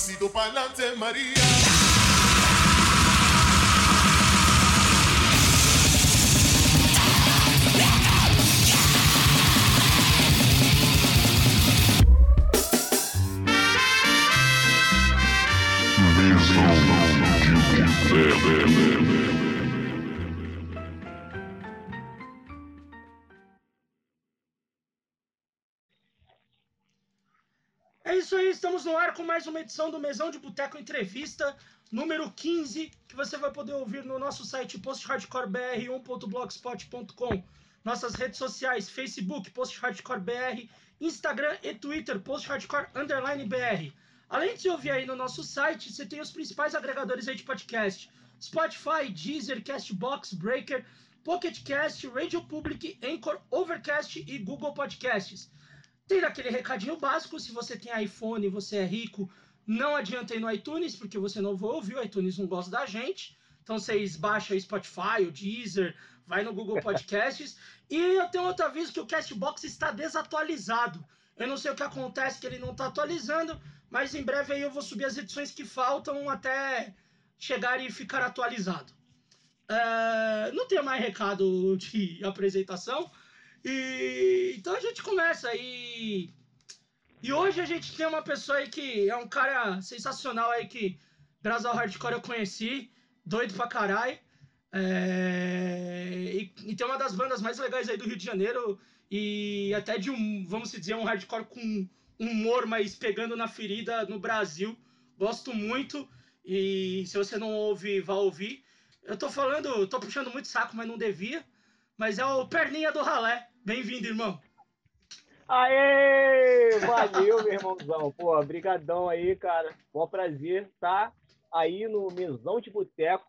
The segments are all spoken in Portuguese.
pasito pa'lante, María. Visão de Júpiter. Isso aí, estamos no ar com mais uma edição do Mesão de Boteco Entrevista, número 15, que você vai poder ouvir no nosso site posthardcorebr1.blogspot.com, nossas redes sociais, Facebook, posthardcorebr, Instagram e Twitter, posthardcore underline br. Além de se ouvir aí no nosso site, você tem os principais agregadores aí de podcast, Spotify, Deezer, Castbox, Breaker, Pocket Cast, Radio Public, Anchor, Overcast e Google Podcasts. Tem aquele recadinho básico, se você tem iPhone e você é rico, não adianta ir no iTunes, porque você não vai ouvir, o iTunes não gosta da gente. Então vocês baixam o Spotify, o Deezer, vai no Google Podcasts. e eu tenho outro aviso que o Castbox está desatualizado. Eu não sei o que acontece que ele não está atualizando, mas em breve aí eu vou subir as edições que faltam até chegar e ficar atualizado. É, não tenho mais recado de apresentação. E então a gente começa e e hoje a gente tem uma pessoa aí que é um cara sensacional aí que graças ao hardcore eu conheci, doido pra caralho. É, e, e tem uma das bandas mais legais aí do Rio de Janeiro e até de um, vamos dizer, um hardcore com humor, mas pegando na ferida no Brasil. Gosto muito e se você não ouve, vá ouvir. Eu tô falando, tô puxando muito saco, mas não devia. Mas é o Perninha do Ralé. Bem-vindo, irmão. Aê! Valeu, meu irmãozão. Pô, brigadão aí, cara. Mó prazer estar aí no Mesão de Boteco.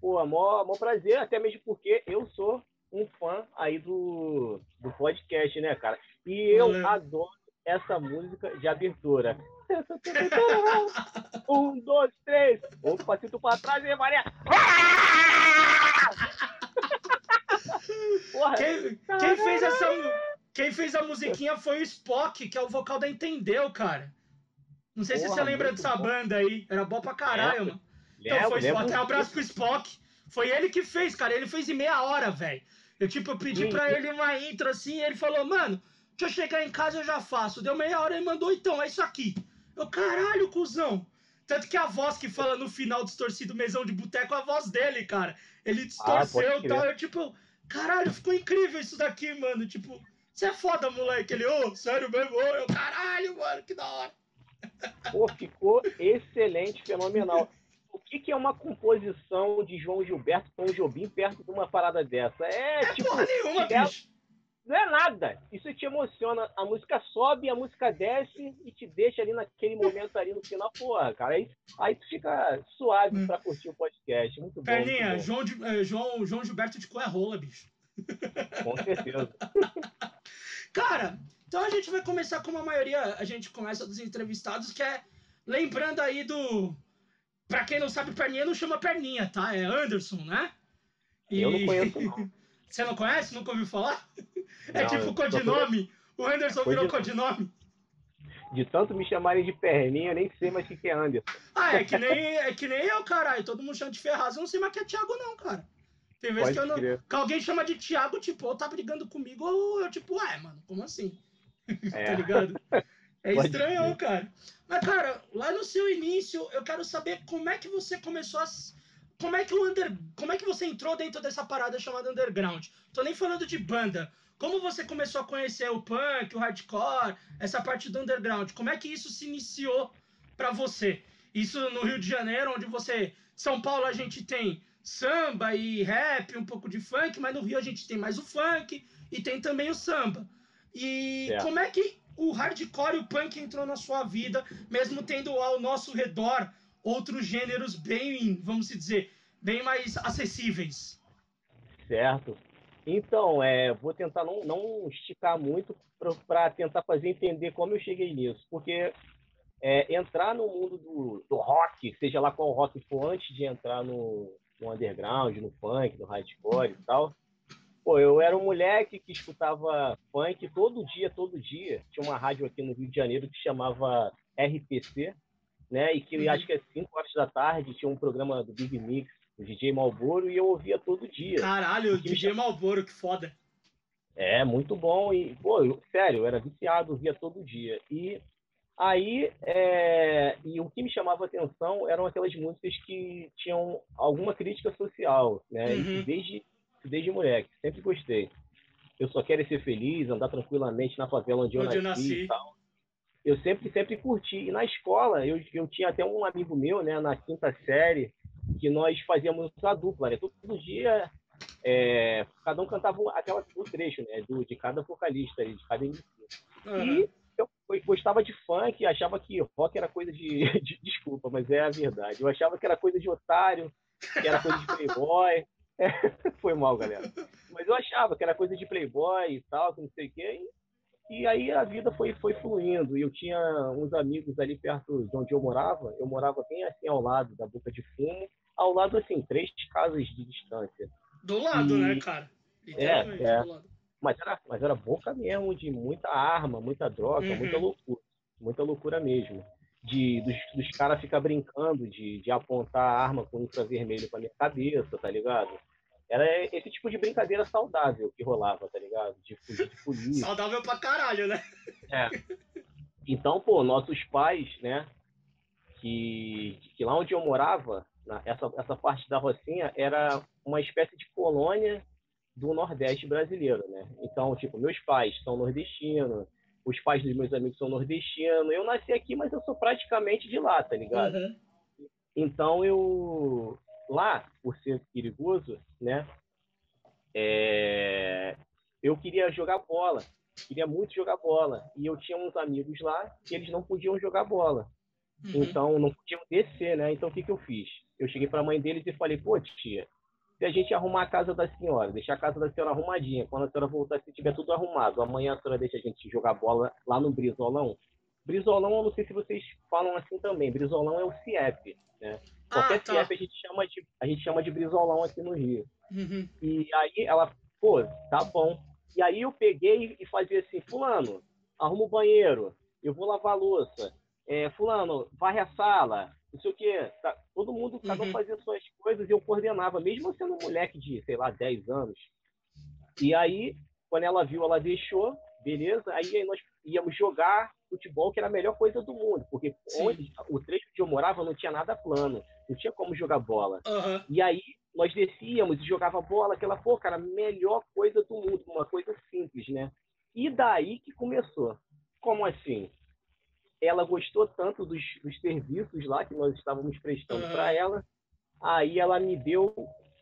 Pô, mó, mó prazer, até mesmo porque eu sou um fã aí do, do podcast, né, cara? E eu Valeu. adoro essa música de abertura. Um, dois, três. Um passito pra trás e Maria. Porra, Quem, quem fez essa quem fez a musiquinha foi o Spock, que é o vocal da Entendeu, cara. Não sei se Porra, você lembra dessa bom. banda aí. Era bom pra caralho, mano. Então lembro, foi o Spock. um abraço pro Spock. Foi ele que fez, cara. Ele fez em meia hora, velho. Eu, tipo, eu pedi pra ele uma intro assim, e ele falou, mano, deixa eu chegar em casa eu já faço. Deu meia hora e mandou, então, é isso aqui. Eu, caralho, cuzão. Tanto que a voz que fala no final distorcido mesão de boteco é a voz dele, cara. Ele distorceu Ah, e tal. Eu, tipo, caralho, ficou incrível isso daqui, mano. Tipo, você é foda, moleque. Ele, ô, sério mesmo? Ô, eu, caralho, mano, que da hora. Pô, ficou excelente, fenomenal. O que, que é uma composição de João Gilberto com o Jobim perto de uma parada dessa? É, É tipo, porra nenhuma, bicho. Não é nada. Isso te emociona. A música sobe, a música desce e te deixa ali naquele momento ali no final. Porra, cara, aí, aí tu fica suave Hum. pra curtir o podcast. Muito bom. João, de- eh, João, João Gilberto de cu é rola, bicho. Com certeza. Cara, então a gente vai começar como a maioria, a gente começa dos entrevistados, que é lembrando aí do. Pra quem não sabe, Perninha não chama Perninha, tá? É Anderson, né? E- Eu não conheço, não. Você não conhece? Nunca ouviu falar? é Não, tipo eu só codinome. O Anderson virou Codinome. codinome. De tanto me chamarem de perninha, eu nem sei mais o que que é Anderson. Ah, é que nem, é que nem eu, caralho. Todo mundo chama de Ferraz. Eu não sei mais que é Thiago, não, cara. Tem vezes que, eu não, que alguém chama de Thiago, tipo, ou tá brigando comigo, ou eu, tipo, ué, mano, como assim? tá É. ligado? É Pode estranho, crer. cara. Mas, cara, lá no seu início, eu quero saber como é que você começou a. Como é que o under. Como é que você entrou dentro dessa parada chamada underground? Tô nem falando de banda. Como você começou a conhecer o punk, o hardcore, essa parte do underground? Como é que isso se iniciou pra você? Isso no Rio de Janeiro, onde você. São Paulo a gente tem samba e rap, um pouco de funk, mas no Rio a gente tem mais o funk e tem também o samba. E Certo. como é que o hardcore e o punk entrou na sua vida, mesmo tendo ao nosso redor outros gêneros bem, vamos dizer, bem mais acessíveis? Certo. Então, é, vou tentar não, não esticar muito para tentar fazer entender como eu cheguei nisso. Porque é, entrar no mundo do, do rock, seja lá qual rock for, antes de entrar no, no underground, no funk, no hardcore e tal, pô, eu era um moleque que escutava funk todo dia, todo dia. Tinha uma rádio aqui no Rio de Janeiro que chamava RPC, né? E que uhum. acho que é 5 horas da tarde tinha um programa do Big Mix, o DJ Malboro, e eu ouvia todo dia. Caralho, o DJ me... Malboro, que foda. É, muito bom. E, pô, eu, sério, eu era viciado, via todo dia. E aí, é... e o que me chamava atenção eram aquelas músicas que tinham alguma crítica social, né? Uhum. desde, desde moleque, sempre gostei. Eu só quero ser feliz, andar tranquilamente na favela onde, onde eu nasci, eu nasci. e tal eu sempre, sempre curti. E na escola, eu, eu tinha até um amigo meu, né, na quinta série, que nós fazíamos a dupla, né? Todo dia, é, cada um cantava aquela, o trecho, né, do, de cada vocalista, de cada MC. Uhum. E eu, eu gostava de funk, achava que rock era coisa de, de, Desculpa, mas é a verdade. Eu achava que era coisa de otário, que era coisa de playboy. É, foi mal, galera. Mas eu achava que era coisa de playboy e tal, que não sei o quê. E e aí a vida foi, foi fluindo. E eu tinha uns amigos ali perto de onde eu morava. Eu morava bem assim ao lado da Boca de Fumo. Ao lado, assim, três casas de distância. Do lado, e... né, cara? É, é. Mas era, mas era boca mesmo de muita arma, muita droga, uhum. muita loucura. Muita loucura mesmo. De, dos, dos caras ficar brincando de, de apontar a arma com infravermelho pra minha cabeça, tá ligado? Era esse tipo de brincadeira saudável que rolava, tá ligado? De fugir de polícia. Saudável pra caralho, né? É. Então, pô, nossos pais, né? Que, que lá onde eu morava, na, essa, essa parte da Rocinha, era uma espécie de colônia do Nordeste brasileiro, né? Então, tipo, meus pais são nordestinos, os pais dos meus amigos são nordestinos. Eu nasci aqui, mas eu sou praticamente de lá, tá ligado? Uhum. Então eu lá, por ser perigoso, né? É, eu queria jogar bola, queria muito jogar bola. E eu tinha uns amigos lá que eles não podiam jogar bola. Uhum. Então, não podiam descer, né? Então, o que, que eu fiz? Eu cheguei para a mãe deles e falei, pô, tia, se a gente arrumar a casa da senhora, deixar a casa da senhora arrumadinha, quando a senhora voltar, se tiver tudo arrumado, amanhã a senhora deixa a gente jogar bola lá no Brizolão. Brizolão, eu não sei se vocês falam assim também. Brizolão é o CIEP, né? Qualquer ah, tá. CIEP a gente, chama de, a gente chama de Brizolão aqui no Rio. Uhum. E aí ela, pô, tá bom. E aí eu peguei e fazia assim, fulano, arruma o banheiro, eu vou lavar a louça. É, fulano, varre a sala, não sei o quê. Tá, todo mundo, cada um uhum. fazia suas coisas e eu coordenava, mesmo sendo um moleque de, sei lá, 10 anos. E aí, quando ela viu, ela deixou, beleza? Aí nós íamos jogar futebol, que era a melhor coisa do mundo, porque onde, o trecho onde eu morava não tinha nada plano, não tinha como jogar bola. Uhum. E aí nós descíamos e jogava bola, aquela, pô, cara, melhor coisa do mundo, uma coisa simples, né? E daí que começou. Como assim? Ela gostou tanto dos, dos serviços lá que nós estávamos prestando uhum. para ela, aí ela me deu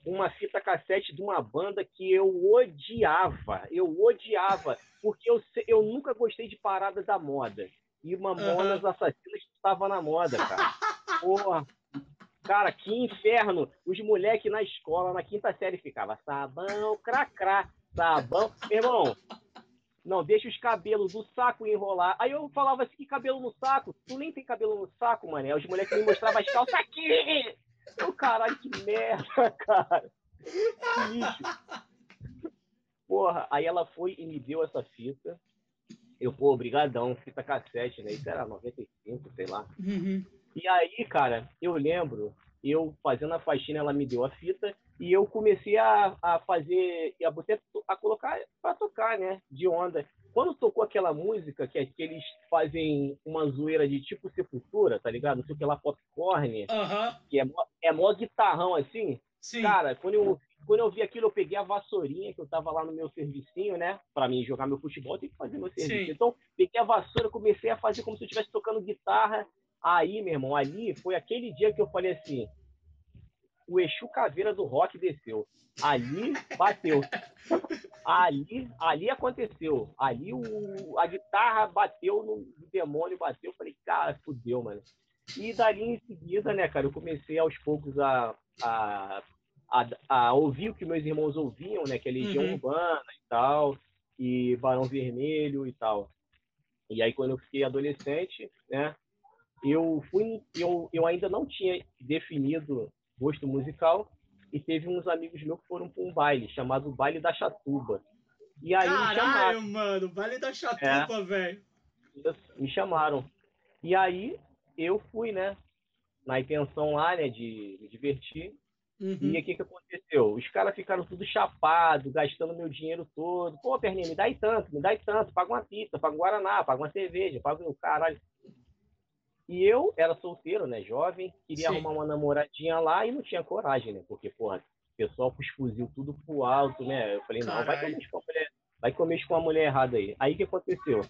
uma fita cassete de uma banda que eu odiava. Eu odiava, porque eu, eu nunca gostei de parada da moda. E Mamonas uhum. Assassinas estava na moda, cara. Porra. Cara, que inferno. Os moleques na escola, na quinta série, ficava sabão, cracrá, sabão. Meu irmão, não, deixa os cabelos do saco enrolar. Aí eu falava assim, que cabelo no saco? Tu nem tem cabelo no saco, mané. Os moleques me mostravam as calças aqui. Eu, caralho, que merda, cara. Que lixo. Porra, aí ela foi e me deu essa fita. Eu, pô, obrigadão, fita cassete, né? Isso era 95, sei lá. Uhum. E aí, cara, eu lembro, eu fazendo a faxina, ela me deu a fita e eu comecei a, a fazer, a, botar, a colocar para tocar, né? De onda. Quando tocou aquela música que, que eles fazem uma zoeira de tipo Sepultura, tá ligado? Não sei o que lá, popcorn, que é, é mó guitarrão assim. Sim. Cara, quando eu, quando eu vi aquilo, eu peguei a vassourinha, que eu tava lá no meu servicinho, né? Pra mim jogar meu futebol, tem que fazer meu serviço. Sim. Então, peguei a vassoura, comecei a fazer como se eu estivesse tocando guitarra. Aí, meu irmão, ali foi aquele dia que eu falei assim: o Exu Caveira do Rock desceu. Ali bateu. ali, ali aconteceu. Ali o, a guitarra bateu no o demônio, bateu. Eu falei, cara, fudeu, mano. E dali em seguida, né, cara, eu comecei aos poucos a, a, a, a ouvir o que meus irmãos ouviam, né, que é Legião uhum. Urbana e tal, e Barão Vermelho e tal. E aí, quando eu fiquei adolescente, né, eu fui, eu, eu ainda não tinha definido gosto musical e teve uns amigos meus que foram para um baile chamado Baile da Chatuba. E aí Caralho, me chamaram. mano, Baile da Chatuba, é, velho. Me chamaram. E aí eu fui, né? Na intenção lá, né, de me divertir. Uhum. E o que, que aconteceu? Os caras ficaram tudo chapado, gastando meu dinheiro todo. Pô, Perninha, me dá aí tanto, me dá aí tanto. Paga uma pizza, paga um Guaraná, paga uma cerveja, paga o caralho. E eu era solteiro, né? Jovem, queria Sim. arrumar uma namoradinha lá e não tinha coragem, né? Porque, porra, o pessoal com os fuzil tudo pro alto, né? Eu falei, Caralho. não, vai comer com a mulher, vai comer com a mulher errada aí. Aí o que aconteceu?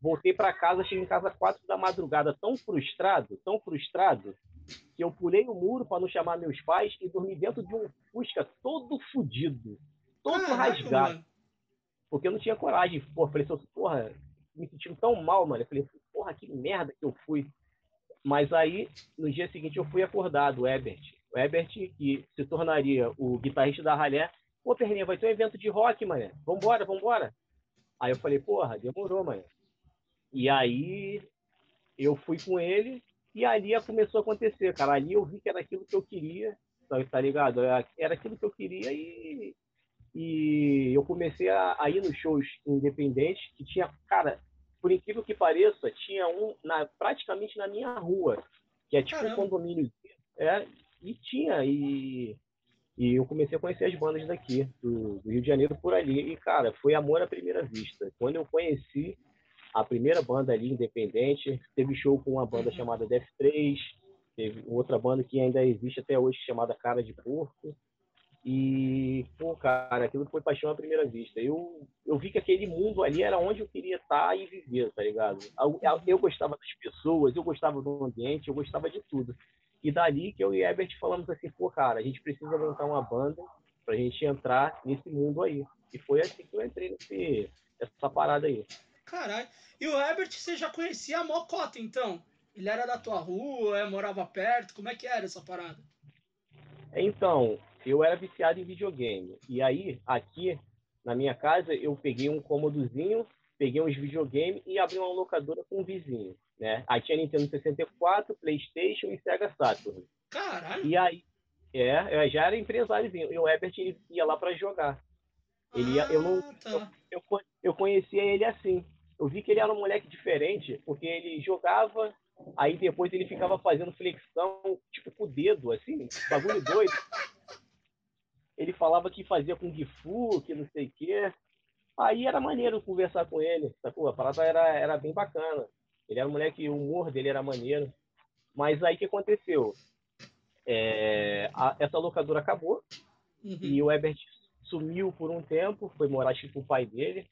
Voltei para casa, cheguei em casa quatro da madrugada, tão frustrado, tão frustrado, que eu pulei o muro para não chamar meus pais e dormi dentro de um Fusca todo fudido, todo rasgado. Mano. Porque eu não tinha coragem. Porra, falei, porra, me sentindo tão mal, mano. Eu falei, porra, que merda que eu fui. Mas aí, no dia seguinte, eu fui acordado, o Ebert. O Ebert, que se tornaria o guitarrista da Ralé. Pô, Perninha, vai ter um evento de rock, mano. Vambora, vambora. Aí eu falei, porra, demorou, mano. E aí eu fui com ele e ali começou a acontecer, cara. Ali eu vi que era aquilo que eu queria, tá, tá ligado? Era aquilo que eu queria e, e eu comecei a, a ir nos shows independentes que tinha, cara, por incrível que pareça, tinha um na, praticamente na minha rua, que é tipo Caramba. um condomínio. É, e tinha, e, e eu comecei a conhecer as bandas daqui, do, do, Rio de Janeiro por ali. E, cara, foi amor à primeira vista. Quando eu conheci a primeira banda ali, independente, teve show com uma banda uhum. chamada Death 3, teve outra banda que ainda existe até hoje, chamada Cara de Porco. E, pô, cara, aquilo foi paixão à primeira vista. Eu, eu vi que aquele mundo ali era onde eu queria estar e viver, tá ligado? Eu, eu gostava das pessoas, eu gostava do ambiente, eu gostava de tudo. E dali que eu e Ebert falamos assim, pô, cara, a gente precisa montar uma banda pra gente entrar nesse mundo aí. E foi assim que eu entrei nesse, nessa parada aí. Caralho. E o Herbert, você já conhecia a Mocota, então? Ele era da tua rua, morava perto? Como é que era essa parada? Então, eu era viciado em videogame. E aí, aqui na minha casa, eu peguei um cômodozinho, peguei uns videogames e abri uma locadora com um vizinho, né? Aí tinha Nintendo 64, Playstation e Sega Saturn. Caralho! E aí, é, eu já era empresáriozinho. E o Herbert ia lá para jogar. Ele ia, ah, eu não, tá. eu, eu, eu conhecia ele assim. Eu vi que ele era um moleque diferente, porque ele jogava, aí depois ele ficava fazendo flexão, tipo, com o dedo, assim, bagulho doido ele falava que fazia com Gifu, que não sei o quê. Aí era maneiro conversar com ele, sacou? A parada era, era bem bacana. Ele era um moleque, o humor dele era maneiro. Mas aí o que aconteceu? É, a, essa locadora acabou uhum. e o Ebert sumiu por um tempo, foi morar tipo, com o pai dele.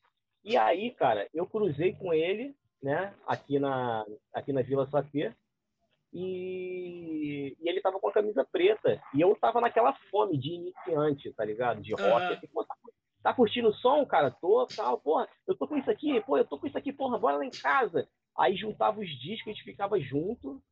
E aí, cara, eu cruzei com ele, né, aqui na, aqui na Vila Sapê, e, e ele tava com a camisa preta. E eu tava naquela fome de iniciante, tá ligado? De rock. Uhum. Assim, pô, tá, tá, curtindo o som, cara? Tô, tal, porra, eu tô com isso aqui, pô, eu tô com isso aqui, porra, bora lá em casa. Aí juntava os discos, a gente ficava junto,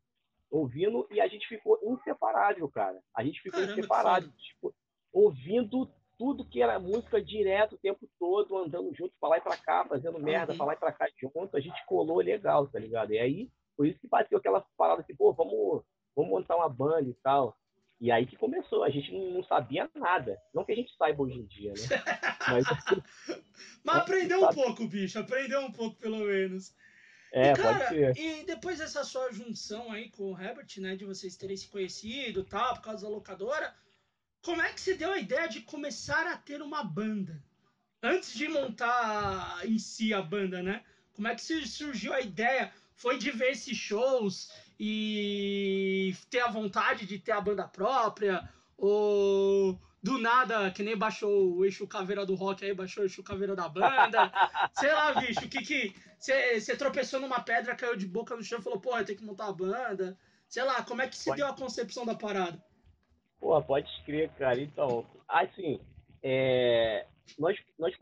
ouvindo, e a gente ficou inseparável, cara. A gente ficou Caramba, inseparável, tipo, ouvindo tudo que era música direto o tempo todo, andando junto pra lá e pra cá, fazendo merda uhum. pra lá e pra cá junto. A gente colou legal, tá ligado? E aí por isso que bateu aquela parada assim, pô, vamos, vamos montar uma banda e tal. E aí que começou, a gente não sabia nada. Não que a gente saiba hoje em dia, né? Mas, Mas aprendeu um pouco, bicho, aprendeu um pouco pelo menos. É, e, cara, pode ser. E depois dessa sua junção aí com o Herbert, né, de vocês terem se conhecido e tal, por causa da locadora, como é que você deu a ideia de começar a ter uma banda? Antes de montar em si a banda, né? Como é que surgiu a ideia? Foi de ver esses shows e ter a vontade de ter a banda própria, ou do nada, que nem baixou o eixo caveira do rock aí, baixou o eixo caveira da banda. Sei lá, bicho, o que que. Você tropeçou numa pedra, caiu de boca no chão e falou, porra, tem que montar a banda. Sei lá, como é que se pode... deu a concepção da parada? Pô, pode escrever, cara. Então, assim, é, nós, nós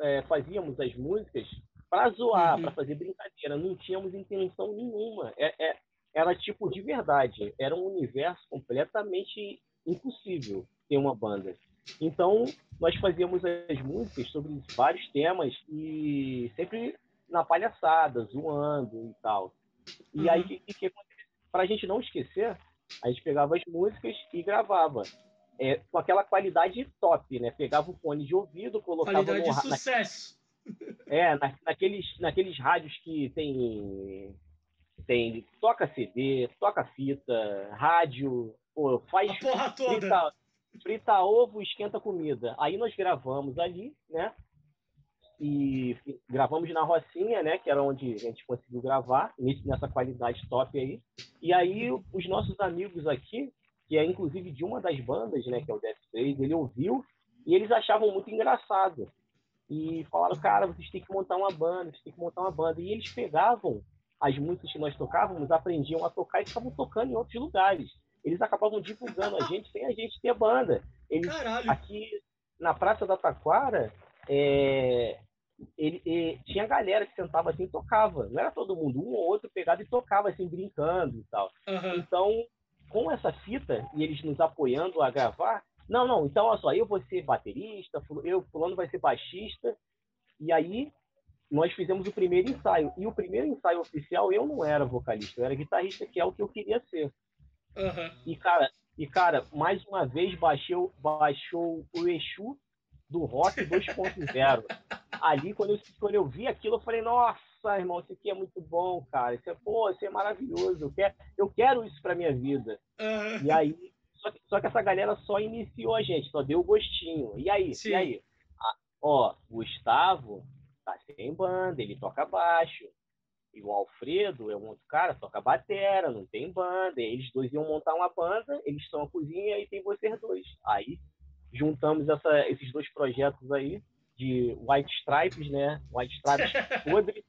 é, fazíamos as músicas para zoar, uhum. para fazer brincadeira. Não tínhamos intenção nenhuma. É, é, era tipo de verdade. Era um universo completamente impossível ter uma banda. Então, nós fazíamos as músicas sobre vários temas e sempre na palhaçada, zoando e tal. E uhum. aí, que, que, para a gente não esquecer, a gente pegava as músicas e gravava. É, com aquela qualidade top, né? Pegava o fone de ouvido, colocava qualidade no, de sucesso. É, na, naqueles, naqueles rádios que tem. tem toca CD, toca fita, rádio, pô, faz A porra toda. frita, frita ovo, esquenta comida. Aí nós gravamos ali, né? E gravamos na Rocinha, né? Que era onde a gente conseguiu gravar, nessa qualidade top aí. E aí os nossos amigos aqui, que é inclusive de uma das bandas, né? Que é o Death Space, ele ouviu e eles achavam muito engraçado. E falaram, cara, vocês têm que montar uma banda, vocês têm que montar uma banda. E eles pegavam as músicas que nós tocávamos, aprendiam a tocar e ficavam tocando em outros lugares. Eles acabavam divulgando a gente sem a gente ter banda. Eles Caralho. aqui na Praça da Taquara, é, ele, e- tinha galera que sentava assim e tocava. Não era todo mundo, um ou outro pegava e tocava assim, brincando e tal. Aham. Então, com essa fita e eles nos apoiando a gravar, não, não, então olha só, eu vou ser baterista, eu fulano vai ser baixista. E aí nós fizemos o primeiro ensaio. E o primeiro ensaio oficial eu não era vocalista, eu era guitarrista, que é o que eu queria ser. Aham. E cara, e cara, mais uma vez baixou, baixou o Exu do Rock 2.0. Ali quando eu, quando eu vi aquilo, eu falei, nossa, irmão, isso aqui é muito bom, cara. Isso é, pô, isso é maravilhoso. Eu quero, eu quero isso pra minha vida. Aham. E aí, só que, só que essa galera só iniciou a gente, só deu o gostinho. E aí? Sim. E aí? Ah, ó, Gustavo tá sem banda, ele toca baixo. E o Alfredo é um outro cara, toca batera, não tem banda. Eles dois iam montar uma banda, eles estão na cozinha e tem vocês dois. Aí juntamos essa, esses dois projetos aí de White Stripes, né? White Stripes podre.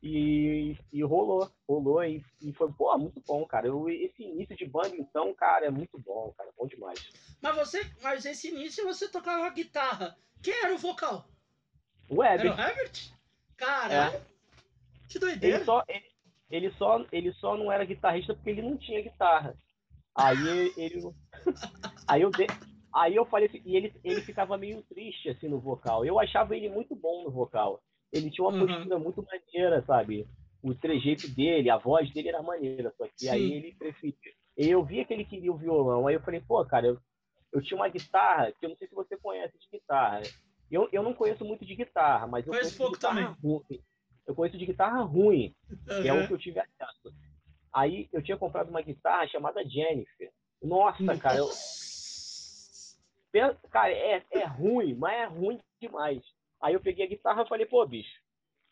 E, e rolou, rolou e, e foi, pô, muito bom, cara. Eu, esse início de banda, então, cara, é muito bom, cara, bom demais. Mas você, mas esse início você tocava guitarra. Quem era o vocal? O Era Herbert, o Herbert? Caralho. Que doideira. ele só, ele, ele só, ele só não era guitarrista porque ele não tinha guitarra. Aí ele, aí eu, de, aí eu falei assim, e ele, ele ficava meio triste assim no vocal. Eu achava ele muito bom no vocal. Ele tinha uma Uhum. postura muito maneira, sabe? O trejeito dele, a voz dele era maneira, só que aí Sim. ele preferia. Eu via que ele queria o violão, aí eu falei, pô, cara, eu, eu tinha uma guitarra, que eu não sei se você conhece de guitarra. Eu, eu não conheço muito de guitarra, mas eu Conheço conheço pouco de guitarra também. ruim. Eu conheço de guitarra ruim, que é o que eu tive acesso. Aí eu tinha comprado uma guitarra chamada Jennifer. Nossa, cara, eu, Nossa. Cara, é, é ruim, mas é ruim demais. Aí eu peguei a guitarra e falei, pô, bicho,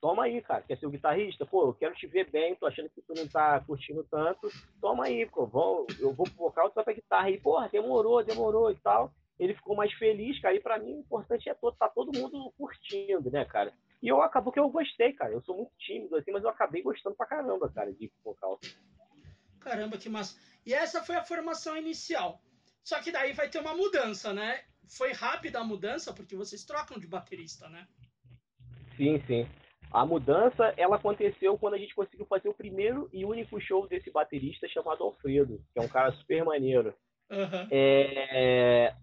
toma aí, cara. Quer ser o guitarrista? Pô, eu quero te ver bem, tô achando que tu não tá curtindo tanto. Toma aí, pô, vou, eu vou pro vocal, tu vai pra guitarra. E, porra, demorou, demorou e tal. Ele ficou mais feliz, cara. E pra mim, o importante é todo, tá todo mundo curtindo, né, cara? E eu acabou que eu gostei, cara. Eu sou muito tímido, assim, mas eu acabei gostando pra caramba, cara, de vocal. Caramba, que massa. E essa foi a formação inicial. Só que daí vai ter uma mudança, né? Foi rápida a mudança, porque vocês trocam de baterista, né? Sim, sim. A mudança, ela aconteceu quando a gente conseguiu fazer o primeiro e único show desse baterista chamado Alfredo, que é um cara super maneiro. Aham. É,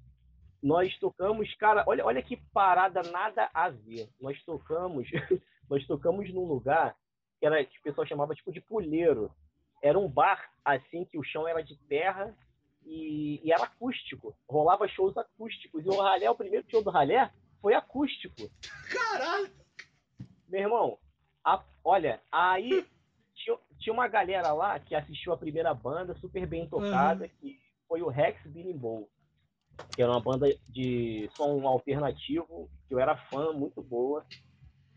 Nós tocamos, cara, olha, olha que parada nada a ver. Nós tocamos, nós tocamos num lugar que era que o pessoal chamava tipo de puleiro. Era um bar assim que o chão era de terra e, e era acústico. Rolava shows acústicos. E o Ralé, o primeiro show do Ralé foi acústico. Caralho! Meu irmão, a- olha, aí tinha, tinha uma galera lá que assistiu a primeira banda, super bem tocada, que foi o Rex Binimbol, que era uma banda de som alternativo, que eu era fã, muito boa.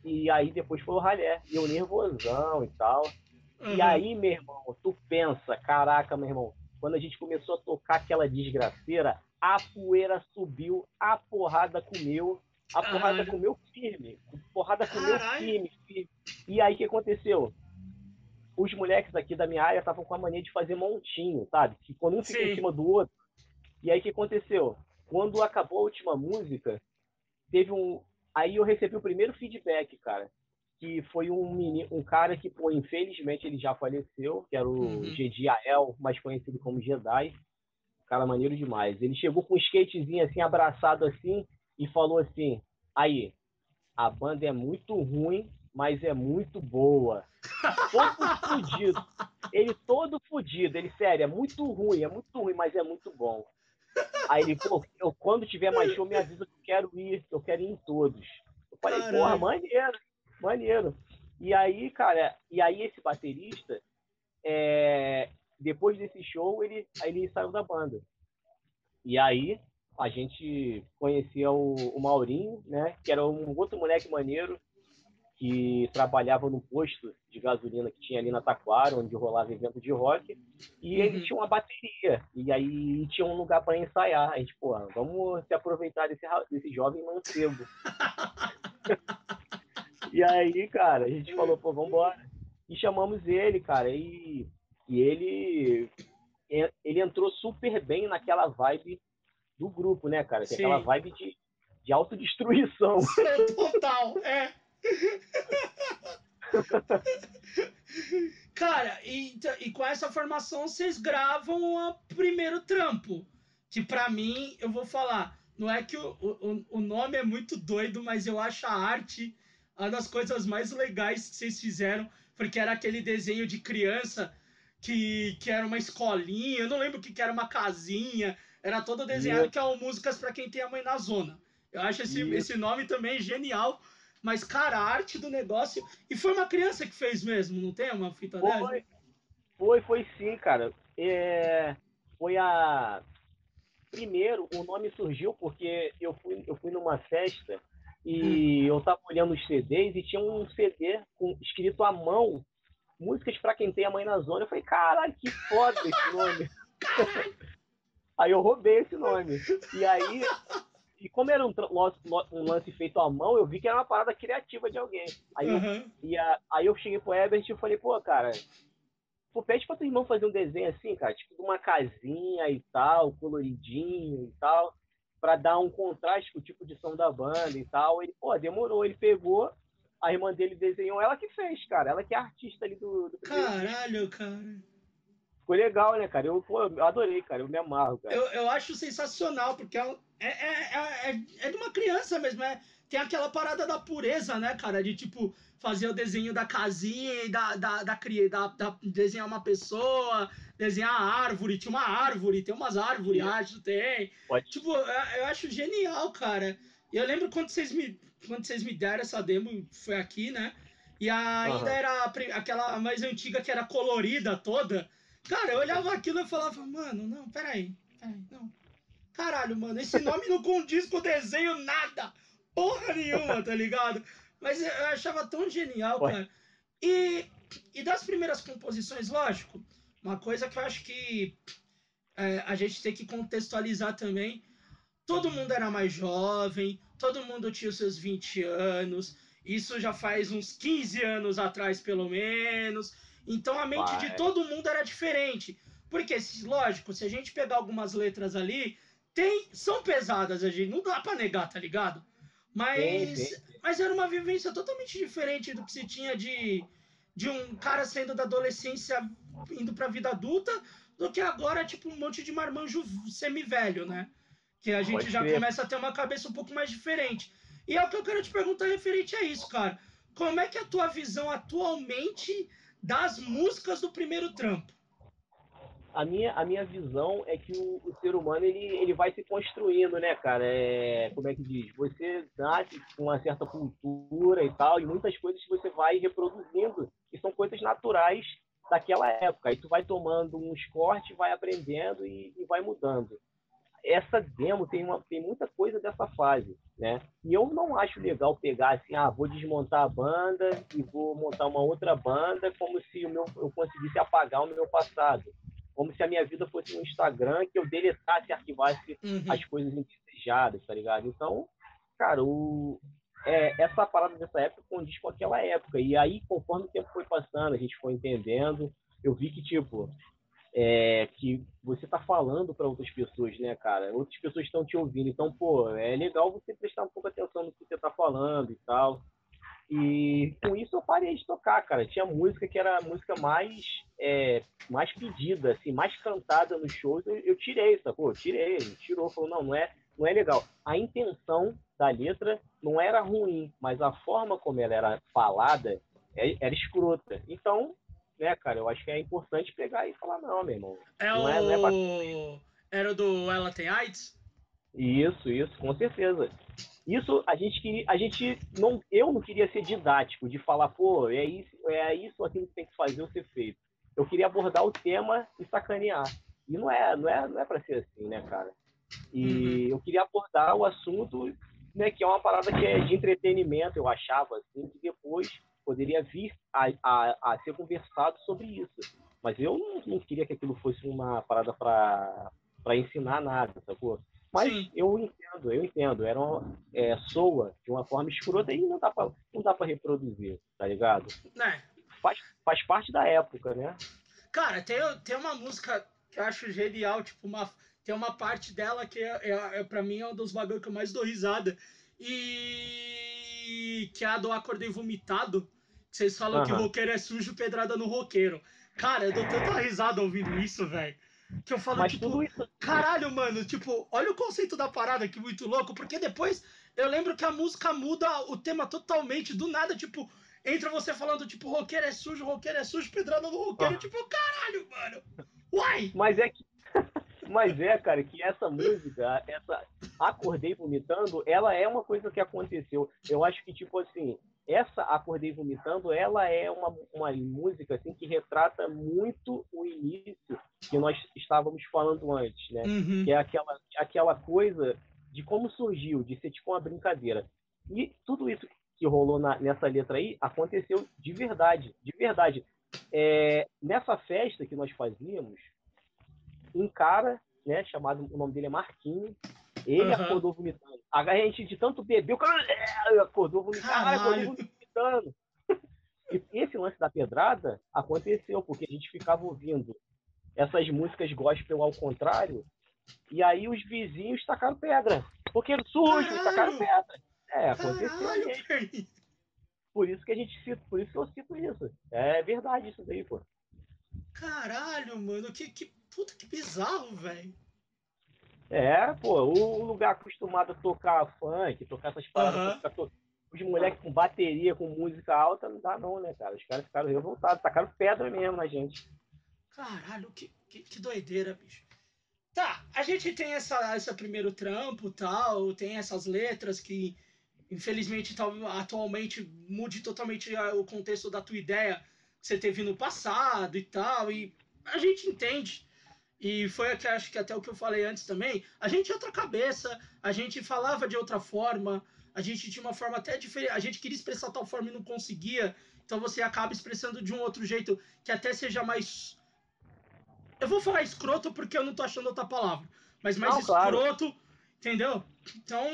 E aí depois foi o Ralé, e eu nervosão e tal. E Aham. aí, meu irmão, tu pensa, caraca, meu irmão, quando a gente começou a tocar aquela desgraceira, a poeira subiu, a porrada comeu, a porrada Caralho. comeu firme, a porrada comeu firme, firme. E aí o que aconteceu? Os moleques aqui da minha área estavam com a mania de fazer montinho, sabe? Que quando um fica Sim. em cima do outro. E aí o que aconteceu? Quando acabou a última música, teve um. Aí eu recebi o primeiro feedback, cara que foi um menino, um cara que, pô, infelizmente ele já faleceu, que era o Uhum. Ael, mais conhecido como Jedi. Cara maneiro demais. Ele chegou com um skatezinho assim, abraçado assim, e falou assim: aí, a banda é muito ruim, mas é muito boa. Todo fudido. Ele todo fudido. Ele, sério, é muito ruim, é muito ruim, mas é muito bom. Aí ele, pô, eu, quando tiver mais show, me avisa que eu quero ir, que eu quero ir em todos. Eu falei, Caralho. porra, maneiro, maneiro. E aí, cara, e aí esse baterista, é, depois desse show, ele, ele saiu da banda. E aí a gente conhecia o, o Maurinho, né? Que era um outro moleque maneiro que trabalhava no posto de gasolina que tinha ali na Taquara, onde rolava evento de rock, e uhum. ele tinha uma bateria, e aí tinha um lugar para ensaiar. A gente, pô, vamos se aproveitar desse, desse jovem mancebo. e aí, cara, a gente falou, pô, vambora. E chamamos ele, cara, e, e ele, ele entrou super bem naquela vibe do grupo, né, cara? Aquela vibe de, de autodestruição. Total, é. Cara, e, e com essa formação vocês gravam o primeiro trampo. Que para mim, eu vou falar, não é que o, o, o nome é muito doido, mas eu acho a arte uma das coisas mais legais que vocês fizeram, porque era aquele desenho de criança que, que era uma escolinha, eu não lembro o que, que era uma casinha, era todo desenhado que é músicas para quem tem a mãe na zona. Eu acho esse, esse nome também genial, mas, cara, a arte do negócio. E foi uma criança que fez mesmo, não tem uma fita foi, dessa? Foi, foi sim, cara. É, foi a. Primeiro, o nome surgiu porque eu fui, eu fui numa festa e hum. eu tava olhando os CDs e tinha um CD com, escrito à mão, músicas para quem tem a mãe na zona. Eu falei, caralho, que foda esse nome. aí eu roubei esse nome. E aí e como era um, um, lance feito à mão, eu vi que era uma parada criativa de alguém. Aí, uhum. eu, e a, aí eu cheguei pro Herbert e falei, pô, cara, pô, pede pra teu irmão fazer um desenho assim, cara, tipo de uma casinha e tal, coloridinho e tal, pra dar um contraste com o tipo de som da banda e tal. Ele, pô, demorou, ele pegou, a irmã dele desenhou, ela que fez, cara, ela que é artista ali do... do Caralho, cara. Ficou legal, né, cara? Eu, pô, eu adorei, cara. Eu me amarro, cara. Eu, eu acho sensacional, porque é, é, é, é, é de uma criança mesmo. É, tem aquela parada da pureza, né, cara? De, tipo, fazer o desenho da casinha e da, da, da, da, da desenhar uma pessoa, desenhar a árvore. Tinha uma árvore, tem umas árvores, Sim. acho, tem. Pode. Tipo, eu, eu acho genial, cara. Eu lembro quando vocês me, quando vocês me deram essa demo, foi aqui, né? E ainda uhum. era aquela mais antiga que era colorida toda. Cara, eu olhava aquilo e falava, mano, não, peraí, peraí, não. Caralho, mano, esse nome não condiz com o desenho nada. Porra nenhuma, tá ligado? Mas eu achava tão genial, Ué. cara. E, e das primeiras composições, lógico, uma coisa que eu acho que é, a gente tem que contextualizar também. Todo mundo era mais jovem, todo mundo tinha os seus 20 anos. Isso já faz uns 15 anos atrás, pelo menos. Então a mente Vai. de todo mundo era diferente. Porque, lógico, se a gente pegar algumas letras ali, tem, são pesadas, a gente não dá para negar, tá ligado? Mas, sim, sim. mas era uma vivência totalmente diferente do que se tinha de, de um cara saindo da adolescência indo pra vida adulta, do que agora, tipo, um monte de marmanjo semi-velho, né? Que a gente Pode já começa a ter uma cabeça um pouco mais diferente. E é o que eu quero te perguntar referente a isso, cara. Como é que é a tua visão atualmente das músicas do primeiro trampo? A minha, a minha visão é que o, o ser humano ele, ele vai se construindo, né, cara? É, como é que diz? Você nasce com uma certa cultura e tal, e muitas coisas você vai reproduzindo, que são coisas naturais daquela época. Aí tu vai tomando uns cortes, vai aprendendo e, e vai mudando essa demo tem, uma, tem muita coisa dessa fase, né? E eu não acho legal pegar assim, ah, vou desmontar a banda e vou montar uma outra banda como se o meu, eu conseguisse apagar o meu passado. Como se a minha vida fosse um Instagram que eu deletasse e arquivasse uhum. as coisas indesejadas, tá ligado? Então, cara, o, é, essa parada dessa época condiz com aquela época. E aí, conforme o tempo foi passando, a gente foi entendendo, eu vi que, tipo, é, que você está falando para outras pessoas, né, cara? Outras pessoas estão te ouvindo. Então, pô, é legal você prestar um pouco atenção no que você está falando e tal. E com isso eu parei de tocar, cara. Tinha música que era a música mais, é, mais pedida, assim, mais cantada nos shows. Eu, eu tirei, sacou? Eu tirei, tirou, falou, não, não é, não é legal. A intenção da letra não era ruim, mas a forma como ela era falada é, era escrota. Então, né, cara, eu acho que é importante pegar e falar, não, meu irmão. É não o... É, não é Era o do Ela Tem AIDS? Isso, isso, com certeza. Isso a gente queria, a gente não, eu não queria ser didático de falar, pô, é isso, é isso aquilo que tem que fazer ou ser feito. Eu queria abordar o tema e sacanear. E não é, não é, não é para ser assim, né, cara? E uhum. eu queria abordar o assunto, né, que é uma parada que é de entretenimento, eu achava assim, que depois poderia vir a, a, a ser conversado sobre isso. Mas eu não, não queria que aquilo fosse uma parada para ensinar nada, sacou? Mas Sim. eu entendo, eu entendo. Era uma, é, soa de uma forma escrota e não dá pra, não dá pra reproduzir, tá ligado? É. Faz, faz parte da época, né? Cara, tem, tem uma música que eu acho genial, tipo, uma, tem uma parte dela que é, é, é pra mim é um dos bagulhos que eu mais dou risada. E que é a do Acordei Vomitado. Que vocês falam uhum. que roqueiro é sujo, pedrada no roqueiro. Cara, eu dou tanta risada ouvindo isso, velho. Que eu falo, Mas tipo, isso... caralho, mano, tipo, olha o conceito da parada que muito louco, porque depois eu lembro que a música muda o tema totalmente, do nada, tipo, entra você falando, tipo, roqueiro é sujo, roqueiro é sujo, pedrada no roqueiro, ah. tipo, caralho, mano. Uai! Mas é que. Mas é, cara, que essa música, essa Acordei Vomitando, ela é uma coisa que aconteceu. Eu acho que, tipo assim, essa Acordei Vomitando, ela é uma, uma música assim, que retrata muito o início que nós estávamos falando antes, né? Uhum. Que é aquela, aquela coisa de como surgiu, de ser tipo uma brincadeira. E tudo isso que rolou na, nessa letra aí aconteceu de verdade, de verdade. É, nessa festa que nós fazíamos, um cara, né, chamado, o nome dele é Marquinho, ele uhum. acordou vomitando. A gente de tanto beber, o cara é, acordou vomitando, acordou vomitando. E esse lance da pedrada aconteceu, porque a gente ficava ouvindo essas músicas gospel ao contrário, e aí os vizinhos tacaram pedra. Porque sujo, Caralho. tacaram pedra. É, aconteceu Caralho, Por isso que a gente cita, por isso que eu cito isso. É verdade isso daí, pô. Caralho, mano, que, que puta que bizarro, velho. É, pô, o lugar acostumado a tocar funk, tocar essas paradas, uhum. to... os moleques com bateria, com música alta, não dá não, né, cara? Os caras ficaram revoltados, tacaram pedra mesmo na gente. Caralho, que, que, que doideira, bicho. Tá, a gente tem essa, essa primeiro trampo tal, tem essas letras que, infelizmente, tal, atualmente mude totalmente o contexto da tua ideia que você teve no passado e tal, e a gente entende e foi aqui, acho que até o que eu falei antes também. A gente tinha outra cabeça, a gente falava de outra forma, a gente tinha uma forma até diferente. A gente queria expressar tal forma e não conseguia. Então você acaba expressando de um outro jeito que até seja mais. Eu vou falar escroto porque eu não tô achando outra palavra. Mas mais não, escroto, claro. entendeu? Então.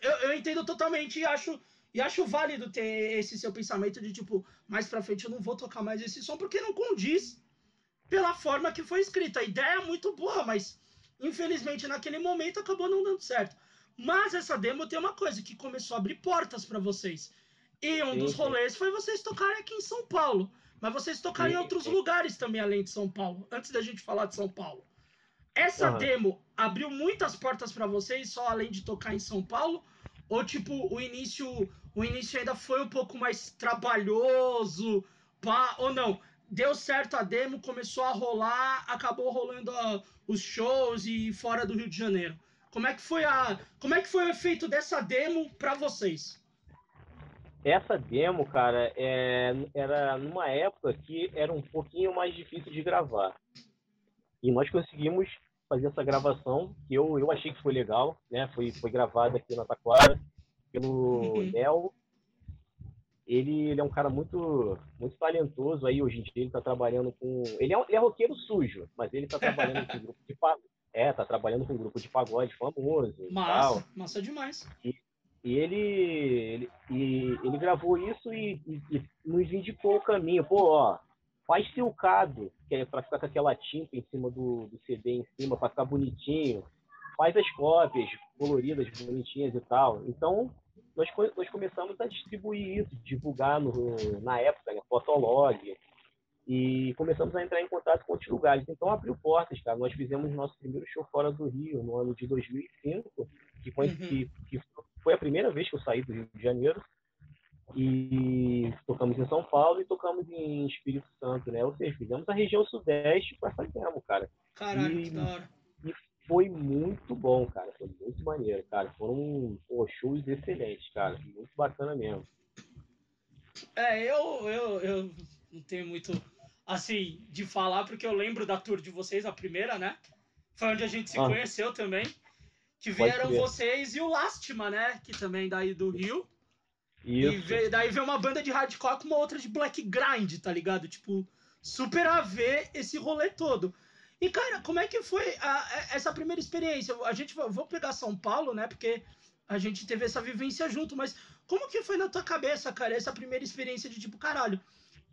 Eu, eu entendo totalmente e acho. E acho válido ter esse seu pensamento de tipo, mais pra frente eu não vou tocar mais esse som porque não condiz pela forma que foi escrita. A ideia é muito boa, mas infelizmente naquele momento acabou não dando certo. Mas essa demo tem uma coisa que começou a abrir portas para vocês. E um sim, dos rolês sim. foi vocês tocarem aqui em São Paulo. Mas vocês tocaram sim, em outros lugares também além de São Paulo. Antes da gente falar de São Paulo. Essa uhum. demo abriu muitas portas para vocês só além de tocar em São Paulo? Ou tipo, o início, o início ainda foi um pouco mais trabalhoso, pá, ou não? Deu certo a demo, começou a rolar, acabou rolando a, os shows e fora do Rio de Janeiro. Como é que foi a, como é que foi o efeito dessa demo para vocês? Essa demo, cara, é, era numa época que era um pouquinho mais difícil de gravar. E nós conseguimos fazer essa gravação, que eu, eu achei que foi legal, né? Foi, foi gravada aqui na Taquara pelo uhum. Léo ele, ele é um cara muito muito talentoso aí hoje em dia ele está trabalhando com ele é, ele é roqueiro sujo mas ele está trabalhando com um grupo de pagode é tá trabalhando com um grupo de pagode famoso massa tal. massa demais. E, e ele, ele e ele gravou isso e, e, e, nos indicou o caminho. Pô ó faz silcado que é para ficar com aquela tinta em cima do, do CD em cima para ficar bonitinho. Faz as cópias coloridas bonitinhas e tal. Então nós, nós começamos a distribuir isso, divulgar no, na época, né, Fotolog, e começamos a entrar em contato com outros lugares. Então abriu portas, cara. Nós fizemos nosso primeiro show fora do Rio no ano de 2005, que foi, uhum. que, que foi a primeira vez que eu saí do Rio de Janeiro. E tocamos em São Paulo e tocamos em Espírito Santo, né? Ou seja, fizemos a região sudeste com essa demo, cara. Caralho, e, que da hora. E foi muito bom, cara. Foi muito maneiro, cara. Foram pô, shows excelentes, cara. Muito bacana mesmo. É, eu, eu, eu não tenho muito, assim, de falar, porque eu lembro da tour de vocês, a primeira, né? Foi onde a gente se ah. conheceu também. Que vieram vocês e o Lastima, né? Que também daí do Rio. Isso. E veio, daí veio uma banda de hardcore com uma outra de black grind, tá ligado? Tipo, super a ver esse rolê todo. E, cara, como é que foi a, essa primeira experiência? A gente vou pegar São Paulo, né? Porque a gente teve essa vivência junto, mas como que foi na tua cabeça, cara, essa primeira experiência de tipo, caralho,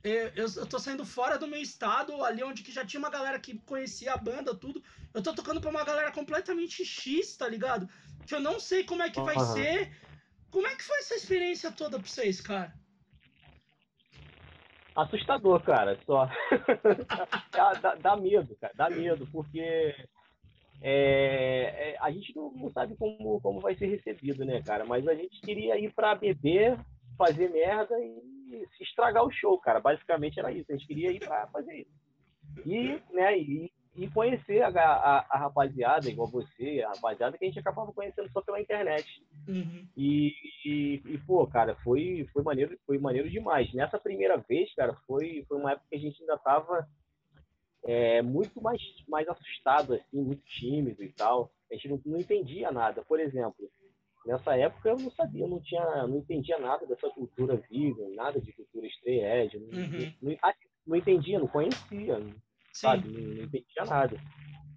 eu, eu, eu tô saindo fora do meu estado, ali onde que já tinha uma galera que conhecia a banda, tudo. Eu tô tocando pra uma galera completamente X, tá ligado? Que eu não sei como é que vai uhum. ser. Como é que foi essa experiência toda pra vocês, cara? Assustador, cara, só. dá, dá, dá, medo, cara, dá medo, porque é, é, a gente não, não, sabe como, como vai ser recebido, né, cara? Mas a gente queria ir para beber, fazer merda e estragar o show, cara. Basicamente era isso, a gente queria ir para fazer isso. E, né, e e conhecer a, a, a, rapaziada, igual você, a rapaziada que a gente acabava conhecendo só pela internet. Uhum. E, e, e, pô, cara, foi, foi, maneiro, foi maneiro demais. Nessa primeira vez, cara, foi, foi uma época que a gente ainda tava é, muito mais, mais assustado, assim, muito tímido e tal. A gente não, não entendia nada. Por exemplo, nessa época eu não sabia, eu não tinha, não entendia nada dessa cultura viva, nada de cultura estreia, não, uhum. não, não, não entendia, não conhecia. Sim. sabe? Não, não entendia nada.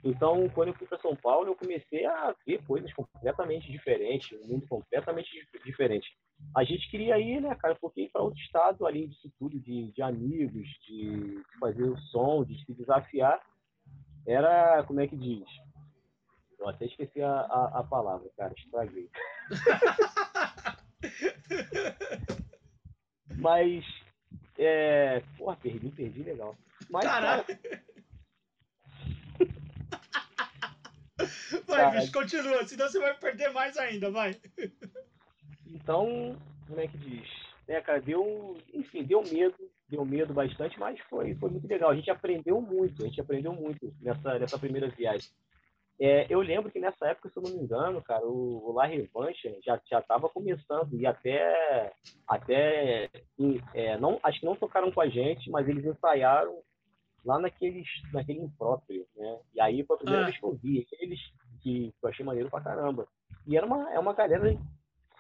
Então, quando eu fui para São Paulo, eu comecei a ver coisas completamente diferentes, um mundo completamente diferente. A gente queria ir, né, cara, porque ir para outro estado, além disso tudo, de, de amigos, de, fazer o som, de se desafiar, era, como é que diz? Eu até esqueci a, a, a palavra, cara, estraguei. Mas, é... Porra, perdi, perdi legal. Mas, Caralho. Cara... Vai, cara... bicho, continua, senão você vai perder mais ainda, vai. Então, como é que diz? É, cara, deu, enfim, deu medo, deu medo bastante, mas foi, foi muito legal. A gente aprendeu muito, a gente aprendeu muito nessa, nessa primeira viagem. É, eu lembro que nessa época, se eu não me engano, cara, o, o La Revanche já já estava começando e até até é, não acho que não tocaram com a gente, mas eles ensaiaram lá naqueles, naquele impróprio, né? E aí foi a primeira ah. vez que eu vi eles, que eu achei maneiro pra caramba. E era uma, é uma galera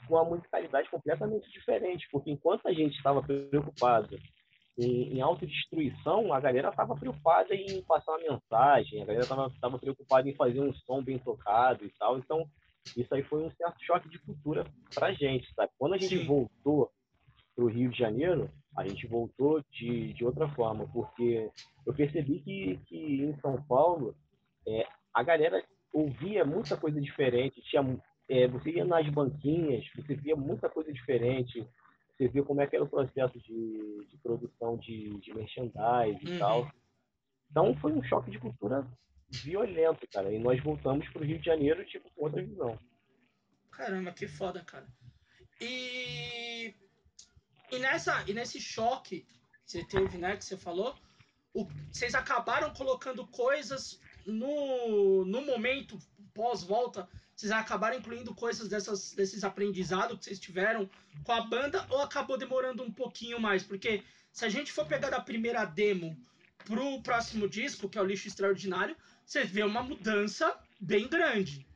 com uma musicalidade completamente diferente, porque enquanto a gente estava preocupado em, em autodestruição, a galera estava preocupada em passar uma mensagem, a galera estava preocupada em fazer um som bem tocado e tal. Então, isso aí foi um certo choque de cultura pra gente, sabe? Quando a gente Sim. voltou pro Rio de Janeiro, a gente voltou de, de outra forma, porque eu percebi que, que em São Paulo é, a galera ouvia muita coisa diferente, tinha, é, você ia nas banquinhas, você via muita coisa diferente, você via como é que era o processo de, de produção de, de merchandising uhum. e tal. Então foi um choque de cultura violento, cara. E nós voltamos para o Rio de Janeiro, tipo, com outra visão. Caramba, que foda, cara. E e, nessa, e nesse choque que você teve, né, que você falou, o, vocês acabaram colocando coisas no, no momento pós-volta, vocês acabaram incluindo coisas dessas, desses aprendizados que vocês tiveram com a banda ou acabou demorando um pouquinho mais? Porque se a gente for pegar da primeira demo pro próximo disco, que é o Lixo Extraordinário, você vê uma mudança bem grande.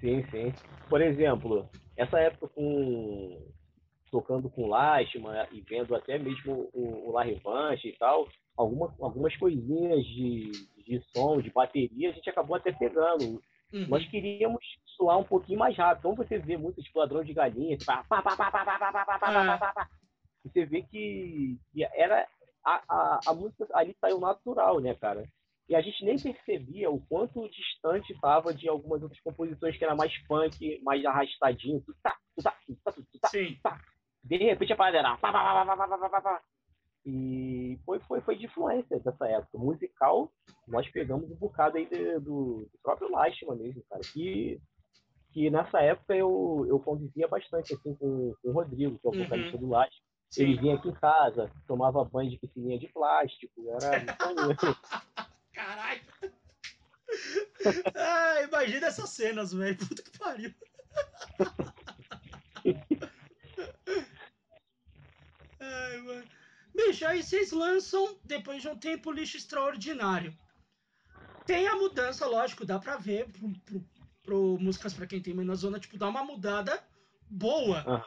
Sim, sim. Por exemplo, essa época com tocando com Lashman e vendo até mesmo o, o La Revanche e tal, alguma, algumas coisinhas de, de som, de bateria, a gente acabou até pegando. Uhum. Nós queríamos soar um pouquinho mais rápido. Então você vê muito tipo ladrão de galinha, pá, pá, pá, pá, pá, pá, pá, pá, pá, pá, pá, pá. você vê que, que era a, a, a música ali saiu natural, né, cara? E a gente nem percebia o quanto distante estava de algumas outras composições que era mais punk, mais arrastadinho. Tá, tá, tá, tá, tá, Sim. De repente a parada era. Pá, pá, pá, e foi, foi, foi de influência dessa época. Musical, nós pegamos um bocado aí do, do próprio Lashman mesmo, cara. Que, que nessa época eu, eu convivia bastante assim, com, com o Rodrigo, que é o uhum. vocalista uhum. do Lashman. Ele vinha aqui em casa, tomava banho de piscininha de plástico, era Caralho! ah, imagina essas cenas, velho. Puta que pariu. Bicho, aí vocês lançam, depois de um tempo, lixo extraordinário. Tem a mudança, lógico, dá pra ver pro, pro, pro Músicas pra quem tem menos zona, tipo, dá uma mudada boa. Ah,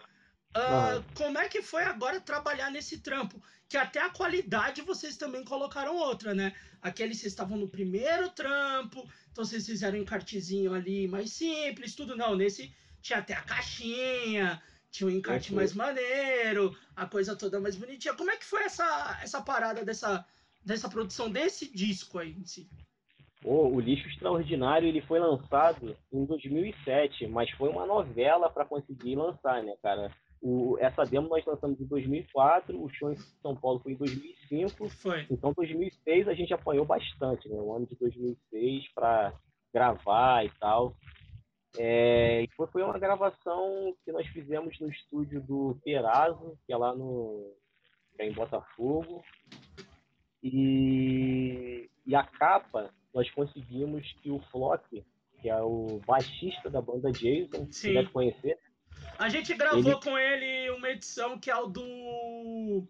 Aham. Como é que foi agora trabalhar nesse trampo? Que até a qualidade vocês também colocaram outra, né? Aqueles vocês estavam no primeiro trampo, então vocês fizeram um encartezinho ali mais simples, tudo não. Nesse tinha até a caixinha, tinha um encarte mais maneiro, a coisa toda mais bonitinha. Como é que foi essa, essa parada dessa, dessa produção desse disco aí em si? Pô, o Lixo Extraordinário ele foi lançado em 2007, mas foi uma novela para conseguir lançar, né, cara? O, essa demo nós lançamos em 2004, o show em São Paulo foi em 2005, Foi. então 2006 a gente apanhou bastante, né? O ano de 2006 para gravar e tal. É, e foi, foi uma gravação que nós fizemos no estúdio do Perazzo, que é lá no que é em Botafogo. E, e a capa nós conseguimos que o Flock, que é o baixista da banda Jason, Sim. deve conhecer, A gente gravou Ele- com ele uma edição que é o do.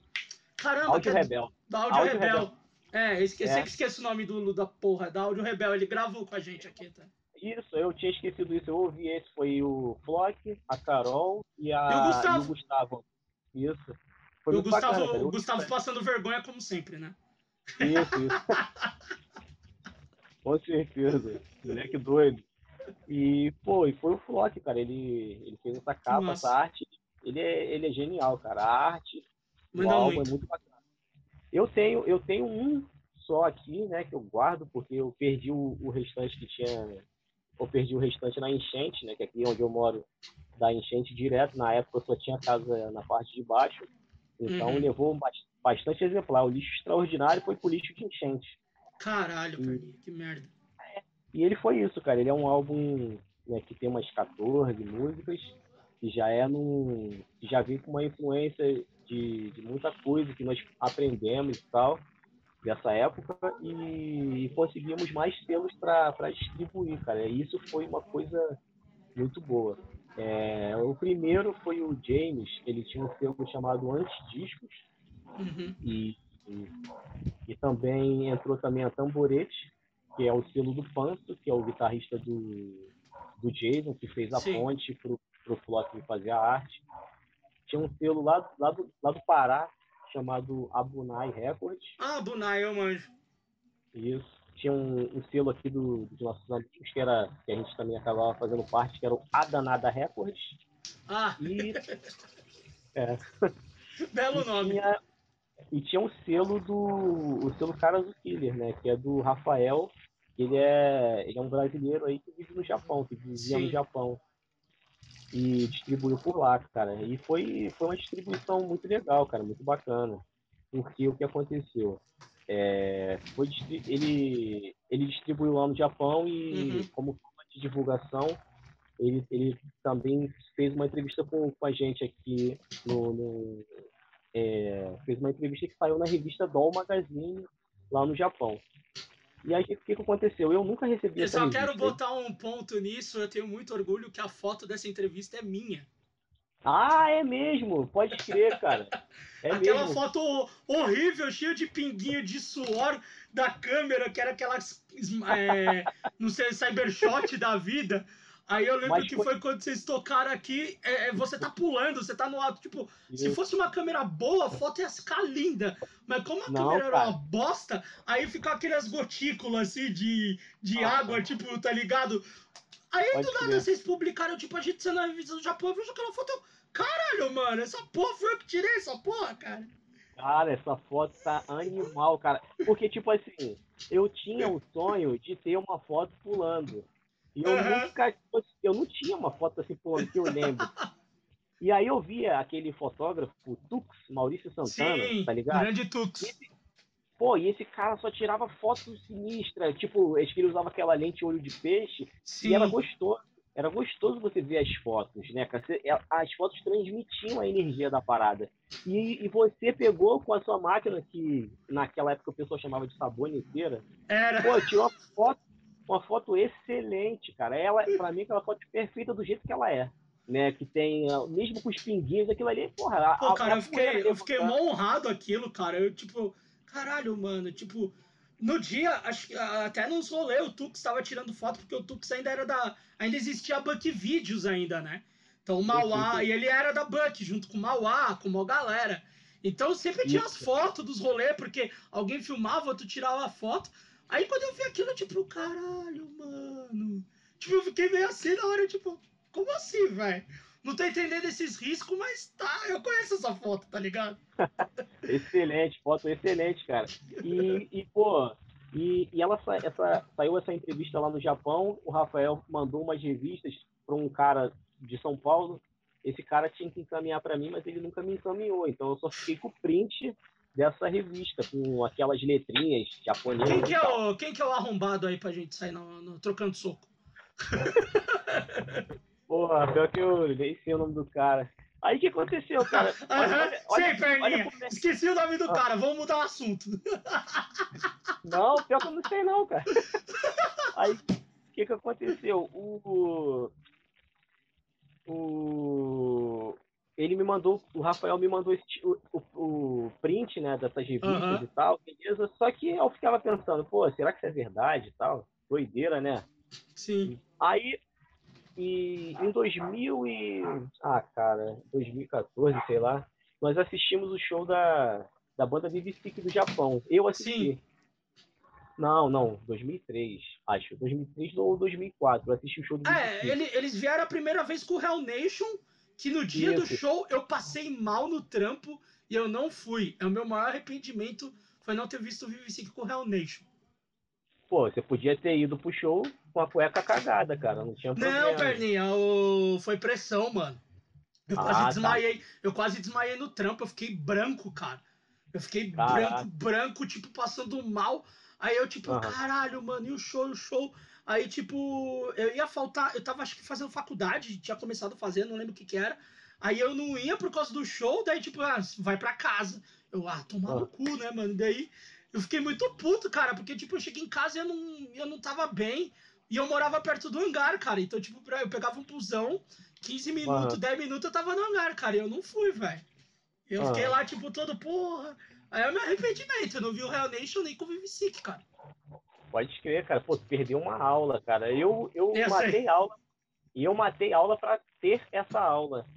Caramba, Áudio é Rebel. do Áudio, Áudio Rebel. Rebel. É, eu esqueci, É. sempre esqueço o nome do, da porra, da Áudio Rebel. Ele gravou com a gente aqui, tá? Isso, eu tinha esquecido isso. Eu ouvi esse, foi o Flock, a Carol e, a, E o Gustavo. e o Gustavo. Isso. Foi o Gustavo, bacana, o Eu- Gustavo passando vergonha, como sempre, né? Isso, isso. Com certeza. Moleque doido. E, pô, e foi o Flock, cara. Ele, ele fez essa capa, massa. essa arte. Ele é, ele é genial, cara. A arte do Manda álbum muito. é muito bacana. Eu tenho, eu tenho um só aqui, né, que eu guardo, porque eu perdi o, o restante que tinha. Eu perdi o restante na enchente, né? Que aqui onde eu moro da enchente direto. Na época eu só tinha casa na parte de baixo. Então Uhum. levou bas- bastante exemplar. O lixo extraordinário foi pro lixo de enchente. Caralho, Hum. Carlinhos, que merda. E ele foi isso, cara. Ele é um álbum né, que tem umas 14 músicas, que já é num. que já vem com uma influência de, de muita coisa que nós aprendemos e tal, dessa época, e, conseguimos mais selos para distribuir, cara. E isso foi uma coisa muito boa. É, o primeiro foi o James, ele tinha um selo chamado Antidiscos, Uhum. e, e, e também entrou também a Tamborete, que é o selo do Panto, que é o guitarrista do, do Jason, que fez a Sim. ponte pro, pro Flock fazer a arte. Tinha um selo lá, lá, do, lá do Pará, chamado Abunai Records. Ah, Bunai, eu manjo. Isso. Tinha um, um selo aqui do, dos nossos amigos, que, era, que a gente também acabava fazendo parte, que era o Adanada Records. Ah, E belo e nome. Tinha, e tinha o selo do. O selo Caras do Killer, né? Que é do Rafael. Ele é, ele é um brasileiro aí que vive no Japão, que vivia Sim. no Japão. E distribuiu por lá, cara. E foi, foi uma distribuição muito legal, cara, muito bacana. Porque o que aconteceu? É, foi, ele, ele distribuiu lá no Japão e, Uhum. como forma de divulgação, ele, ele também fez uma entrevista com, com a gente aqui no, no, é, fez uma entrevista que saiu na revista Doll Magazine lá no Japão. E aí, o que, que aconteceu? Eu nunca recebi Eu essa só revista. quero botar um ponto nisso. Eu tenho muito orgulho que a foto dessa entrevista é minha. Ah, é mesmo? Pode crer, cara. É aquela mesmo. foto horrível, cheia de pinguinho de suor da câmera, que era aquelas. É, não sei, cybershot da vida. Aí eu lembro Mas que foi- foi quando vocês tocaram aqui, é, é, você tá pulando, você tá no alto. Tipo, se Isso. fosse uma câmera boa, a foto ia ficar linda. Mas como a Não, câmera era cara. uma bosta, aí ficou aquelas gotículas assim de, de Ah. água, tipo, tá ligado? Aí Pode do nada crer. vocês publicaram, tipo, a gente sendo na revista do Japão, eu vejo aquela foto. eu, Caralho, mano, essa porra foi eu que tirei essa porra, cara. Cara, essa foto tá animal, cara. Porque, tipo assim, eu tinha o sonho de ter uma foto pulando. E eu Aham. nunca. Eu não tinha uma foto assim pulando, que eu lembro. E aí eu via aquele fotógrafo, o Tux, Maurício Santana, Sim, tá ligado? grande Tux. Pô, e esse cara só tirava foto sinistra. Tipo, acho que ele usava aquela lente olho de peixe. Sim, E era gostoso. Era gostoso você ver as fotos, né? cara? É- As fotos transmitiam a energia da parada. E, e você pegou com a sua máquina, que naquela época o pessoal chamava de saboneteira, era. pô, tirou a foto, uma foto excelente, cara. Ela, pra mim, aquela foto perfeita do jeito que ela é. Né, que tem, mesmo com os pinguinhos, aquilo ali, porra. Pô, a, cara, a eu fiquei, eu fiquei mó honrado aquilo, cara. Eu, tipo, caralho, mano, tipo, no dia, acho que até nos rolê o Tux estava tirando foto, porque o Tux ainda era da. Ainda existia a Buck Videos ainda, né? Então o Mauá, e ele era da Buck, junto com o Mauá, com uma galera. Então sempre tinha as fotos dos rolês, porque alguém filmava, tu tirava a foto. Aí quando eu vi aquilo, tipo, caralho, mano. Tipo, eu fiquei meio assim na hora, tipo, como assim, velho? Não tô entendendo esses riscos, mas tá, eu conheço essa foto, tá ligado? excelente, foto excelente, cara. E, e pô, e, e ela essa, saiu essa entrevista lá no Japão, o Rafael mandou umas revistas para um cara de São Paulo. Esse cara tinha que encaminhar para mim, mas ele nunca me encaminhou. Então eu só fiquei com o print dessa revista, com aquelas letrinhas japonesas. Quem que é o, quem que é o arrombado aí pra gente sair no, no trocando soco? Porra, pior que eu nem sei o nome do cara. Aí o que aconteceu, cara? Olha, olha, olha, Sei, perninha. É... Esqueci o nome do ah. cara, vamos mudar o assunto. Não, pior que eu não sei não, cara. Aí o que, que aconteceu? O, o, ele me mandou, o Rafael me mandou esse, o, o, print, né, dessas revistas uhum. e tal, beleza? Só que eu ficava pensando, pô, será que isso é verdade e tal? Doideira, né? Sim. Aí, e em 2000 e... Ah, cara, 2014, sei lá, nós assistimos o show da, da banda Vivistic do Japão. Eu assisti. Sim. Não, não, 2003, acho. 2003 ou 2004, eu assisti o show do É, ele, eles vieram a primeira vez com o Hell Nation que no dia do show eu passei mal no trampo e eu não fui. É o meu maior arrependimento foi não ter visto o Vivi 5 com o Hell Nation. Pô, você podia ter ido pro show com a cueca cagada, cara. Não tinha problema. Não, Perninha, o... foi pressão, mano. Eu ah, quase tá. desmaiei. Tá. Eu quase desmaiei no trampo, eu fiquei branco, cara. Eu fiquei Caraca. branco, branco, tipo, passando mal. Aí eu, tipo, uhum. caralho, mano, e o show, o show. Aí, tipo, eu ia faltar. Eu tava, acho que, fazendo faculdade, tinha começado a fazer, não lembro o que que era. Aí eu não ia por causa do show, daí, tipo, ah, vai pra casa. Eu, ah, tomar no cu, né, mano? Daí eu fiquei muito puto, cara, porque, tipo, eu cheguei em casa e eu não, eu não tava bem. E eu morava perto do hangar, cara. Então, tipo, eu pegava um busão, 15 minutos, uhum. 10 minutos eu tava no hangar, cara. E eu não fui, velho. Eu uhum. fiquei lá, tipo, todo, porra. Aí é o meu arrependimento. Eu não vi o Real Nation nem com o Vivisic, cara. Pode crer, cara. Pô, perdeu uma aula, cara. Eu, eu, matei aula. E eu matei aula para ter essa aula.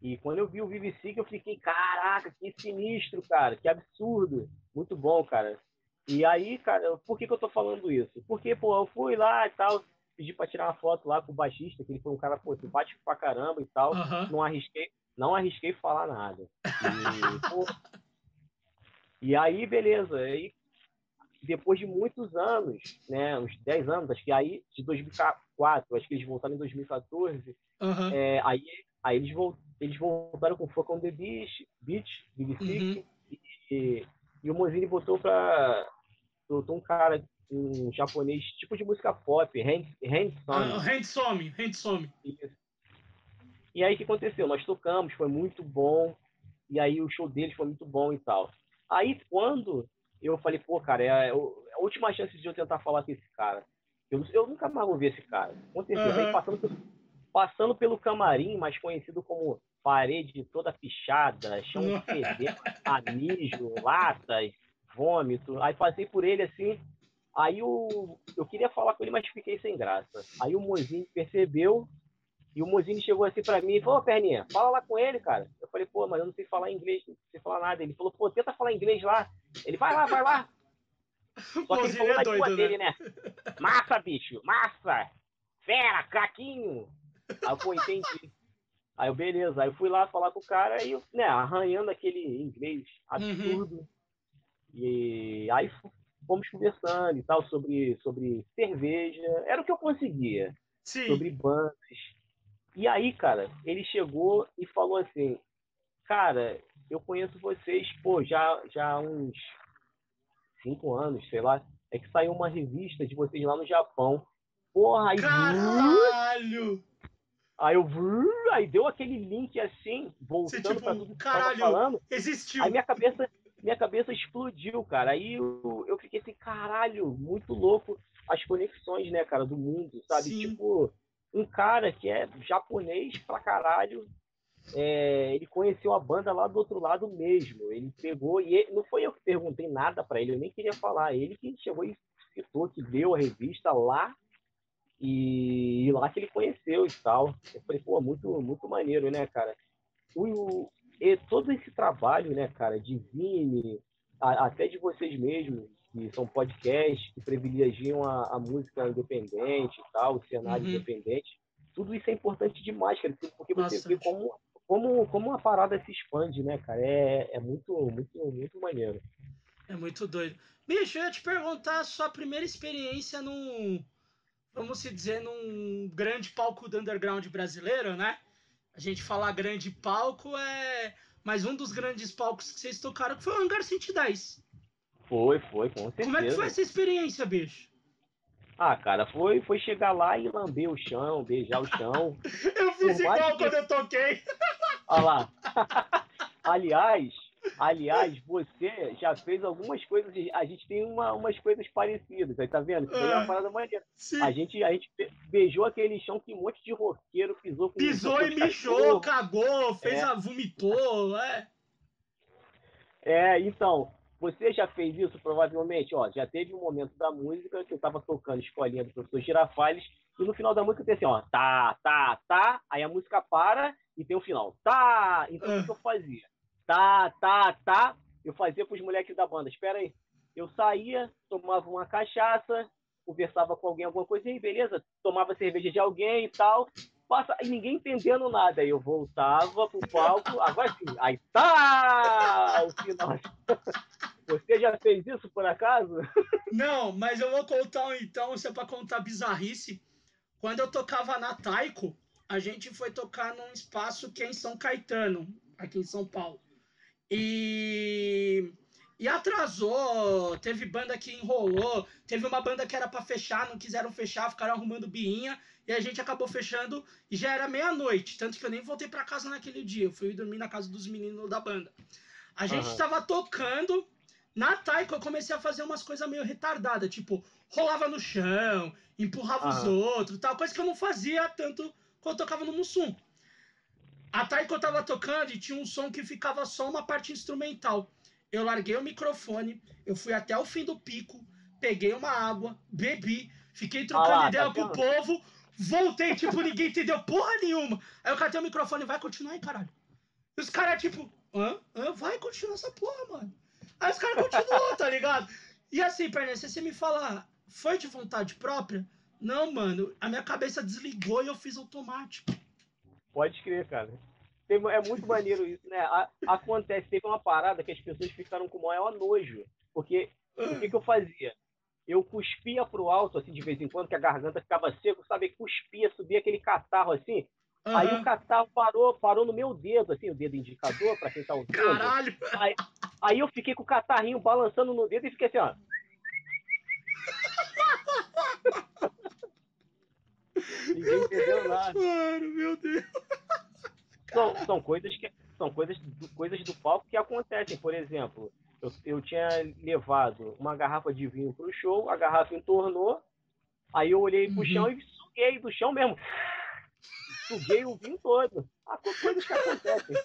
E quando eu vi o Vivisic, eu fiquei, caraca, que sinistro, cara. Que absurdo. Muito bom, cara. E aí, cara, por que, que eu tô falando isso? Porque, pô, eu fui lá e tal, pedi pra tirar uma foto lá com o baixista, que ele foi um cara, pô, simpático pra caramba e tal. Uhum. Não arrisquei, não arrisquei falar nada. E, pô, e aí, beleza. Aí depois de muitos anos, né, uns 10 anos, acho que aí, de 2004, acho que eles voltaram em 2014, uhum. é, aí, aí eles, eles voltaram com Fuck on the Beach, Beach BBC, uhum. e, e, o Mozini botou pra. botou um cara, um japonês, tipo de música pop, Handsome. Uh, Handsome, Handsome. E aí o que aconteceu? Nós tocamos, foi muito bom, e aí o show deles foi muito bom e tal. Aí quando eu falei, pô, cara, é a, última chance de eu tentar falar com esse cara. Eu, eu nunca mais vou ver esse cara. Aconteceu. Uhum. Aí passando, pelo, passando pelo camarim, mais conhecido como parede toda pichada, chão fedendo, amijo, latas, vômito. Aí passei por ele assim. Aí o, eu queria falar com ele, mas fiquei sem graça. Aí o Mozinho percebeu e o Mozini chegou assim para mim e falou, Perninha, fala lá com ele, cara. Eu falei, pô, mas eu não sei falar inglês, não sei falar nada. Ele falou, pô, tenta falar inglês lá. Ele, vai lá, vai lá. Só que ele falou é doido, né? dele, né? Massa, bicho, massa, fera, craquinho. Aí eu, pô, entendi. Aí eu, beleza. Aí eu fui lá falar com o cara e, né, arranhando aquele inglês absurdo. Uhum. E aí fomos conversando e tal sobre, sobre cerveja. Era o que eu conseguia. Sim. Sobre bandas. E aí, cara, ele chegou e falou assim: Cara, eu conheço vocês, pô, já, já há uns cinco anos, sei lá. É que saiu uma revista de vocês lá no Japão. Porra, aí. Caralho! Aí eu. Aí deu aquele link assim, voltando tipo, pra tudo que caralho, falando. Existiu. Aí minha cabeça. minha cabeça explodiu, cara. Aí eu, eu fiquei assim, caralho, muito louco as conexões, né, cara, do mundo, sabe? Sim. Tipo, um cara que é japonês pra caralho, é, ele conheceu a banda lá do outro lado mesmo. Ele pegou, e ele, não foi eu que perguntei nada para ele, eu nem queria falar. Ele que chegou e citou, que deu a revista lá, e, e lá que ele conheceu e tal. Eu falei, pô, muito, muito maneiro, né, cara? O, e todo esse trabalho, né, cara, de Vini, a, até de vocês mesmos, que são podcasts que privilegiam a, a música independente e tal, o cenário uhum. independente, tudo isso é importante demais, cara, porque você Nossa. vê como, como, como a parada se expande, né, cara? É, é muito, muito, muito maneiro. É muito doido. Bicho, eu ia te perguntar a sua primeira experiência num, vamos se dizer, num grande palco do underground brasileiro, né? A gente falar grande palco é. Mas um dos grandes palcos que vocês tocaram foi o Hangar 110. Foi, foi, com certeza. Como é que foi essa experiência, bicho? Ah, cara, foi, foi chegar lá e lamber o chão, beijar o chão. eu fiz igual que... quando eu toquei. Olha lá. Aliás, Aliás, você já fez algumas coisas. A gente tem uma, umas coisas parecidas, aí tá vendo? Isso é uma parada maneira. A gente, a gente beijou aquele chão que um monte de roqueiro pisou com Pisou e mijou, cagou, fez é. a vomitou, é. É, então, você já fez isso provavelmente, ó, já teve um momento da música que eu tava tocando escolinha do professor Girafales e no final da música tem assim, ó, tá, tá, tá, aí a música para e tem o um final, tá, então o que eu fazia? Tá, tá, tá. Eu fazia para os moleques da banda. Espera aí. Eu saía, tomava uma cachaça, conversava com alguém, alguma coisa, e beleza, tomava cerveja de alguém e tal. Passa, e ninguém entendendo nada. Aí eu voltava pro palco, agora sim, aí tá! O final. Você já fez isso por acaso? Não, mas eu vou contar então, se é pra contar bizarrice. Quando eu tocava na Taiko, a gente foi tocar num espaço que é em São Caetano, aqui em São Paulo. E, e atrasou, teve banda que enrolou, teve uma banda que era para fechar, não quiseram fechar, ficaram arrumando biinha, e a gente acabou fechando e já era meia-noite, tanto que eu nem voltei para casa naquele dia, eu fui dormir na casa dos meninos da banda. A gente estava tocando, na Taiko eu comecei a fazer umas coisas meio retardadas, tipo, rolava no chão, empurrava os outros, tal, coisa que eu não fazia tanto quando eu tocava no Mussum. A Taiko tava tocando e tinha um som que ficava só uma parte instrumental. Eu larguei o microfone, eu fui até o fim do pico, peguei uma água, bebi, fiquei trocando ah, ideia tá com o povo, voltei, tipo, ninguém entendeu porra nenhuma. Aí eu catei o microfone, vai continuar aí, caralho. E os caras, tipo, hã? hã? Vai continuar essa porra, mano. Aí os caras continuam, tá ligado? E assim, Pernet, se você me falar, foi de vontade própria? Não, mano, a minha cabeça desligou e eu fiz automático. Pode crer, cara. É muito maneiro isso, né? Acontece, teve uma parada que as pessoas ficaram com o maior nojo. Porque o que, que eu fazia? Eu cuspia pro alto, assim, de vez em quando, que a garganta ficava seca, sabe? Cuspia, subia aquele catarro assim. Uhum. Aí o catarro parou, parou no meu dedo, assim, o dedo indicador, pra quem tá ouvindo. Caralho! Aí, aí eu fiquei com o catarrinho balançando no dedo e fiquei assim, ó. Ninguém entendeu nada. Mano, meu Deus. São, são coisas que são coisas do, coisas do palco que acontecem. Por exemplo, eu, eu tinha levado uma garrafa de vinho pro show, a garrafa entornou, aí eu olhei pro uhum. chão e suguei do chão mesmo. Suguei o vinho todo. Ah, coisas que acontecem.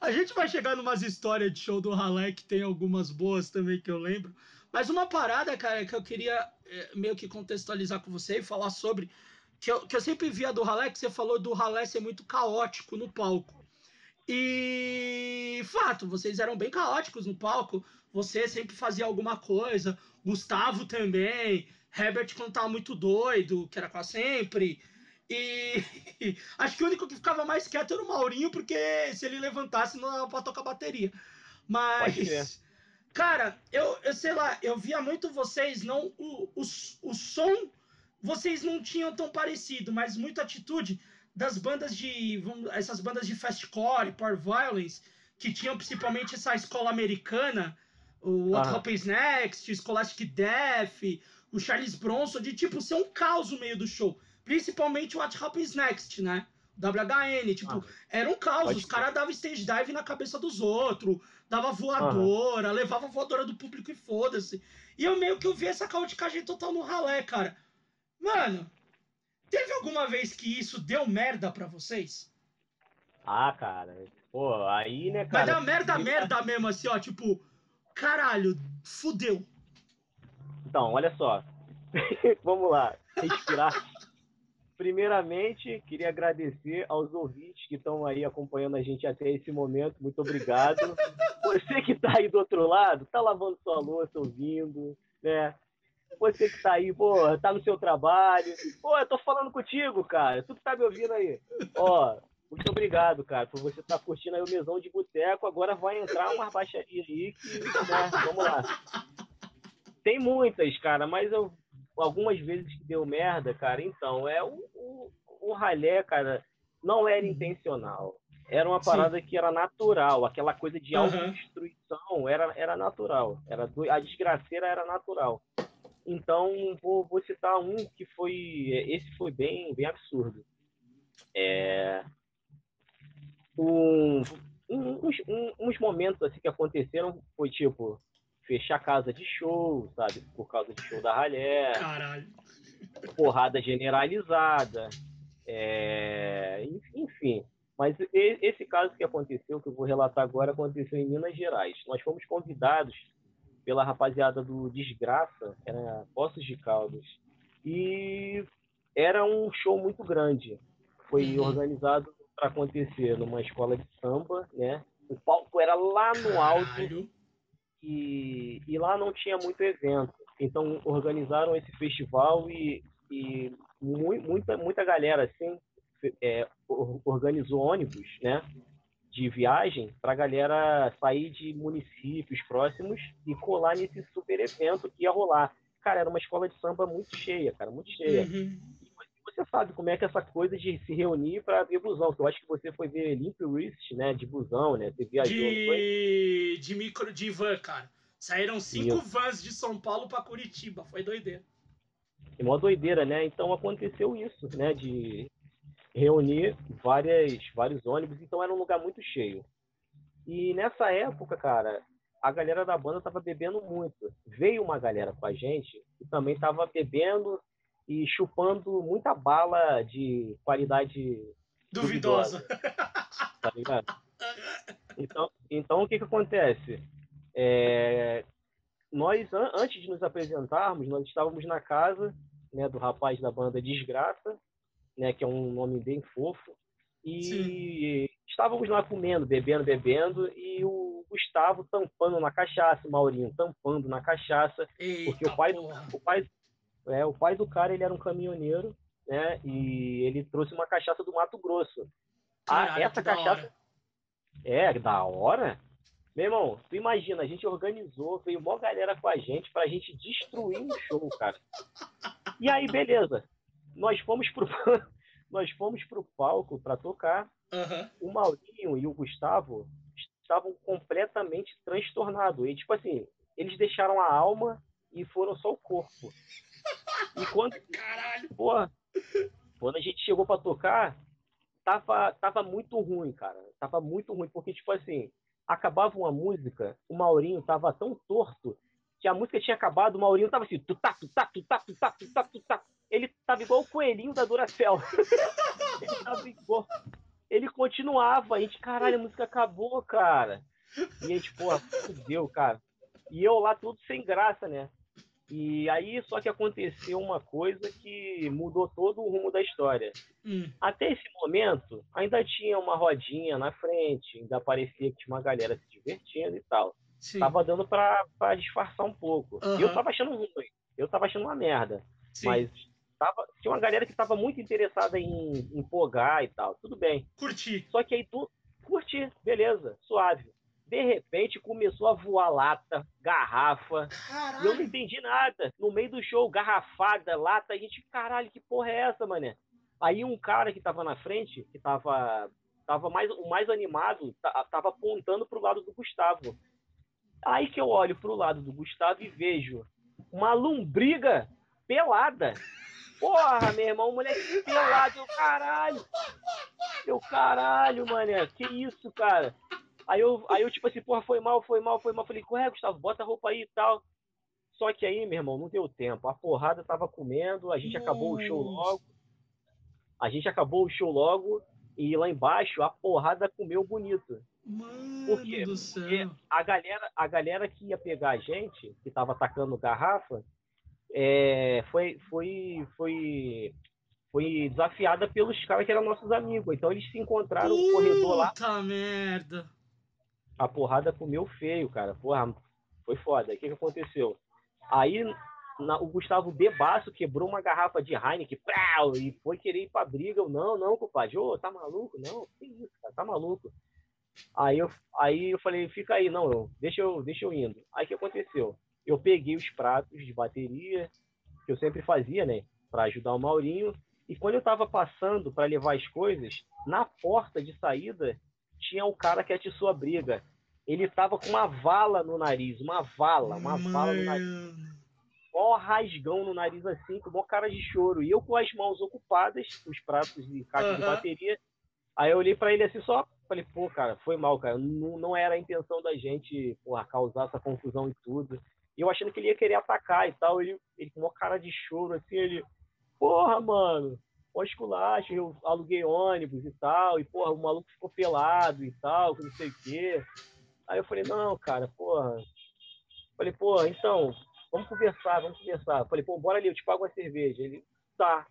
A gente vai chegar numas histórias de show do Ralé que tem algumas boas também que eu lembro. Mas uma parada, cara, que eu queria é, meio que contextualizar com você e falar sobre. Que eu, que eu sempre via do Ralé, que você falou do Ralé ser muito caótico no palco. E fato, vocês eram bem caóticos no palco. Você sempre fazia alguma coisa. Gustavo também. Herbert quando tava muito doido, que era quase sempre. E acho que o único que ficava mais quieto era o Maurinho, porque se ele levantasse não dava pra tocar bateria. Mas. Cara, eu, eu sei lá, eu via muito vocês, não o, o, o som, vocês não tinham tão parecido, mas muita atitude das bandas de. essas bandas de fastcore, power violence, que tinham principalmente essa escola americana, o What ah. Happens Next, o Scholastic Death, o Charles Bronson, de tipo ser um caos no meio do show. Principalmente o What Happens Next, né? WHN, tipo, ah, era um caos. Os caras davam stage dive na cabeça dos outros, dava voadora, levava voadora do público e foda-se. E eu meio que eu vi essa caoticagem total no ralé, cara. Mano, teve alguma vez que isso deu merda pra vocês? Ah, cara. Pô, aí, né, cara. Mas dá merda, merda mesmo, assim, ó, tipo, caralho, fudeu. Então, olha só. Vamos lá, respirar. Primeiramente, queria agradecer aos ouvintes que estão aí acompanhando a gente até esse momento. Muito obrigado. Você que está aí do outro lado, está lavando sua louça, ouvindo, né? Você que está aí, pô, tá no seu trabalho. Pô, eu tô falando contigo, cara. Tu que tá me ouvindo aí. Ó, muito obrigado, cara, por você estar tá curtindo aí o mesão de boteco. Agora vai entrar uma baixaria aí que, né, vamos lá. Tem muitas, cara, mas eu algumas vezes que deu merda, cara, então, é o, o, o ralé, cara, não era uhum. intencional. Era uma parada Sim. que era natural, aquela coisa de uhum. autodestruição era, era natural. Era, a desgraceira era natural. Então, vou, vou citar um que foi. Esse foi bem, bem absurdo. É, um, um, uns, um, uns momentos assim que aconteceram foi tipo fechar casa de show, sabe? Por causa de show da ralé. Caralho. Porrada generalizada. É... Enfim. Mas esse caso que aconteceu, que eu vou relatar agora, aconteceu em Minas Gerais. Nós fomos convidados pela rapaziada do Desgraça, era Poços de Caldas. E era um show muito grande. Foi uhum. organizado para acontecer numa escola de samba, né? O palco era lá no alto e, e lá não tinha muito evento. Então organizaram esse festival e, e muita, muita galera assim é, organizou ônibus, né? De viagem para a galera sair de municípios próximos e colar nesse super evento que ia rolar. Cara, era uma escola de samba muito cheia, cara, muito cheia. Uhum. Você sabe como é que essa coisa de se reunir para ver busão. Eu acho que você foi ver Limp Wrist, né? De busão, né? Você viajou, de... foi? De micro, de van, cara. Saíram cinco vans de São Paulo para Curitiba. Foi doideira. É uma doideira, né? Então aconteceu isso, né? De reunir várias, vários ônibus. Então era um lugar muito cheio. E nessa época, cara, a galera da banda tava bebendo muito. Veio uma galera com a gente que também tava bebendo e chupando muita bala de qualidade duvidosa. duvidosa tá ligado? Então, então o que que acontece? É, nós, an antes de nos apresentarmos, nós estávamos na casa né, do rapaz da banda Desgraça, né, que é um nome bem fofo, e Sim. estávamos lá comendo, bebendo, bebendo, e o Gustavo tampando na cachaça, o Maurinho tampando na cachaça, Eita porque o pai, o pai, é, o pai do cara, ele era um caminhoneiro, né? E ele trouxe uma cachaça do Mato Grosso. Ah, Caralho, ah, essa cachaça. É, da hora. Meu irmão, tu imagina, a gente organizou, veio uma galera com a gente pra gente destruir o show, cara. E aí, beleza. Nós fomos pro, nós fomos pro palco pra tocar. Uhum. O Maurinho e o Gustavo estavam completamente transtornados. E, tipo assim, eles deixaram a alma e foram só o corpo. E quando. Caralho! Porra, quando a gente chegou para tocar, tava, tava muito ruim, cara. Tava muito ruim, porque, tipo assim, acabava uma música, o Maurinho tava tão torto que a música tinha acabado, o Maurinho tava assim, tutá, tutá, tutá, tutá, tutá, tutá. Ele tava igual o coelhinho da Duracell. ele tava igual. Ele continuava, a gente, caralho, a música acabou, cara. E a gente, porra, fudeu, cara. E eu lá tudo sem graça, né? E aí só que aconteceu uma coisa que mudou todo o rumo da história. Hum. Até esse momento, ainda tinha uma rodinha na frente, ainda parecia que tinha uma galera se divertindo e tal. Sim. Tava dando pra, pra disfarçar um pouco. Uhum. Eu tava achando ruim, eu tava achando uma merda. Sim. Mas tava, tinha uma galera que tava muito interessada em empolgar e tal. Tudo bem. Curti. Só que aí tu. Curti, beleza, suave. De repente começou a voar lata, garrafa. Caralho. E eu não entendi nada. No meio do show, garrafada, lata. A gente, caralho, que porra é essa, mané? Aí um cara que tava na frente, que tava, tava mais, o mais animado, tava apontando pro lado do Gustavo. Aí que eu olho pro lado do Gustavo e vejo uma lombriga pelada Porra, meu irmão, moleque pelado, eu caralho. Eu caralho, mané. Que isso, cara? Aí eu, aí eu, tipo assim, porra, foi mal, foi mal, foi mal. Falei, é, Gustavo, bota a roupa aí e tal. Só que aí, meu irmão, não deu tempo. A porrada tava comendo, a gente Nossa. acabou o show logo. A gente acabou o show logo e lá embaixo a porrada comeu bonito. Mano Por quê? do céu. Porque a galera, a galera que ia pegar a gente, que tava atacando garrafa, é, foi, foi, foi, foi desafiada pelos caras que eram nossos amigos. Então eles se encontraram Puta no corredor lá. Puta merda! A porrada comeu feio, cara. Porra, foi foda. O que, que aconteceu? Aí na, o Gustavo Bebaço quebrou uma garrafa de Heineken prau, e foi querer ir pra briga. Eu, não, não, compadre, ô, tá maluco? Não, que isso, cara, tá maluco. Aí eu, aí eu falei, fica aí, não, eu, deixa, eu, deixa eu indo. Aí o que aconteceu? Eu peguei os pratos de bateria, que eu sempre fazia, né, para ajudar o Maurinho, e quando eu tava passando para levar as coisas, na porta de saída tinha o cara que atiçou a briga. Ele tava com uma vala no nariz, uma vala, uma Mano. vala no nariz mó rasgão no nariz assim, com mó cara de choro. E eu com as mãos ocupadas, os pratos e caixa uhum. de bateria. Aí eu olhei para ele assim só, falei, pô, cara, foi mal, cara. Não, não era a intenção da gente, porra, causar essa confusão e tudo. E eu achando que ele ia querer atacar e tal. Ele, ele com mó cara de choro, assim, ele, porra, mano, esculacho, eu aluguei ônibus e tal. E, porra, o maluco ficou pelado e tal, não sei o quê. Aí eu falei, não, cara, porra. Falei, pô, então, vamos conversar, vamos conversar. Falei, pô, bora ali, eu te pago uma cerveja. Ele, tá.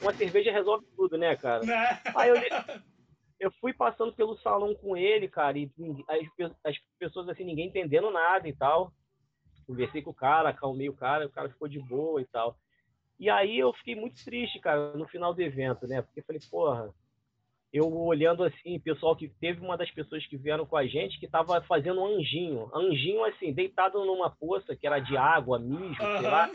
Uma cerveja resolve tudo, né, cara? Aí eu, eu fui passando pelo salão com ele, cara, e as, as pessoas, assim, ninguém entendendo nada e tal. Conversei com o cara, acalmei o cara, o cara ficou de boa e tal. E aí eu fiquei muito triste, cara, no final do evento, né? Porque falei, porra, eu olhando assim, pessoal que teve uma das pessoas que vieram com a gente que estava fazendo um anjinho, anjinho assim, deitado numa poça que era de água, mijo, uhum. sei lá,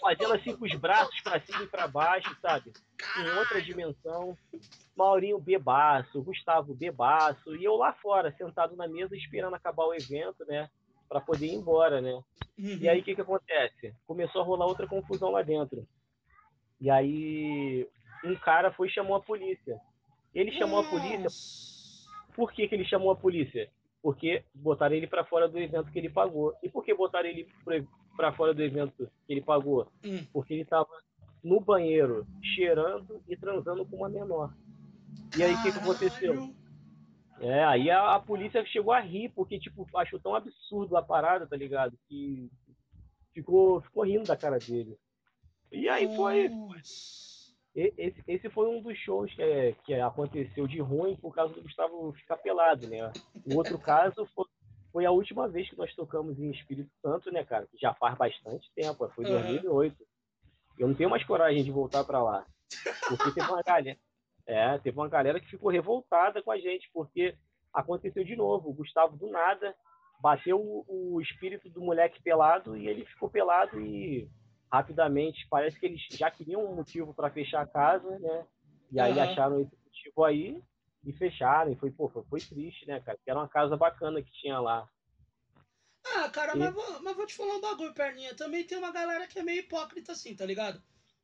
fazendo assim com os braços para cima e para baixo, sabe? Em outra dimensão. Maurinho bebaço, Gustavo bebaço, e eu lá fora, sentado na mesa esperando acabar o evento, né? Para poder ir embora, né? Uhum. E aí o que que acontece? Começou a rolar outra confusão lá dentro. E aí um cara foi e chamou a polícia. Ele chamou a polícia. Por que, que ele chamou a polícia? Porque botaram ele para fora do evento que ele pagou. E por que botaram ele para fora do evento que ele pagou? Hum. Porque ele estava no banheiro cheirando e transando com uma menor. E aí o que, que aconteceu? É, aí a, a, polícia chegou a rir, porque, tipo, achou tão absurdo a parada, tá ligado? Que ficou, ficou rindo da cara dele. E aí foi. Esse, esse foi um dos shows que, é, que aconteceu de ruim por causa do Gustavo ficar pelado, né? O outro caso foi, foi, a última vez que nós tocamos em Espírito Santo, né, cara? Que já faz bastante tempo, foi em uhum. 2008. Eu não tenho mais coragem de voltar para lá. Porque teve uma galera, é, teve uma galera que ficou revoltada com a gente, porque aconteceu de novo. O Gustavo, do nada, bateu o, o espírito do moleque pelado e ele ficou pelado e rapidamente, parece que eles já queriam um motivo para fechar a casa, né? E aí uhum. acharam esse motivo aí e fecharam. E foi, pô, foi, foi triste, né, cara? Que era uma casa bacana que tinha lá. Ah, cara, e... mas, vou, mas vou te falar um bagulho, perninha. Também tem uma galera que é meio hipócrita assim, tá ligado?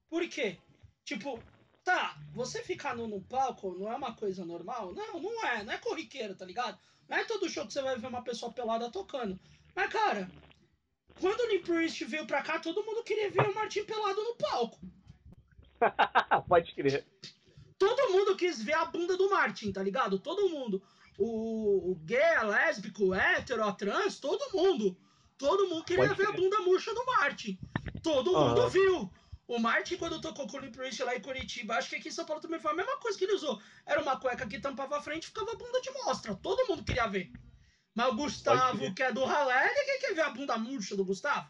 Por quê? Tipo, tá, você ficar no, no palco não é uma coisa normal? Não, não é, não é corriqueiro, tá ligado? Não é todo show que você vai ver uma pessoa pelada tocando. Mas, cara, quando o Priest veio pra cá, todo mundo queria ver o Martin pelado no palco. Pode crer. Todo mundo quis ver a bunda do Martin, tá ligado? Todo mundo. O, o gay, a lésbico, o hétero, a trans, todo mundo. Todo mundo queria Pode ver crer. a bunda murcha do Martin. Todo uhum. mundo viu. O Martin, quando tocou com o Priest lá em Curitiba, acho que aqui em São Paulo também foi a mesma coisa que ele usou. Era uma cueca que tampava a frente e ficava a bunda de mostra. Todo mundo queria ver. Mas o Gustavo, que é do ralé, ninguém quer ver a bunda murcha do Gustavo.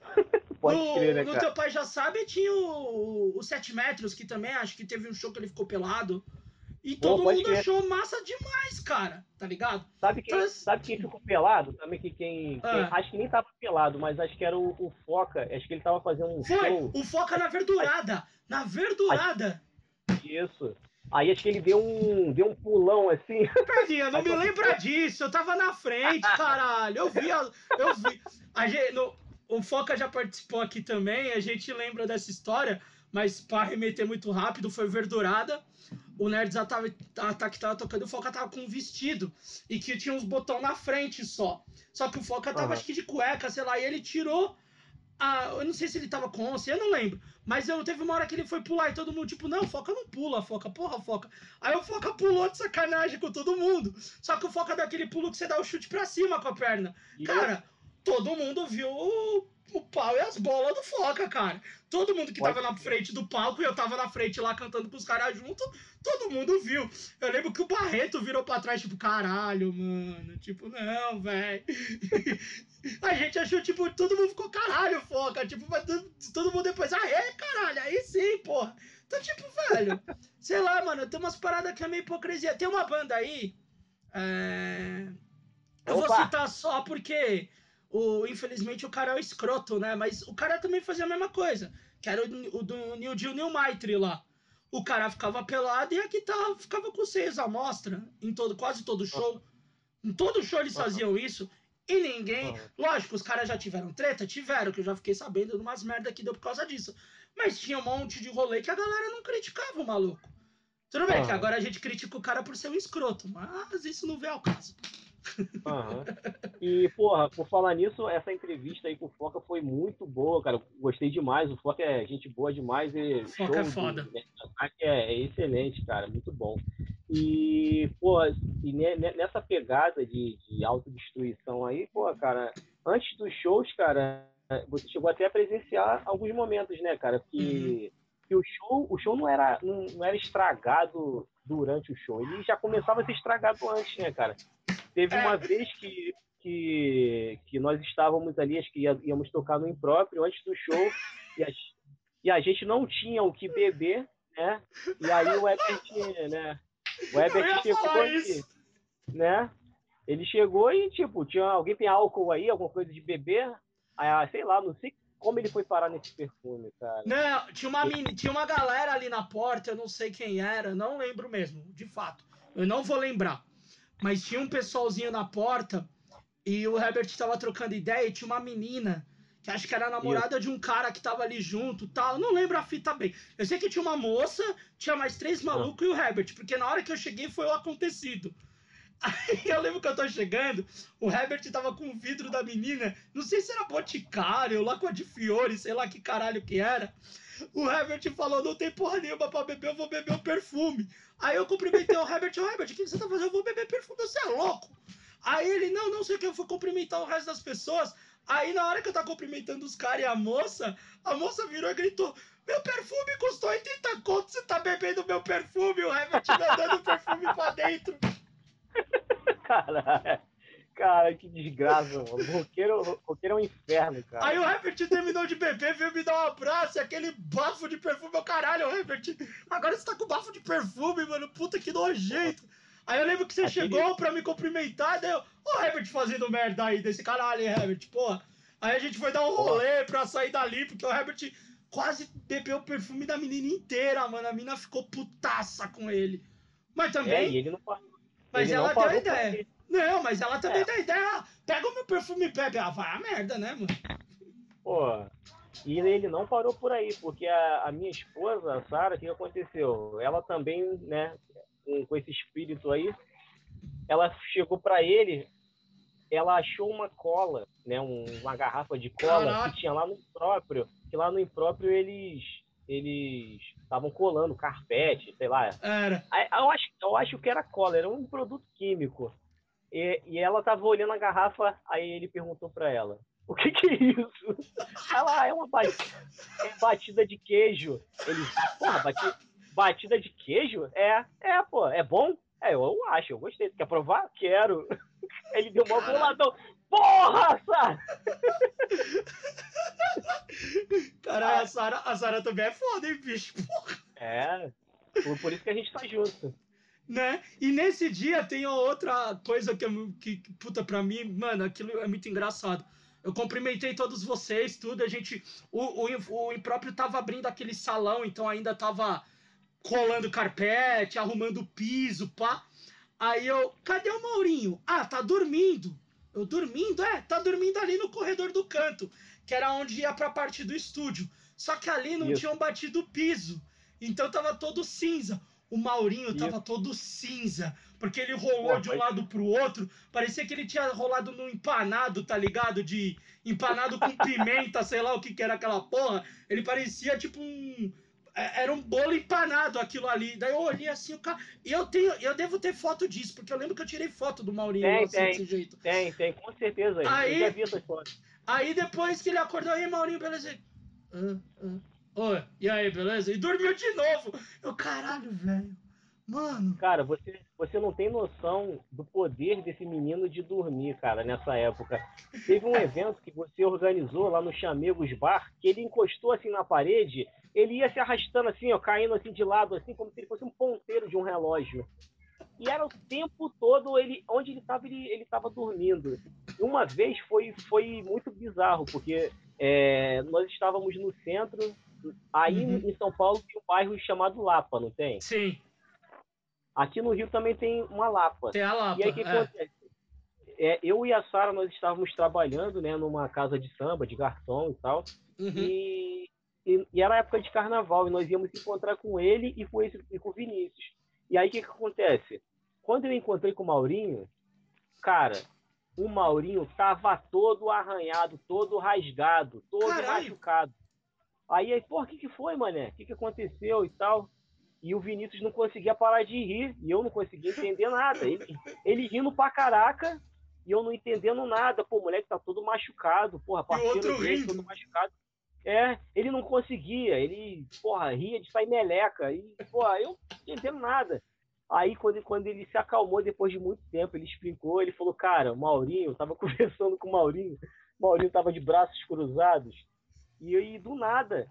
Pode no, crer, né, no Teu Pai Já Sabe tinha o, o 7 metros, que também acho que teve um show que ele ficou pelado. E todo Pô, mundo crer. achou massa demais, cara, tá ligado? Sabe quem, então, sabe quem ficou pelado? Também que quem, quem ah. Acho que nem tava pelado, mas acho que era o, o Foca. Acho que ele tava fazendo um Foi, show. O Foca na verdurada. Na verdurada. Isso. Aí acho que ele deu um, deu um pulão assim. Perninha, não me lembra disso. Eu tava na frente, caralho. Eu vi. A, eu vi. A gente, no, o Foca já participou aqui também. A gente lembra dessa história. mas pra remeter muito rápido, foi verdurada. O Nerds tava, tá, que tava tocando, o Foca tava com um vestido e que tinha uns botões na frente só. Só que o Foca tava, uhum. acho que de cueca, sei lá, e ele tirou a. Eu não sei se ele tava com, eu não lembro. Mas eu, teve uma hora que ele foi pular e todo mundo, tipo, não, Foca não pula, Foca, porra, Foca. Aí o Foca pulou de sacanagem com todo mundo. Só que o Foca dá aquele pulo que você dá o chute pra cima com a perna. E Cara, eu... todo mundo viu o o pau e as bolas do Foca, cara. Todo mundo que Pode tava na frente do palco e eu tava na frente lá cantando com os caras junto, todo mundo viu. Eu lembro que o Barreto virou pra trás, tipo, caralho, mano. Tipo, não, velho. A gente achou, tipo, todo mundo ficou caralho, Foca. Tipo, mas todo mundo depois, ah, é, caralho, aí sim, porra. Então, tipo, velho, sei lá, mano, tem umas paradas que é meio hipocrisia. Tem uma banda aí. É... Eu Opa. vou citar só porque o, infelizmente o cara é o escroto, né? Mas o cara também fazia a mesma coisa. Que era o, o do New Deal New Maitre lá. O cara ficava pelado e a guitarra ficava com seis à mostra em todo, quase todo show. Em todo show eles faziam isso. E ninguém. Lógico, os caras já tiveram treta? Tiveram, que eu já fiquei sabendo de umas merda que deu por causa disso. Mas tinha um monte de rolê que a galera não criticava o maluco. Tudo bem que agora a gente critica o cara por ser um escroto, mas isso não vem ao caso. Uhum. E, porra, por falar nisso, essa entrevista aí com o Foca foi muito boa, cara. Gostei demais. O Foca é gente boa demais. E Foca é foda. De... É, é, excelente, cara. Muito bom. E, pô, e nessa pegada de, de autodestruição aí, pô, cara, antes dos shows, cara, você chegou até a presenciar alguns momentos, né, cara? Que, uhum. que o show, o show não era, não, não era estragado durante o show. Ele já começava a ser estragado antes, né, cara? Teve uma é. vez que, que, que nós estávamos ali, acho que íamos tocar no impróprio antes do show, e a, e a gente não tinha o que beber, né? E aí o Herbert, né? O Herbert chegou e, né? Ele chegou e, tipo, tinha alguém tem álcool aí, alguma coisa de beber? Aí, sei lá, não sei como ele foi parar nesse perfume, cara. Não, tinha uma, mini, tinha uma galera ali na porta, eu não sei quem era, não lembro mesmo, de fato. Eu não vou lembrar. Mas tinha um pessoalzinho na porta e o Herbert estava trocando ideia e tinha uma menina que acho que era a namorada de um cara que tava ali junto tal. Eu não lembro a fita bem. Eu sei que tinha uma moça, tinha mais três malucos ah. e o Herbert, porque na hora que eu cheguei foi o acontecido. Aí eu lembro que eu tô chegando, o Herbert tava com o vidro da menina, não sei se era boticário, lá com a de Fiore, sei lá que caralho que era. O Herbert falou: não tem porra nenhuma pra beber, eu vou beber o um perfume. Aí eu cumprimentei o Herbert: Ô Herbert, o que você tá fazendo? Eu vou beber perfume, você é louco. Aí ele: não, não sei o que, eu fui cumprimentar o resto das pessoas. Aí na hora que eu tava cumprimentando os caras e a moça, a moça virou e gritou: Meu perfume custou 80 conto, você tá bebendo meu perfume? O Herbert mandando o perfume pra dentro. Caralho. Cara, que desgraça, mano. Roqueiro, roqueiro é um inferno, cara. Aí o Herbert terminou de beber, veio me dar um abraço e aquele bafo de perfume. Meu caralho, Herbert, agora você tá com bafo de perfume, mano. Puta que nojento. Aí eu lembro que você aquele... chegou pra me cumprimentar, daí eu, ô Herbert fazendo merda aí desse caralho, Herbert, porra. Aí a gente foi dar um rolê pra sair dali, porque o Herbert quase bebeu o perfume da menina inteira, mano. A menina ficou putaça com ele. Mas também. É, e ele não Mas ele ela deu a ideia. Não, mas ela também é. dá ideia. Ah, pega o meu perfume e bebe. Ah, vai a merda, né, mano? Pô, e ele não parou por aí, porque a, a minha esposa, a Sara, o que aconteceu? Ela também, né, com, com esse espírito aí, ela chegou para ele, ela achou uma cola, né, um, uma garrafa de cola Caraca. que tinha lá no próprio, que lá no impróprio eles eles estavam colando carpete, sei lá. Era. Eu acho, eu acho que era cola, era um produto químico. E, e ela tava olhando a garrafa, aí ele perguntou para ela: O que, que é isso? Ela ah, é uma batida, é batida de queijo. Ele, porra, batida, batida de queijo? É, é, pô, é bom? É, eu acho, eu gostei. Quer provar? Quero. Ele deu uma boladão. Porra, Sara! Caralho, a Sara, a Sara também é foda, hein, bicho? Porra. É, por, por isso que a gente tá junto né? E nesse dia tem outra coisa que, que, que, puta, pra mim, mano, aquilo é muito engraçado. Eu cumprimentei todos vocês, tudo, a gente, o, o, o próprio tava abrindo aquele salão, então ainda tava colando carpete, arrumando piso, pá. Aí eu, cadê o Maurinho? Ah, tá dormindo. Eu dormindo? É, tá dormindo ali no corredor do canto, que era onde ia pra parte do estúdio. Só que ali não Isso. tinham batido o piso. Então tava todo cinza. O Maurinho tava todo cinza. Porque ele rolou Pô, de um mas- lado pro outro. Parecia que ele tinha rolado no empanado, tá ligado? De empanado com pimenta, sei lá o que que era aquela porra. Ele parecia tipo um. é- Era um bolo empanado aquilo ali. Daí eu olhei assim, o cara. E eu tenho. Eu devo ter foto disso, porque eu lembro que eu tirei foto do Maurinho Tem, assim, tem. desse jeito. Tem, tem, com certeza. Aí-. Aí depois que ele acordou, aí Maurinho, beleza? Ah, ah. Oi, e aí, beleza? E dormiu de novo. Eu, caralho, velho. Mano. Cara, você, você não tem noção do poder desse menino de dormir, cara, nessa época. Teve um evento que você organizou lá no Chamegos Bar, que ele encostou assim na parede, ele ia se arrastando assim, ó, caindo assim de lado, assim, como se ele fosse um ponteiro de um relógio. E era o tempo todo, ele, onde ele estava, ele, ele dormindo. E uma vez foi, foi muito bizarro, porque é, nós estávamos no centro, aí Uhum. em São Paulo tem um bairro chamado Lapa, não tem? Sim, Aqui no Rio também tem uma Lapa. tem a Lapa. E aí o que é. acontece? É, eu e a Sara, nós estávamos trabalhando né, numa casa de samba, de garçom e tal. Uhum. E, e, e era época de carnaval, e nós íamos se encontrar com ele e com, esse, e com o Vinícius. E aí o que, que acontece? Quando eu encontrei com o Maurinho, cara, o Maurinho tava todo arranhado, todo rasgado, todo Caralho. machucado. Aí, aí pô, o que, que foi, mané? O que, que aconteceu e tal? E o Vinícius não conseguia parar de rir, e eu não conseguia entender nada. Ele, ele rindo pra caraca, e eu não entendendo nada. Pô, o moleque tá todo machucado, porra, outro dele rindo. todo machucado. É, ele não conseguia, ele, porra, ria de sair meleca. E, porra, eu não entendendo nada. Aí, quando, quando ele se acalmou depois de muito tempo, ele explicou, ele falou, cara, o Maurinho, eu tava conversando com o Maurinho, o Maurinho tava de braços cruzados, e aí, do nada,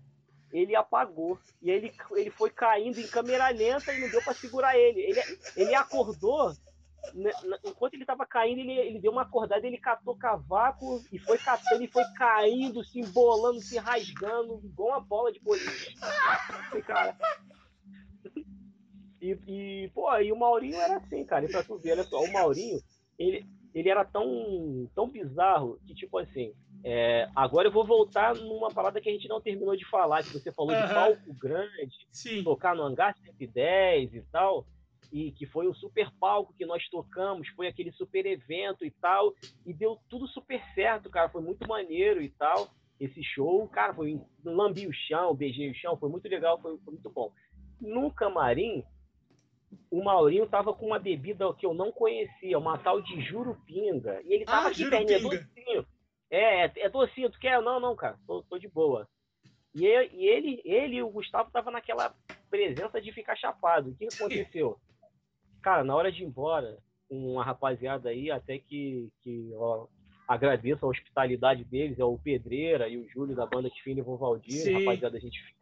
ele apagou. E aí ele, ele foi caindo em câmera lenta e não deu para segurar ele. Ele, ele acordou, né, enquanto ele tava caindo, ele, ele deu uma acordada, ele catou cavaco e foi catando, e foi caindo, se embolando, se rasgando, igual uma bola de boliche. Cara. E, e, pô, e o Maurinho era assim, cara. E pra tu ver, olha só, o Maurinho, ele, ele era tão, tão bizarro que, tipo assim, é, agora eu vou voltar numa parada que a gente não terminou de falar, que você falou de Aham. palco grande, Sim. tocar no Hangar 110 e tal, e que foi o super palco que nós tocamos, foi aquele super evento e tal, e deu tudo super certo, cara, foi muito maneiro e tal, esse show, cara, foi lambi o chão, beijei o chão, foi muito legal, foi, foi muito bom. No camarim, o Maurinho tava com uma bebida que eu não conhecia, uma tal de Jurupinga, e ele tava Ah, aqui perninha, docinho. É, é, é docinho, tu quer? Não, não, cara, tô, tô de boa. E, e ele, ele e o Gustavo tava naquela presença de ficar chapado. O que aconteceu? Cara, na hora de ir embora, com a rapaziada aí, até que, que ó, agradeço a hospitalidade deles, é o Pedreira e o Júlio da banda de Fina e Vovaldir, Sim. rapaziada, gente fina.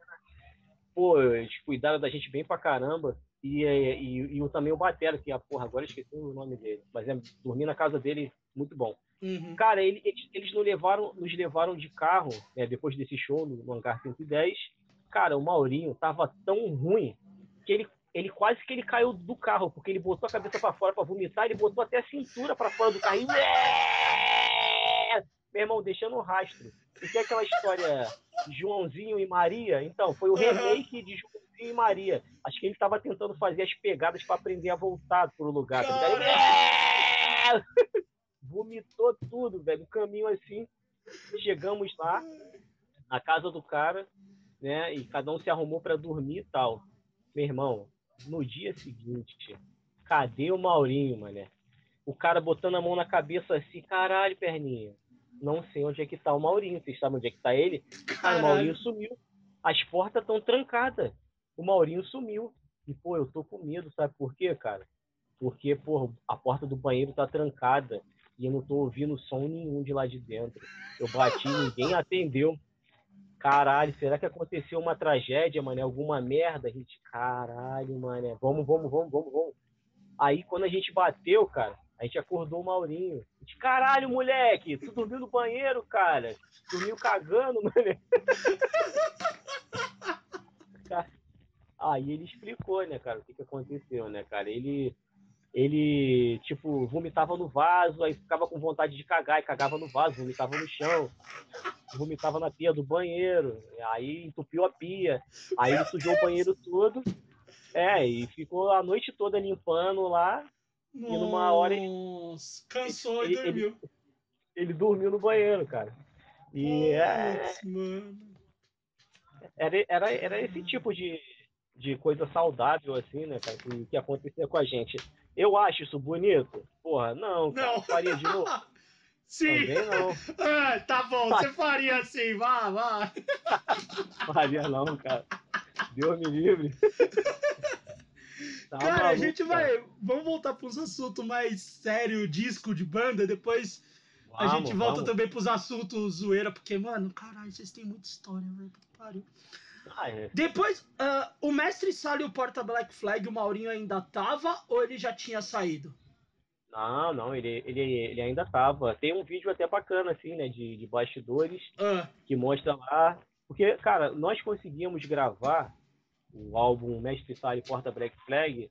Pô, eles cuidaram da gente bem pra caramba. E, e, e, e o- também o Batera, que, ah, porra, agora eu esqueci o nome dele. Mas é dormir na casa dele, muito bom. Uhum. Cara, ele- eles, eles nos, levaram, nos levaram de carro, né, depois desse show no, no Hangar 110. Cara, o Maurinho tava tão ruim que ele, ele quase que ele caiu do carro, porque ele botou a cabeça para fora para vomitar, ele botou até a cintura para fora do carro. E... Meu irmão, deixando um rastro. E tem aquela história Joãozinho e Maria? Então, foi o Aham. remake de Joãozinho e Maria. Acho que ele tava tentando fazer as pegadas para aprender a voltar pro lugar. tá vomitou tudo, velho. No caminho assim, chegamos lá, na casa do cara, né? E cada um se arrumou para dormir e tal. Meu irmão, no dia seguinte, cadê o Maurinho, mané? O cara botando a mão na cabeça assim, caralho, perninha. Não sei onde é que tá o Maurinho. Vocês sabem onde é que tá ele? Cara, o. Maurinho sumiu. As portas estão trancadas. O Maurinho sumiu. E, pô, eu tô com medo, sabe por quê, cara? Porque, pô, a porta do banheiro tá trancada e eu não tô ouvindo som nenhum de lá de dentro. Eu bati, ninguém atendeu. Caralho, será que aconteceu uma tragédia, mané? Alguma merda? A gente, caralho, mané. Vamos, vamos, vamos, vamos, vamos. Aí, quando a gente bateu, cara, a gente acordou o Maurinho. A gente, caralho, moleque, tu dormiu no banheiro, cara. Dormiu cagando. Cara, Aí ele explicou, né, cara, o que, que aconteceu, né, cara? Ele, ele, tipo, vomitava no vaso, aí ficava com vontade de cagar e cagava no vaso, vomitava no chão, vomitava na pia do banheiro, aí entupiu a pia, aí ele sujou o banheiro todo, é, e ficou a noite toda limpando lá, Nossa, e numa hora ele, cansou ele, e dormiu. Ele, ele, dormiu no banheiro, cara. E Putz, é, mano. Era, era, era esse tipo de, de coisa saudável, assim, né, cara, que, que acontecia com a gente. Eu acho isso bonito? Porra, não, cara, Não. faria de novo. Sim. Também não. Ah, tá bom, você faria assim, vá, vá. Faria não, cara. Deus me livre. Tá cara, a maluco, gente cara. vai. Vamos voltar para uns assuntos mais sério, disco de banda, depois a Vamos, gente volta vamos. também pros assuntos zoeira, porque, mano, caralho, vocês têm muita história, velho. pariu. Ah, é. Depois, ah, o Mestre Sala e o Porta Black Flag, o Maurinho ainda tava ou ele já tinha saído? Não, não, ele, ele, ele ainda tava. Tem um vídeo até bacana, assim, né, de, de bastidores, Ah, que mostra lá. Porque, cara, nós conseguimos gravar o álbum Mestre Sala e Porta Black Flag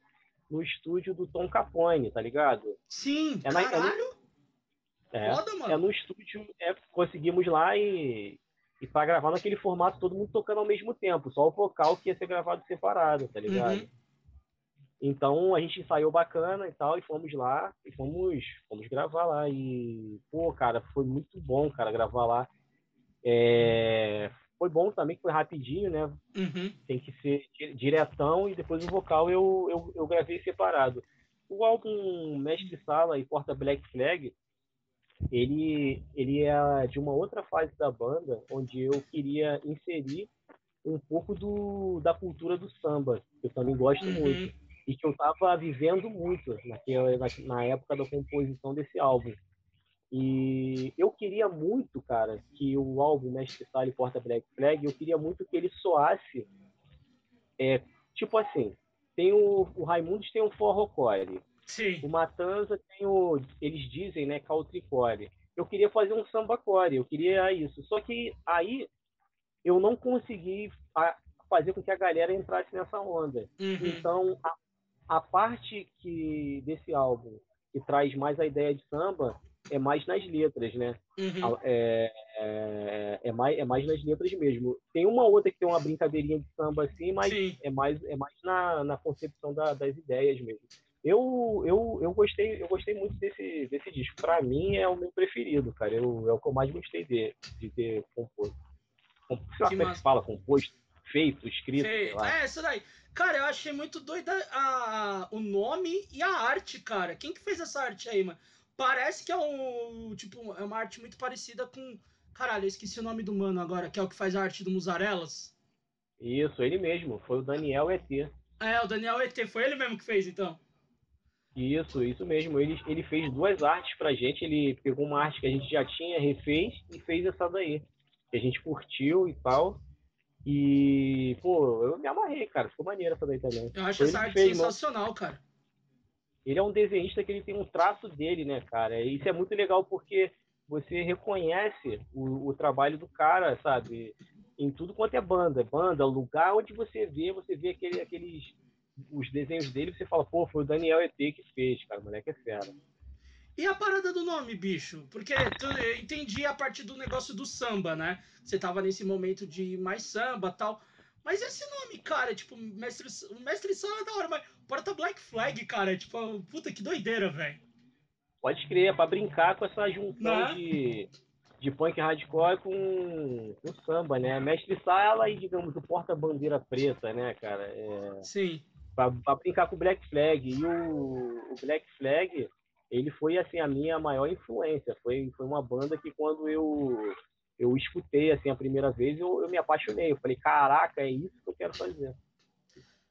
no estúdio do Tom Capone, tá ligado? sim, É na- é no- caralho, É, foda, mano. é no estúdio, é, conseguimos lá e, e pra gravar naquele formato, todo mundo tocando ao mesmo tempo, só o vocal que ia ser gravado separado, tá ligado? Uhum. Então a gente ensaiou bacana e tal, e fomos lá, e fomos, fomos gravar lá. E, pô, cara, foi muito bom, cara, gravar lá. É, Foi bom também, que foi rapidinho, né? Uhum. Tem que ser di- diretão, e depois o vocal eu, eu, eu gravei separado. O álbum Mestre Sala e Porta Black Flag, ele, ele é de uma outra fase da banda, onde eu queria inserir um pouco do, da cultura do samba, que eu também gosto Uhum. muito e que eu estava vivendo muito naquela, na, na época da composição desse álbum. E eu queria muito, cara, que o álbum Mestre Sala e Porta Black Flag, eu queria muito que ele soasse, é, tipo assim, tem o, o Raimundos tem o forrocore, Sim. o Matanza tem o, eles dizem, né, countrycore. Eu queria fazer um sambacore, eu queria isso. Só que aí eu não consegui fa- fazer com que a galera entrasse nessa onda. Uhum. Então, a, a parte que desse álbum que traz mais a ideia de samba é mais nas letras, né? Uhum. É, é, é mais, é mais nas letras mesmo. Tem uma outra que tem uma brincadeirinha de samba assim, mas Sim. é mais, é mais na, na concepção da- das ideias mesmo. Eu, eu, eu, gostei, eu gostei muito desse, desse disco. Para mim é o meu preferido, cara. Eu, é o que eu mais gostei de, de ter composto. Com- sei lá como é que fala? Composto, feito, escrito, lá. É, isso daí. Cara, eu achei muito doida a, o nome e a arte, cara. Quem que fez essa arte aí, mano? Parece que é um. Tipo, é uma arte muito parecida com. Caralho, eu esqueci o nome do mano agora, que é o que faz a arte do Musarelas. Isso, ele mesmo. Foi o Daniel ET. É, o Daniel ET, foi ele mesmo que fez, então. Isso, isso mesmo. Ele, ele fez duas artes pra gente. Ele pegou uma arte que a gente já tinha, refez e fez essa daí. Que a gente curtiu e tal. E, pô, eu me amarrei, cara. Ficou maneiro essa daí também. Eu acho Foi essa arte fez, sensacional, cara. Ele é um desenhista que ele tem um traço dele, né, cara? E isso é muito legal porque você reconhece o, o trabalho do cara, sabe? Em tudo quanto é banda. Banda, lugar onde você vê, você vê aquele, aqueles. Os desenhos dele, você fala, pô, foi o Daniel ET que fez, cara. O moleque é fera. E a parada do nome, bicho? Porque tu, eu entendi a partir do negócio do samba, né? Você tava nesse momento de mais samba tal. Mas esse nome, cara, tipo, mestre, o mestre sala é da hora, mas porta Black Flag, cara, tipo, puta que doideira, velho. Pode crer, é pra brincar com essa junção Né? de, de punk hardcore com, com samba, né? Mestre Sala e, digamos, o porta-bandeira preta, né, cara? É, Sim. Pra brincar com o Black Flag. E o, o Black Flag, ele foi, assim, a minha maior influência. Foi, foi uma banda que quando eu, eu escutei, assim, a primeira vez, eu, eu me apaixonei. Eu falei, caraca, é isso que eu quero fazer.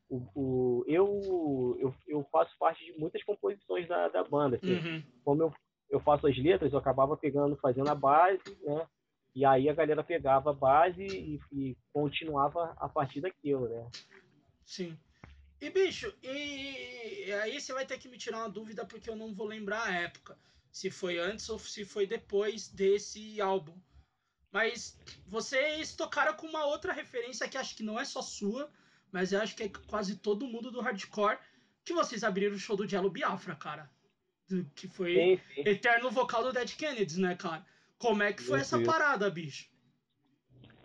O, o, eu, eu, eu faço parte de muitas composições da, da banda. Assim, Uhum. como eu, eu faço as letras, eu acabava pegando, fazendo a base, né? E aí a galera pegava a base e, e continuava a partir daquilo, né? Sim. E, bicho, e aí você vai ter que me tirar uma dúvida porque eu não vou lembrar a época. Se foi antes ou se foi depois desse álbum. Mas vocês tocaram com uma outra referência que acho que não é só sua, mas eu acho que é quase todo mundo do hardcore, que vocês abriram o show do Jello Biafra, cara. Do, que foi Sim, sim. eterno vocal do Dead Kennedys, né, cara? Como é que foi Isso, essa isso. parada, bicho?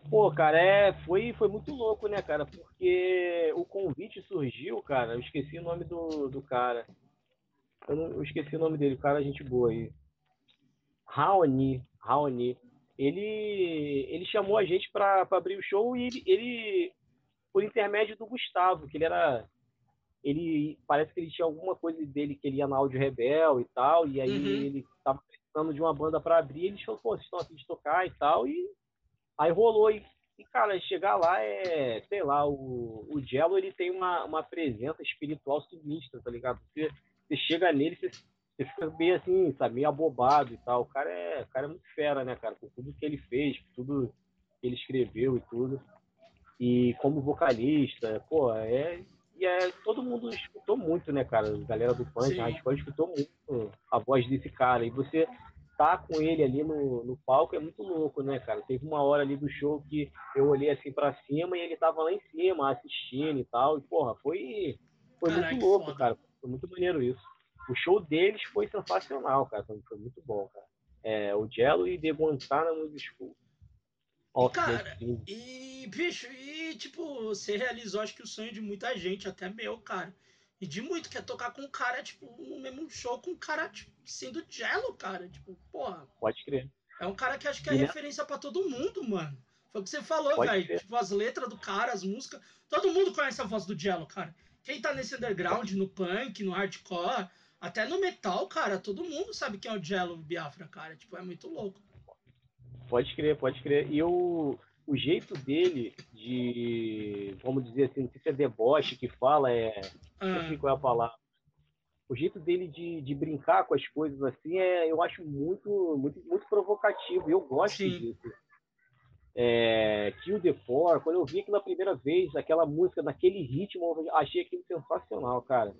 Pô, cara, é, foi, foi muito louco, né, cara? Porque o convite surgiu, cara. Eu esqueci o nome do, do cara. Eu, não, eu esqueci o nome dele, o cara, gente boa aí. Raoni, Raoni. Ele, ele chamou a gente pra, pra abrir o show e ele, ele, por intermédio do Gustavo, que ele era. Ele parece que ele tinha alguma coisa dele que ele ia na Áudio Rebel e tal, e aí Uhum. ele tava precisando de uma banda pra abrir, ele falou, pô, vocês estão afim de tocar e tal, e Aí rolou e, e, cara, chegar lá é, sei lá, o, o Jello ele tem uma, uma presença espiritual sinistra, tá ligado? Você, você chega nele, você, você fica meio assim, sabe, meio abobado e tal. O cara é, o cara é muito fera, né, cara? Por tudo que ele fez, por tudo que ele escreveu e tudo. E como vocalista, pô, é. E é, todo mundo escutou muito, né, cara? A galera do punk, a escutou muito a voz desse cara. E você tá com ele ali no, no palco é muito louco, né, cara? Teve uma hora ali do show que eu olhei assim pra cima e ele tava lá em cima assistindo e tal. E, porra, foi, foi Caralho, muito louco, foda. cara. Foi muito maneiro isso. O show deles foi sensacional, cara. Foi, muito bom, cara. É, o Jello e The Guantanamo School. The cara. E, bicho, e tipo, você realizou acho que o sonho de muita gente, até meu, cara. E de muito, que é tocar com um cara, tipo, no mesmo show com um cara, tipo, sendo Jello, cara. Tipo, porra, Pode crer. é um cara que acho que é E, né? referência pra todo mundo, mano. Foi o que você falou, velho. Tipo, as letras do cara, as músicas. Todo mundo conhece a voz do Jello, cara. Quem tá nesse underground, no punk, no hardcore, até no metal, cara, todo mundo sabe quem é o Jello Biafra, cara. Tipo, é muito louco. Pode crer, pode crer. E o, o jeito dele de, vamos dizer assim, não sei se é deboche que fala, é. Não sei Ah, qual é a palavra. O jeito dele de, de brincar com as coisas assim é, eu acho muito, muito, muito provocativo. Eu gosto Sim. disso. É, Kill the Four, quando eu vi aquilo a primeira vez, aquela música naquele ritmo, achei aquilo sensacional, cara.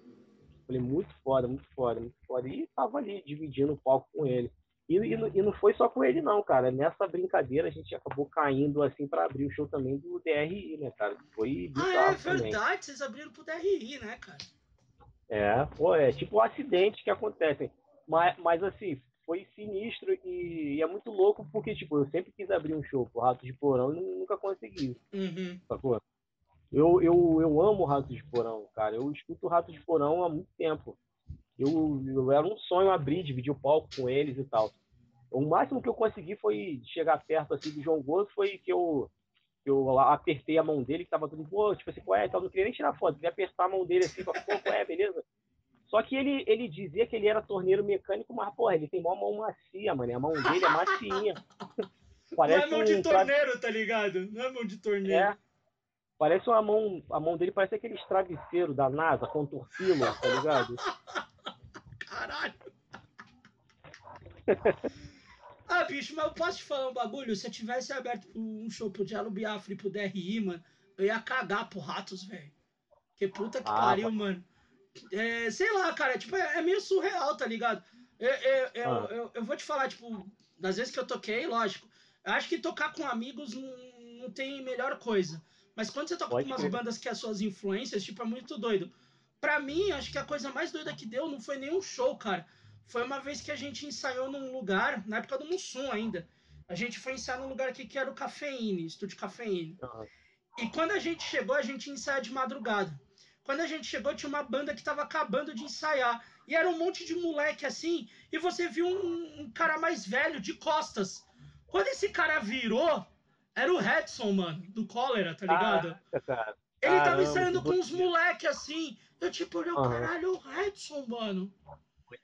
Falei, muito foda, muito foda, muito foda. E tava ali dividindo o palco com ele. E, e, não- e não foi só com ele, não, cara. Nessa brincadeira a gente acabou caindo assim para abrir o show também do DRI, né, cara? Foi ah, é bizarro também. verdade, vocês abriram pro DRI, né, cara? É, pô, é tipo um acidente que acontecem. Mas, mas assim, foi sinistro e, e é muito louco porque, tipo, eu sempre quis abrir um show pro Rato de Porão e nunca consegui, Uhum. sacou? Eu, eu, eu amo o Rato de Porão, cara. Eu escuto o Rato de Porão há muito tempo. Eu, eu era um sonho abrir, dividir o palco com eles e tal. O máximo que eu consegui foi chegar perto assim do João Gomes, foi que eu, que eu apertei a mão dele, que tava tudo, pô, tipo assim, qual é? Então, não queria nem tirar foto, queria apertar a mão dele assim, pô, qual é, beleza? Só que ele, ele dizia que ele era torneiro mecânico, mas, porra, ele tem uma mão macia, mano. A mão dele é macinha. Não Parece é mão de um torneiro, tá ligado? Não é mão de torneiro. É. Parece uma mão. A mão dele parece aqueles travesseiros da NASA, contorcilo, tá ligado? Caralho. ah, bicho, mas eu posso te falar um bagulho? Se eu tivesse aberto um show pro Diallo Biafra e pro DRI, mano, eu ia cagar pro Ratos, velho. Que puta que Ah, pariu, mano. É, sei lá, cara, tipo, é, é meio surreal, tá ligado? Eu, eu, eu, Ah. eu, eu vou te falar, tipo, das vezes que eu toquei, lógico. Eu acho que tocar com amigos não, não tem melhor coisa. Mas quando você toca Pode com umas crer. bandas que é as suas influências, tipo, é muito doido. Pra mim, acho que a coisa mais doida que deu não foi nenhum show, cara. Foi uma vez que a gente ensaiou num lugar, na época do Mussum ainda. A gente foi ensaiar num lugar aqui que era o Cafeíne, Estúdio Cafeíne. Aham. E quando a gente chegou, a gente ensaiou de madrugada. Quando a gente chegou, tinha uma banda que tava acabando de ensaiar. E era um monte de moleque assim. E você viu um, um cara mais velho, de costas. Quando esse cara virou, era o Edson, mano, do Cólera, tá ligado? Caraca, cara. Ele tava ensaiando com uns moleque assim. Eu tipo, olhei, Aham. caralho, o Edson, mano.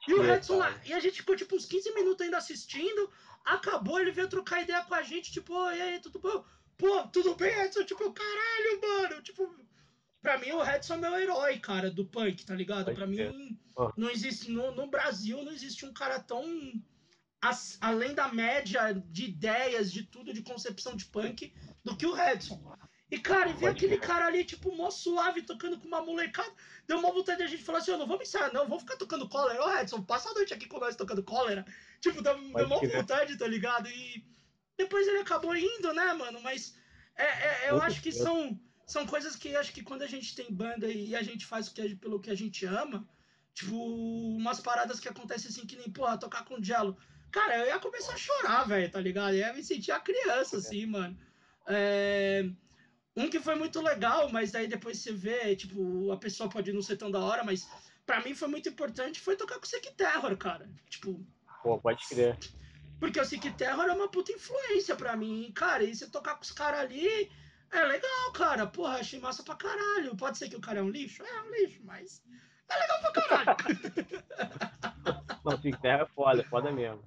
E o crer, Edson lá. E a gente ficou tipo uns 15 minutos ainda assistindo. Acabou, ele veio trocar ideia com a gente, tipo, "Ô, e aí, tudo bom? Pô, tudo bem, Edson? Tipo, caralho, mano. Tipo, pra mim o Edson é meu herói, cara, do punk, tá ligado? Pra mim, não existe. No, no Brasil não existe um cara tão. as- além da média de ideias, de tudo, de concepção de punk, do que o Edson. E, cara, e Pode aquele cara ali, tipo, mó suave, tocando com uma molecada. Deu uma vontade de a gente falar assim, ó, não vamos ensaiar, não, vamos ficar tocando cólera. Ô, Edson, passa a noite aqui com nós tocando cólera. Tipo, deu, deu uma vontade, tá ligado? E depois ele acabou indo, né, mano? Mas é, é, eu acho que são, são coisas que acho que quando a gente tem banda e a gente faz o que, pelo que a gente ama, tipo, umas paradas que acontecem assim que nem, porra, tocar com o Jello. Cara, eu ia começar a chorar, velho, tá ligado? Eu ia me sentir a criança, assim, mano. É... Um que foi muito legal, mas aí depois você vê, tipo, a pessoa pode não ser tão da hora, mas para mim foi muito importante, foi tocar com o Sick Terror, cara. Tipo. Pô, pode crer. Porque o Sick Terror é uma puta influência para mim, cara. E você tocar com os caras ali é legal, cara. Porra, achei massa pra caralho. Pode ser que o cara é um lixo? É um lixo, mas é legal pra caralho. Não, Sick Terror é foda, é foda mesmo.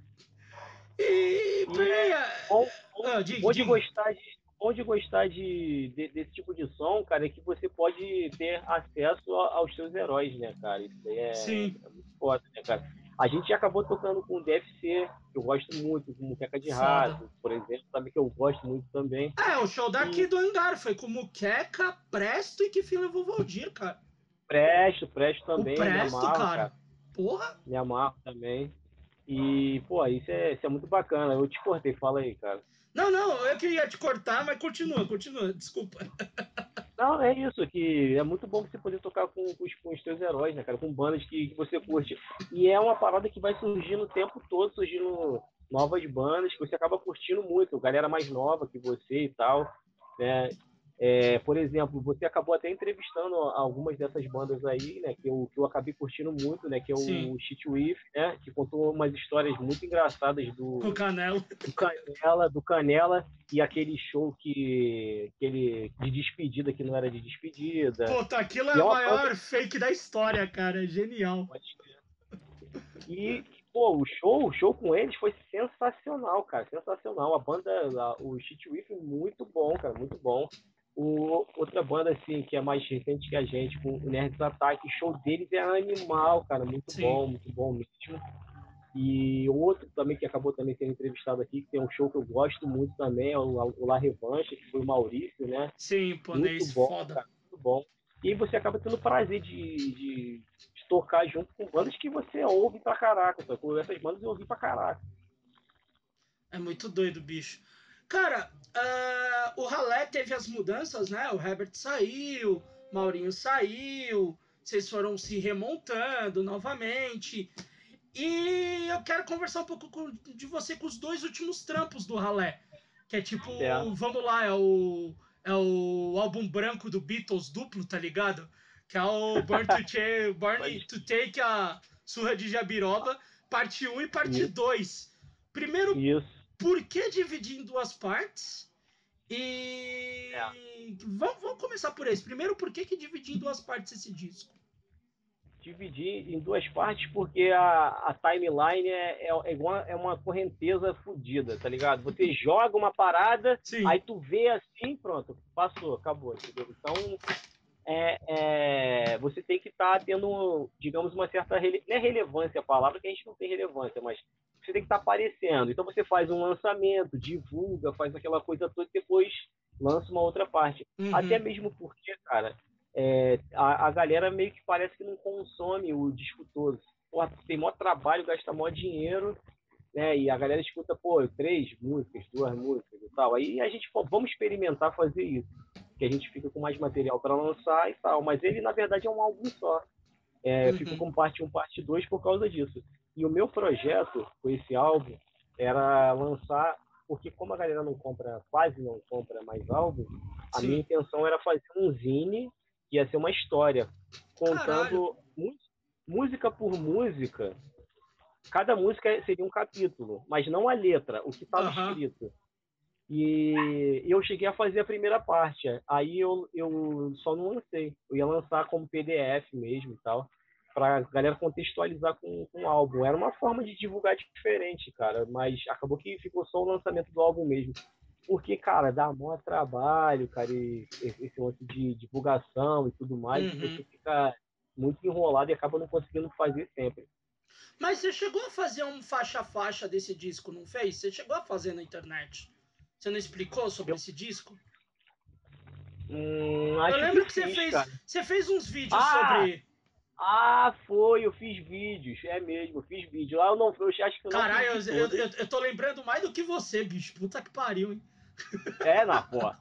E, e é, bom, bom, ah, diga, bom de gostar de bom de gostar de, de, desse tipo de som, cara, é que você pode ter acesso aos seus heróis, né, cara? Isso aí é, é muito foda, né, cara? A gente acabou tocando com o DFC, que eu gosto muito, com Muqueca de Rato, por exemplo, sabe que eu gosto muito também. É, o show daqui e... do Hangar foi com Muqueca, Presto e que fim levou Valdir, cara. Presto, Presto também. O Presto, amarro, cara. cara. Porra! Me amarro também. E, pô, isso é, isso é muito bacana. Eu te cortei, fala aí, cara. Não, não, eu queria te cortar, mas continua, continua, desculpa. Não, é isso, que é muito bom você poder tocar com, com, os, com os teus heróis, né, cara? Com bandas que, que, você curte. E é uma parada que vai surgindo o tempo todo, surgindo novas bandas que você acaba curtindo muito, galera mais nova que você e tal, né? É, por exemplo, você acabou até entrevistando algumas dessas bandas aí, né, que eu, que eu acabei curtindo muito, né, que é o Sim. Shit With, né, que contou umas histórias muito engraçadas do, do Canela. do Canela, do Canela e aquele show que, que ele de despedida que não era de despedida. Puta, aquilo é, é o maior banda... fake da história, cara, genial. E pô, o show, o show com eles foi sensacional, cara, sensacional. A banda, a, o Shit With, muito bom, cara, muito bom. O, outra banda, assim, que é mais recente que a gente, com o Nerds Attack, o show deles é animal, cara, muito Sim. bom, muito bom mesmo. E outro também que acabou também sendo entrevistado aqui, que tem um show que eu gosto muito também, é o, o La Revanche, que foi o Maurício, né? Sim, muito bom, foda. Cara, muito bom. E você acaba tendo o prazer de, de, de, tocar junto com bandas que você ouve pra caraca? Com essas bandas eu ouvi pra caraca. É muito doido, bicho. Cara, uh, o Ralé teve as mudanças, né? O Herbert saiu, Maurinho saiu, vocês foram se remontando novamente. E eu quero conversar um pouco com, de você com os dois últimos trampos do Ralé. Que é tipo, é. vamos lá, é o, é o álbum branco do Beatles duplo, tá ligado? Que é o Born to, Ch Born to Take a Surra de Jabiroba, parte 1 e parte 2. Primeiro, Isso por que dividir em duas partes? E é. vamos, vamos, começar por esse. Primeiro, por que, que dividir em duas partes esse disco? Dividir em duas partes porque a, a timeline é, é, é, igual, é uma correnteza fodida, tá ligado? Você joga uma parada, Sim. aí tu vê assim, pronto, passou, acabou, entendeu? Então, é, é, você tem que estar tá tendo, digamos, uma certa rele... não é relevância a palavra, que a gente não tem relevância, mas você tem que estar tá aparecendo. Então você faz um lançamento, divulga, faz aquela coisa toda e depois lança uma outra parte. Uhum. Até mesmo porque, cara, é, a, a, galera meio que parece que não consome o disco todo. Porra, tem maior trabalho, gasta maior dinheiro, né? E a galera escuta, pô, três músicas, duas músicas e tal. Aí a gente, pô, vamos experimentar fazer isso. Que a gente fica com mais material para lançar e tal. Mas ele, na verdade, é um álbum só. É, uhum. Fico com parte 1, parte 2 por causa disso. E o meu projeto com esse álbum era lançar, porque como a galera não compra, quase não compra mais álbum, a minha intenção era fazer um zine que ia ser uma história, contando música por música. Cada música seria um capítulo, mas não a letra, o que estava uhum. escrito. E eu cheguei a fazer a primeira parte. Aí eu, eu só não lancei. Eu ia lançar como PDF mesmo e tal para galera contextualizar com, com o álbum. Era uma forma de divulgar diferente, cara, mas acabou que ficou só o lançamento do álbum mesmo. Porque, cara, dá maior trabalho, cara, e esse lance de divulgação e tudo mais, uhum. você fica muito enrolado e acaba não conseguindo fazer sempre. Mas você chegou a fazer um faixa-faixa desse disco, não fez? Você chegou a fazer na internet? Você não explicou sobre Eu... esse disco? Hum, eu lembro que, que você fiz, fez. Cara. Você fez uns vídeos ah, sobre. Ah, foi, eu fiz vídeos, é mesmo, eu fiz vídeo. Lá eu não, eu acho que eu Caralho, eu, eu, eu, eu, tô lembrando mais do que você, bicho. Puta que pariu, hein? É, na porra.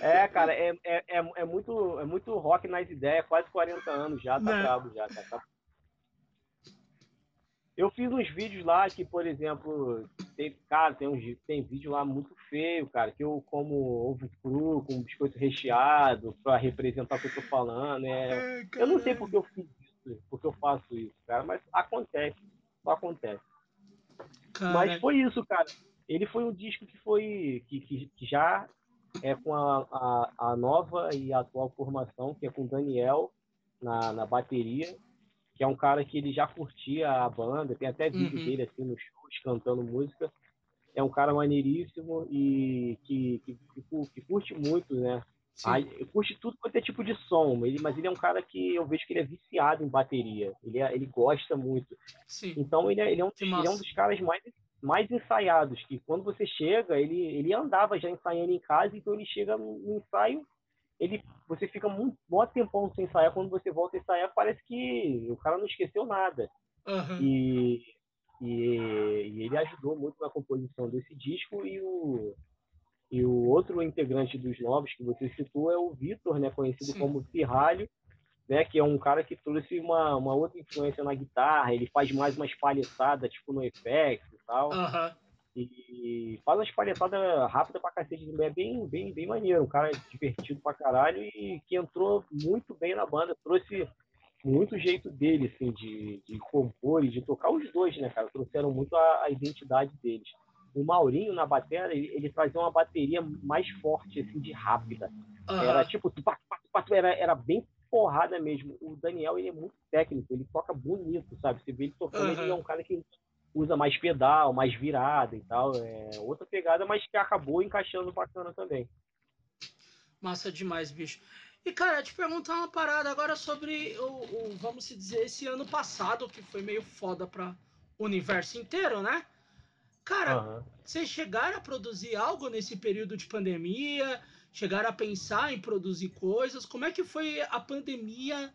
É, cara, é, é, é, é, muito, é muito rock nas ideias, quase 40 anos já, tá Não. Né? brabo já, tá, tá, Eu fiz uns vídeos lá que, por exemplo, tem, cara, tem, uns, tem vídeo lá muito feio, cara, que eu como ovo cru com biscoito recheado pra representar o que eu tô falando. É... eu não sei porque eu fiz isso, porque eu faço isso, cara, mas acontece, só acontece. Cara... Mas foi isso, cara. Ele foi um disco que foi que, que, que já é com a, a, a, nova e atual formação, que é com o Daniel na, na bateria, que é um cara que ele já curtia a banda, tem até vídeo uhum. dele assim nos shows cantando música. É um cara maneiríssimo e que, que, que curte muito, né? Aí, curte tudo quanto é tipo de som, ele, mas ele é um cara que eu vejo que ele é viciado em bateria. Ele, é, ele gosta muito. Sim. Então ele é, ele, é um, ele é um dos caras mais mais ensaiados, que quando você chega, ele, ele andava já ensaiando em casa, então ele chega no ensaio, ele, você fica muito bom tempão sem ensaiar, quando você volta a ensaiar, parece que o cara não esqueceu nada. Uhum. E, e, e, ele ajudou muito na composição desse disco, e o, e o outro integrante dos novos que você citou é o Vitor, né, conhecido Sim. como Pirralho, né, que é um cara que trouxe uma, uma outra influência na guitarra, ele faz mais umas palhetadas, tipo no Effects e tal. Uhum. E faz umas palhetadas rápidas pra cacete, é bem, bem, bem maneiro, um cara divertido pra caralho e que entrou muito bem na banda, trouxe muito jeito dele, assim, de, de compor e de tocar os dois, né, cara? Trouxeram muito a, a identidade deles. O Maurinho na bateria, ele, ele, trazia uma bateria mais forte, assim, de rápida. Uhum. Era tipo, era, era bem porrada mesmo. O Daniel, ele é muito técnico, ele toca bonito, sabe? Você vê ele tocando, uhum. ele é um cara que usa mais pedal, mais virada e tal. É outra pegada, mas que acabou encaixando bacana também. Massa demais, bicho. E, cara, te perguntar uma parada agora sobre o, o, vamos dizer, esse ano passado, que foi meio foda para o universo inteiro, né? Cara, uhum. vocês chegaram a produzir algo nesse período de pandemia? chegaram a pensar em produzir coisas? Como é que foi a pandemia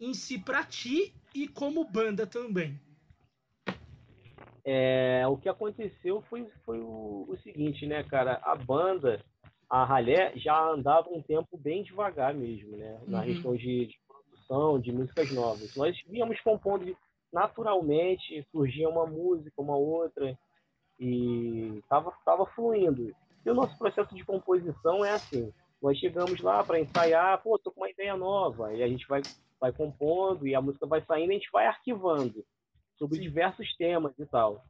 em si para ti e como banda também? É, o que aconteceu foi, foi o, o, seguinte, né, cara? A banda, a Ralé, já andava um tempo bem devagar mesmo, né? Na uhum. questão de, de, produção, de músicas novas. Nós víamos compondo naturalmente, surgia uma música, uma outra, e tava, tava fluindo. E o nosso processo de composição é assim: nós chegamos lá para ensaiar, pô, tô com uma ideia nova, e a gente vai, vai compondo, e a música vai saindo, e a gente vai arquivando sobre Sim. diversos temas e tal.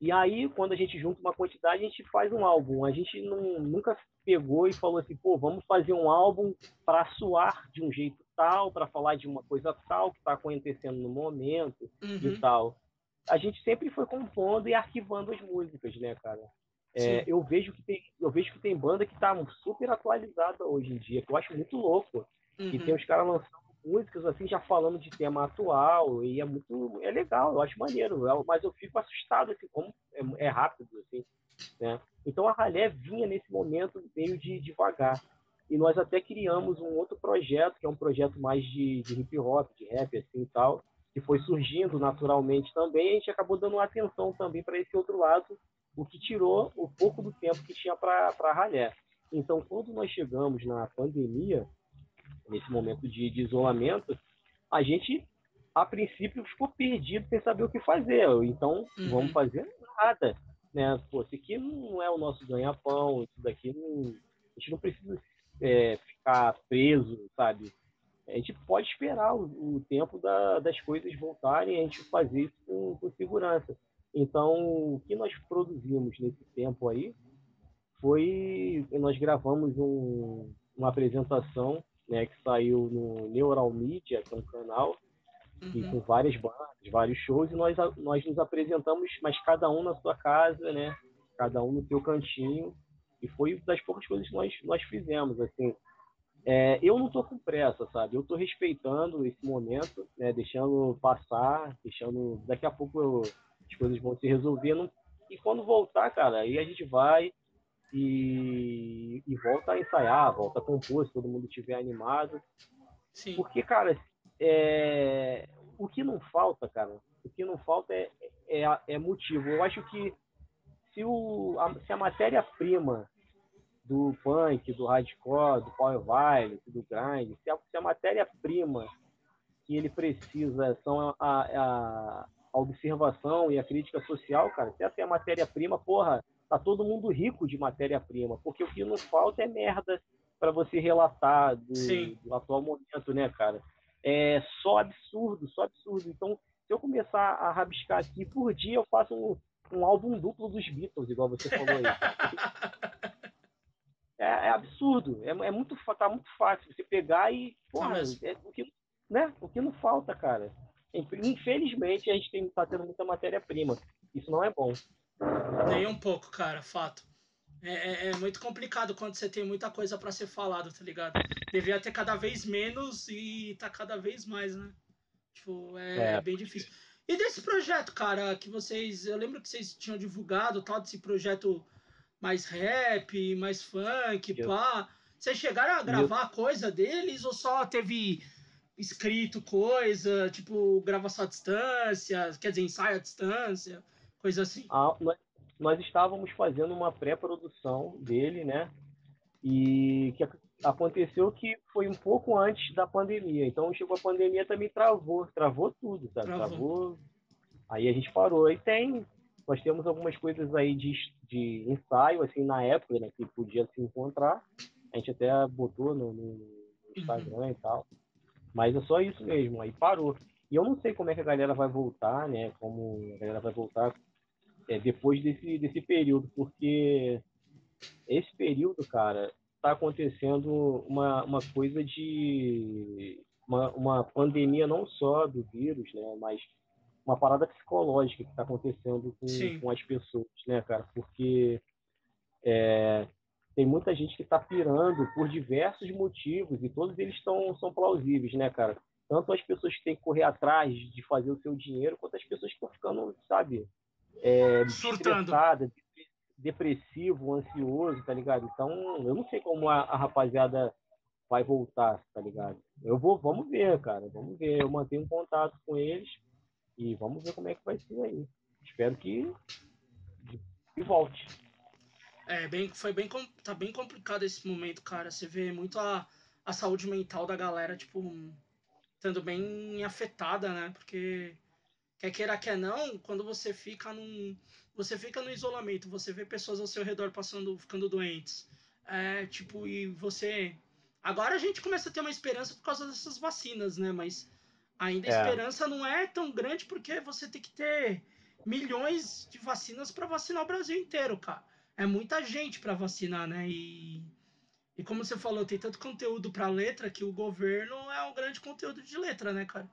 E aí, quando a gente junta uma quantidade, a gente faz um álbum. A gente não, nunca pegou e falou assim, pô, vamos fazer um álbum para suar de um jeito tal, para falar de uma coisa tal que está acontecendo no momento uhum. e tal. A gente sempre foi compondo e arquivando as músicas, né, cara? É, eu vejo que tem eu vejo que tem banda que tá super atualizada hoje em dia que eu acho muito louco uhum. que tem os caras lançando músicas assim já falando de tema atual e é muito é legal eu acho maneiro mas eu fico assustado assim como é, é rápido assim né então a Ralé vinha nesse momento meio de devagar e nós até criamos um outro projeto que é um projeto mais de, de hip hop de rap assim e tal que foi surgindo naturalmente também a gente acabou dando atenção também para esse outro lado o que tirou o pouco do tempo que tinha para ralhar. Então, quando nós chegamos na pandemia, nesse momento de, de, isolamento, a gente, a princípio, ficou perdido sem saber o que fazer. Então, uhum. vamos fazer nada. Né? Pô, isso aqui não é o nosso ganha-pão, isso daqui não, a gente não precisa é, ficar preso, sabe? A gente pode esperar o, o tempo da, das coisas voltarem e a gente fazer isso com, com segurança. Então, o que nós produzimos nesse tempo aí foi nós gravamos um, uma apresentação né, que saiu no Neural Media, que é um canal, uhum. e com várias bandas, vários shows, e nós, nós nos apresentamos, mas cada um na sua casa, né? Cada um no seu cantinho, e foi das poucas coisas que nós, nós fizemos, assim. É, eu não estou com pressa, sabe? Eu estou respeitando esse momento, né? Deixando passar, deixando... Daqui a pouco eu as coisas vão se resolvendo. E quando voltar, cara, aí a gente vai e, e volta a ensaiar, volta a compor, se todo mundo estiver animado. Sim. Porque, cara, é... o que não falta, cara, o que não falta é, é, é motivo. Eu acho que se, o, a, se a matéria-prima do punk, do hardcore, do power violence, do grind, se a, a matéria-prima que ele precisa são a, a, a, observação e a crítica social, cara, se essa é a matéria-prima, porra, tá todo mundo rico de matéria-prima, porque o que não falta é merda para você relatar do, do, atual momento, né, cara? É só absurdo, só absurdo. Então, se eu começar a rabiscar aqui por dia, eu faço um, um álbum duplo dos Beatles, igual você falou aí. é, é, absurdo, é, é, muito, tá muito fácil você pegar e, porra, é, o, que, né? o que não falta, cara. Infelizmente, a gente tem, tá tendo muita matéria-prima. Isso não é bom. Nem um pouco, cara, fato. É, é, é muito complicado quando você tem muita coisa para ser falado, tá ligado? Devia ter cada vez menos e tá cada vez mais, né? Tipo, é, é. é bem difícil. E desse projeto, cara, que vocês. Eu lembro que vocês tinham divulgado tal desse projeto mais rap, mais funk, eu... pá. Vocês chegaram a gravar eu... coisa deles ou só teve escrito coisa, tipo, gravação à distância, quer dizer, ensaio à distância, coisa assim? Ah, nós, nós estávamos fazendo uma pré-produção dele, né? E que aconteceu que foi um pouco antes da pandemia. Então chegou a pandemia também travou, travou tudo, sabe? Travou. travou. Aí a gente parou. E tem, nós temos algumas coisas aí de, de ensaio, assim, na época, né? Que podia se encontrar. A gente até botou no, no Instagram uhum. e tal. Mas é só isso mesmo. Aí parou. E eu não sei como é que a galera vai voltar, né? Como a galera vai voltar é, depois desse, desse período, porque esse período, cara, está acontecendo uma, uma coisa de uma, uma pandemia não só do vírus, né, mas uma parada psicológica que está acontecendo com, com, as pessoas, né, cara? Porque é, tem muita gente que está pirando por diversos motivos e todos eles tão, são plausíveis, né, cara? Tanto as pessoas que têm que correr atrás de fazer o seu dinheiro, quanto as pessoas que estão ficando, sabe, é, surtando, depressivo, ansioso, tá ligado? Então, eu não sei como a, a, rapaziada vai voltar, tá ligado? Eu vou, vamos ver, cara, vamos ver. Eu mantenho um contato com eles e vamos ver como é que vai ser aí. Espero que, que volte. É, bem, foi bem, tá bem complicado esse momento, cara. Você vê muito a, a saúde mental da galera, tipo, estando bem afetada, né? Porque quer queira, quer não, quando você fica num você fica no isolamento, você vê pessoas ao seu redor passando, ficando doentes. É, tipo, e você. Agora a gente começa a ter uma esperança por causa dessas vacinas, né? Mas ainda a é. esperança não é tão grande porque você tem que ter milhões de vacinas para vacinar o Brasil inteiro, cara. É muita gente para vacinar, né? E, e como você falou, tem tanto conteúdo para letra que o governo é um grande conteúdo de letra, né, cara?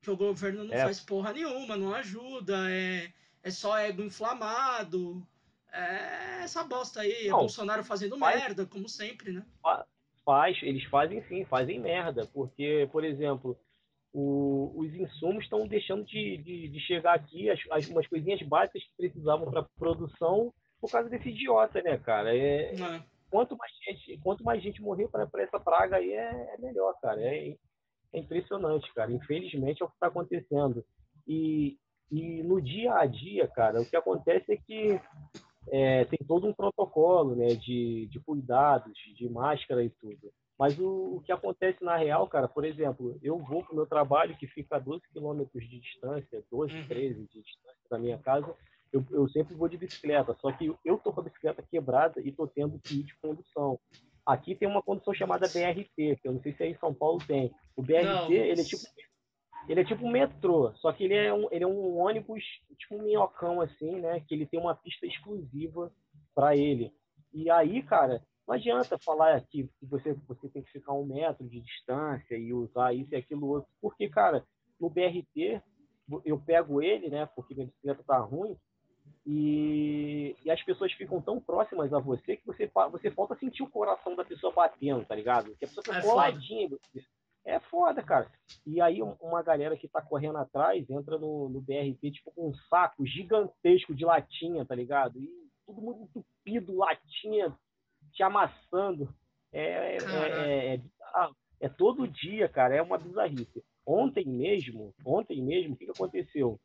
Que o governo não é. faz porra nenhuma, não ajuda, é é só ego inflamado. É essa bosta aí, Não, Bolsonaro fazendo faz, merda, como sempre, né? Faz, eles fazem sim, fazem merda, porque, por exemplo, o, os insumos estão deixando de, de, de, chegar aqui, as, as, umas coisinhas básicas que precisavam para produção, por causa desse idiota, né, cara? É, é. Quanto, mais gente, quanto mais gente morrer para essa praga aí, é, é melhor, cara. É, é impressionante, cara. Infelizmente é o que está acontecendo. E, e no dia a dia, cara, o que acontece é que é, tem todo um protocolo né, de, de cuidados, de máscara e tudo. Mas o, o, que acontece na real, cara, por exemplo, eu vou para o meu trabalho que fica a 12 quilômetros de distância, 12, 13 uhum. de distância da minha casa, eu, eu, sempre vou de bicicleta, só que eu tô com a bicicleta quebrada e tô tendo que ir de condução. Aqui tem uma condução chamada BRT, que eu não sei se aí em São Paulo tem. O BRT, não. ele é tipo ele é tipo um metrô, só que ele é um, ele é um ônibus, tipo um minhocão, assim, né? Que ele tem uma pista exclusiva para ele. E aí, cara, não adianta falar que você, você tem que ficar um metro de distância e usar isso e aquilo outro, porque, cara, no BRT, eu pego ele, né? Porque minha bicicleta tá ruim, e, e, as pessoas ficam tão próximas a você que você, você falta sentir o coração da pessoa batendo, tá ligado? Que a pessoa tá é coladinha é foda, cara. E aí uma galera que tá correndo atrás entra no, no BRT, tipo, com um saco gigantesco de latinha, tá ligado? E todo mundo entupido, latinha, te amassando. É, é, é, é, é, todo dia, cara, é uma bizarrice. Ontem mesmo, ontem mesmo, o que, que aconteceu?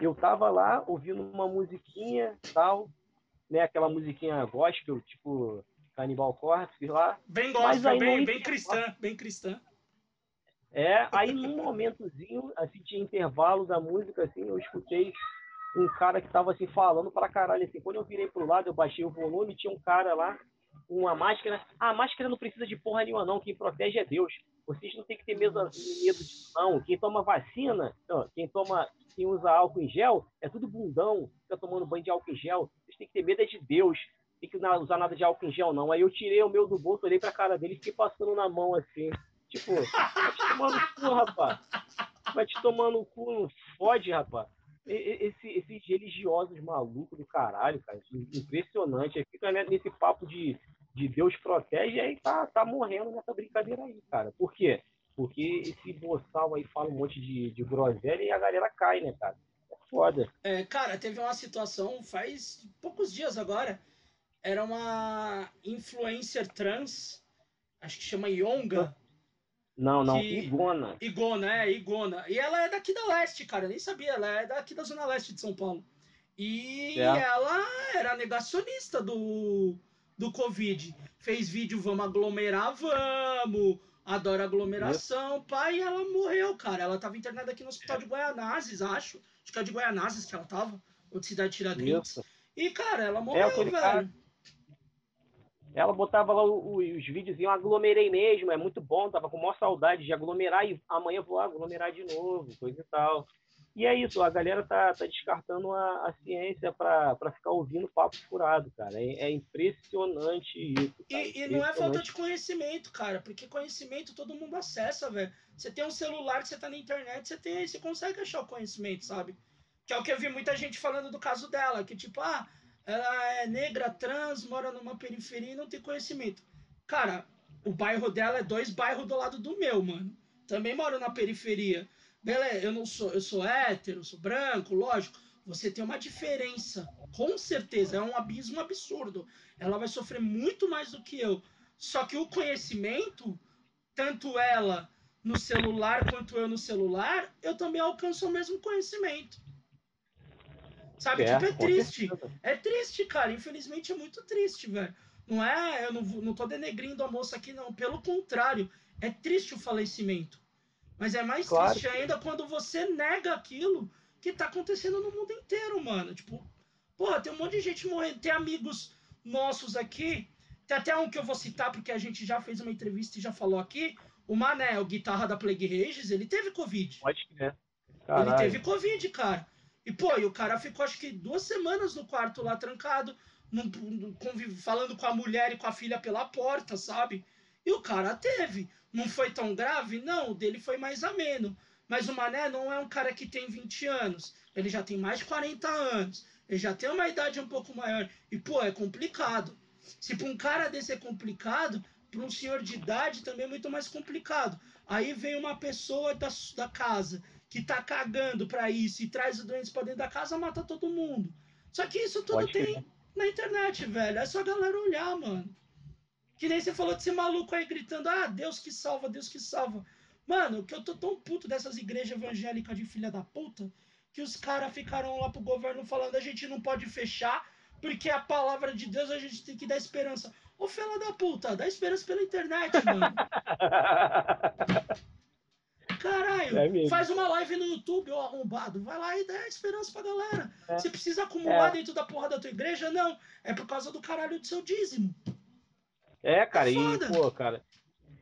Eu tava lá ouvindo uma musiquinha tal, né? Aquela musiquinha gospel, tipo Cannibal Corpse lá. Bem gospel, bem, bem cristã, bem cristã. É, aí num momentozinho, assim, de intervalo da música, assim, eu escutei um cara que tava assim falando pra caralho, assim, quando eu virei pro lado, eu baixei o volume, tinha um cara lá, uma máscara, ah, a máscara não precisa de porra nenhuma não, quem protege é Deus. Vocês não tem que ter medo, medo não. Quem toma vacina, quem toma, quem usa álcool em gel, é tudo bundão, fica tomando banho de álcool em gel. Vocês têm que ter medo é de Deus. Tem que usar nada de álcool em gel não. Aí eu tirei o meu do bolso, olhei pra cara dele e fiquei passando na mão assim. Tipo, vai te tomar no cu, rapaz. Vai te tomar no cu, não fode, rapaz. Esse, esses religiosos malucos do caralho, cara. Impressionante. Fica nesse papo de, de Deus protege e aí tá, tá morrendo nessa brincadeira aí, cara. Por quê? Porque esse boçal aí fala um monte de, de groselha e a galera cai, né, cara? É foda. É, cara, teve uma situação faz poucos dias agora. Era uma influencer trans, acho que chama Yonga. Não, não, que... Igona. Igona, é, Igona. E ela é daqui da leste, cara, nem sabia, ela é daqui da zona leste de São Paulo. E é. ela era negacionista do, do Covid. Fez vídeo, vamos aglomerar, vamos. Adora aglomeração, pai, ela morreu, cara. Ela tava internada aqui no hospital de Goianazes, acho. Acho que é de Goianazes que ela tava, ou de Cidade Tiradentes. E, cara, ela é morreu, é, velho. Cara ela botava lá os, vídeos e eu aglomerei mesmo, é muito bom, tava com maior saudade de aglomerar e amanhã vou aglomerar de novo, coisa e tal. E é isso, a galera tá, tá descartando a, a ciência para ficar ouvindo papo furado, cara. É, é impressionante isso. E, e não é falta de conhecimento, cara, porque conhecimento todo mundo acessa, velho. Você tem um celular você tá na internet, você tem, você consegue achar o conhecimento, sabe? Que é o que eu vi muita gente falando do caso dela, que tipo, ah, ela é negra, trans, mora numa periferia e não tem conhecimento. Cara, o bairro dela é dois bairros do lado do meu, mano. Também moro na periferia. Beleza, eu não sou, eu sou hétero, sou branco, lógico. Você tem uma diferença, com certeza, é um abismo absurdo. Ela vai sofrer muito mais do que eu. Só que o conhecimento, tanto ela no celular quanto eu no celular, eu também alcanço o mesmo conhecimento. Sabe? É, tipo, é triste. É triste, cara. Infelizmente é muito triste, velho. Não é. Eu não, não tô denegrindo a moça aqui, não. Pelo contrário, é triste o falecimento. Mas é mais claro. triste ainda quando você nega aquilo que tá acontecendo no mundo inteiro, mano. Tipo, porra, tem um monte de gente morrendo. Tem amigos nossos aqui. Tem até um que eu vou citar, porque a gente já fez uma entrevista e já falou aqui. O Mané, o guitarra da Plague Rages, ele teve Covid. Pode crer. Ele teve Covid, cara. E, pô, e o cara ficou acho que duas semanas no quarto lá trancado, num, falando com a mulher e com a filha pela porta, sabe? E o cara teve. Não foi tão grave? Não, o dele foi mais ameno. Mas o Mané não é um cara que tem 20 anos. Ele já tem mais de 40 anos. Ele já tem uma idade um pouco maior. E, pô, é complicado. Se para um cara desse é complicado, para um senhor de idade também é muito mais complicado. Aí vem uma pessoa da, da casa que tá cagando pra isso e traz os doentes pra dentro da casa, mata todo mundo. Só que isso tudo Pode tem ser. na internet, velho. É só a galera olhar, mano. Que nem você falou de ser maluco aí gritando, ah, Deus que salva, Deus que salva. Mano, que eu tô tão puto dessas igrejas evangélicas de filha da puta, que os caras ficaram lá pro governo falando, a gente não pode fechar, porque a palavra de Deus a gente tem que dar esperança. Ô, fela da puta, dá esperança pela internet, mano. Caralho, é faz uma live no YouTube, ô arrombado. Vai lá e dá esperança pra galera. É. Você precisa acumular é. dentro da porra da tua igreja? Não. É por causa do caralho do seu dízimo. É, cara, é e, pô, cara.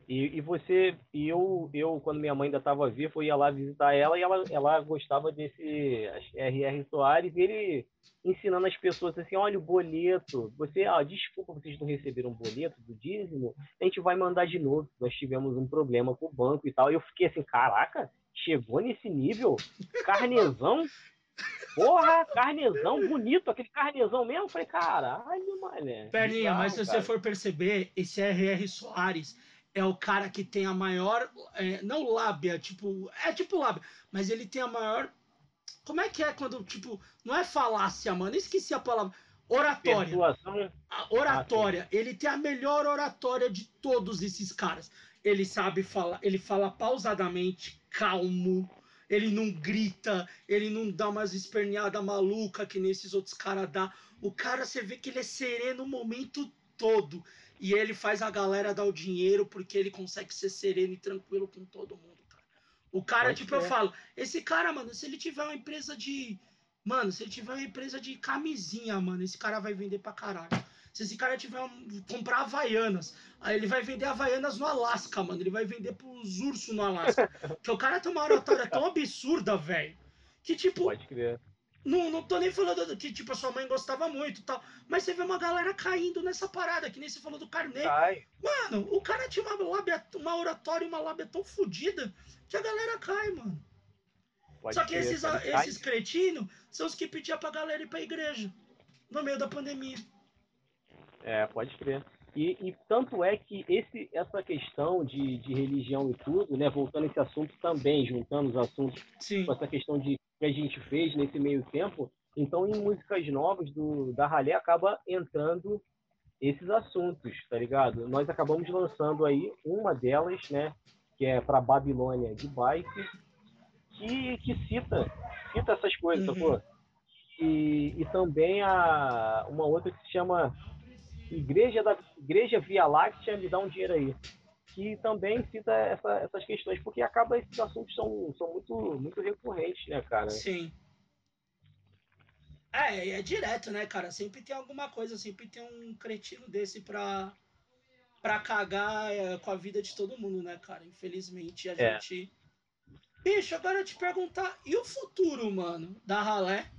E, e você, e eu, eu, quando minha mãe ainda estava viva, eu ia lá visitar ela e ela, ela gostava desse R.R. Soares e ele ensinando as pessoas assim, olha o boleto, você, ah, desculpa, vocês não receberam boleto do dízimo, a gente vai mandar de novo, nós tivemos um problema com o banco e tal. E eu fiquei assim, caraca, chegou nesse nível? Carnezão? Porra, carnezão bonito, aquele carnezão mesmo. Eu falei, caralho, mané. Perninha, mas se cara. você for perceber, esse R.R. Soares é o cara que tem a maior. É, não lábia, tipo. É tipo lábia, mas ele tem a maior. Como é que é quando, tipo. Não é falácia, mano. Esqueci a palavra. Oratória. Persuasão. A oratória. Ah, ele tem a melhor oratória de todos esses caras. Ele sabe falar, ele fala pausadamente, calmo. Ele não grita, ele não dá umas esperneadas maluca que nesses outros caras dá. O cara, você vê que ele é sereno o momento todo e ele faz a galera dar o dinheiro porque ele consegue ser sereno e tranquilo com todo mundo, cara. O cara, tipo, eu falo, esse cara, mano, se ele tiver uma empresa de. Mano, se ele tiver uma empresa de camisinha, mano, esse cara vai vender pra caralho. Se esse cara tiver um, comprar Havaianas, aí ele vai vender Havaianas no Alasca, mano. Ele vai vender pros ursos no Alasca. Porque o cara tem uma oratória tão absurda, velho. Que tipo. Pode crer. Não, não tô nem falando que, tipo, a sua mãe gostava muito tal. Mas você vê uma galera caindo nessa parada, que nem você falou do Carnê. Cai. Mano, o cara tinha uma, lábia, uma oratória e uma lábia tão fodida que a galera cai, mano. Pode Só que esses, esses cretinos são os que pediam pra galera ir pra igreja. No meio da pandemia. É, pode crer. E, e, tanto é que esse, essa questão de, de religião e tudo, né, voltando a esse assunto também, juntando os assuntos Sim. com essa questão de que a gente fez nesse meio tempo, então em músicas novas do, da Ralé acaba entrando esses assuntos, tá ligado? Nós acabamos lançando aí uma delas, né, que é para Babilônia de Bike, que, que cita, cita essas coisas, uhum. E, e também a, uma outra que se chama Igreja da Igreja Via Láctea me dá um dinheiro aí. Que também cita essa, essas questões, porque acaba esses assuntos são, são muito, muito recorrentes, né, cara? Sim. É, é direto, né, cara? Sempre tem alguma coisa, sempre tem um cretino desse pra, pra cagar é, com a vida de todo mundo, né, cara? Infelizmente a é. gente. Bicho, agora eu te perguntar, e o futuro, mano, da Ralé?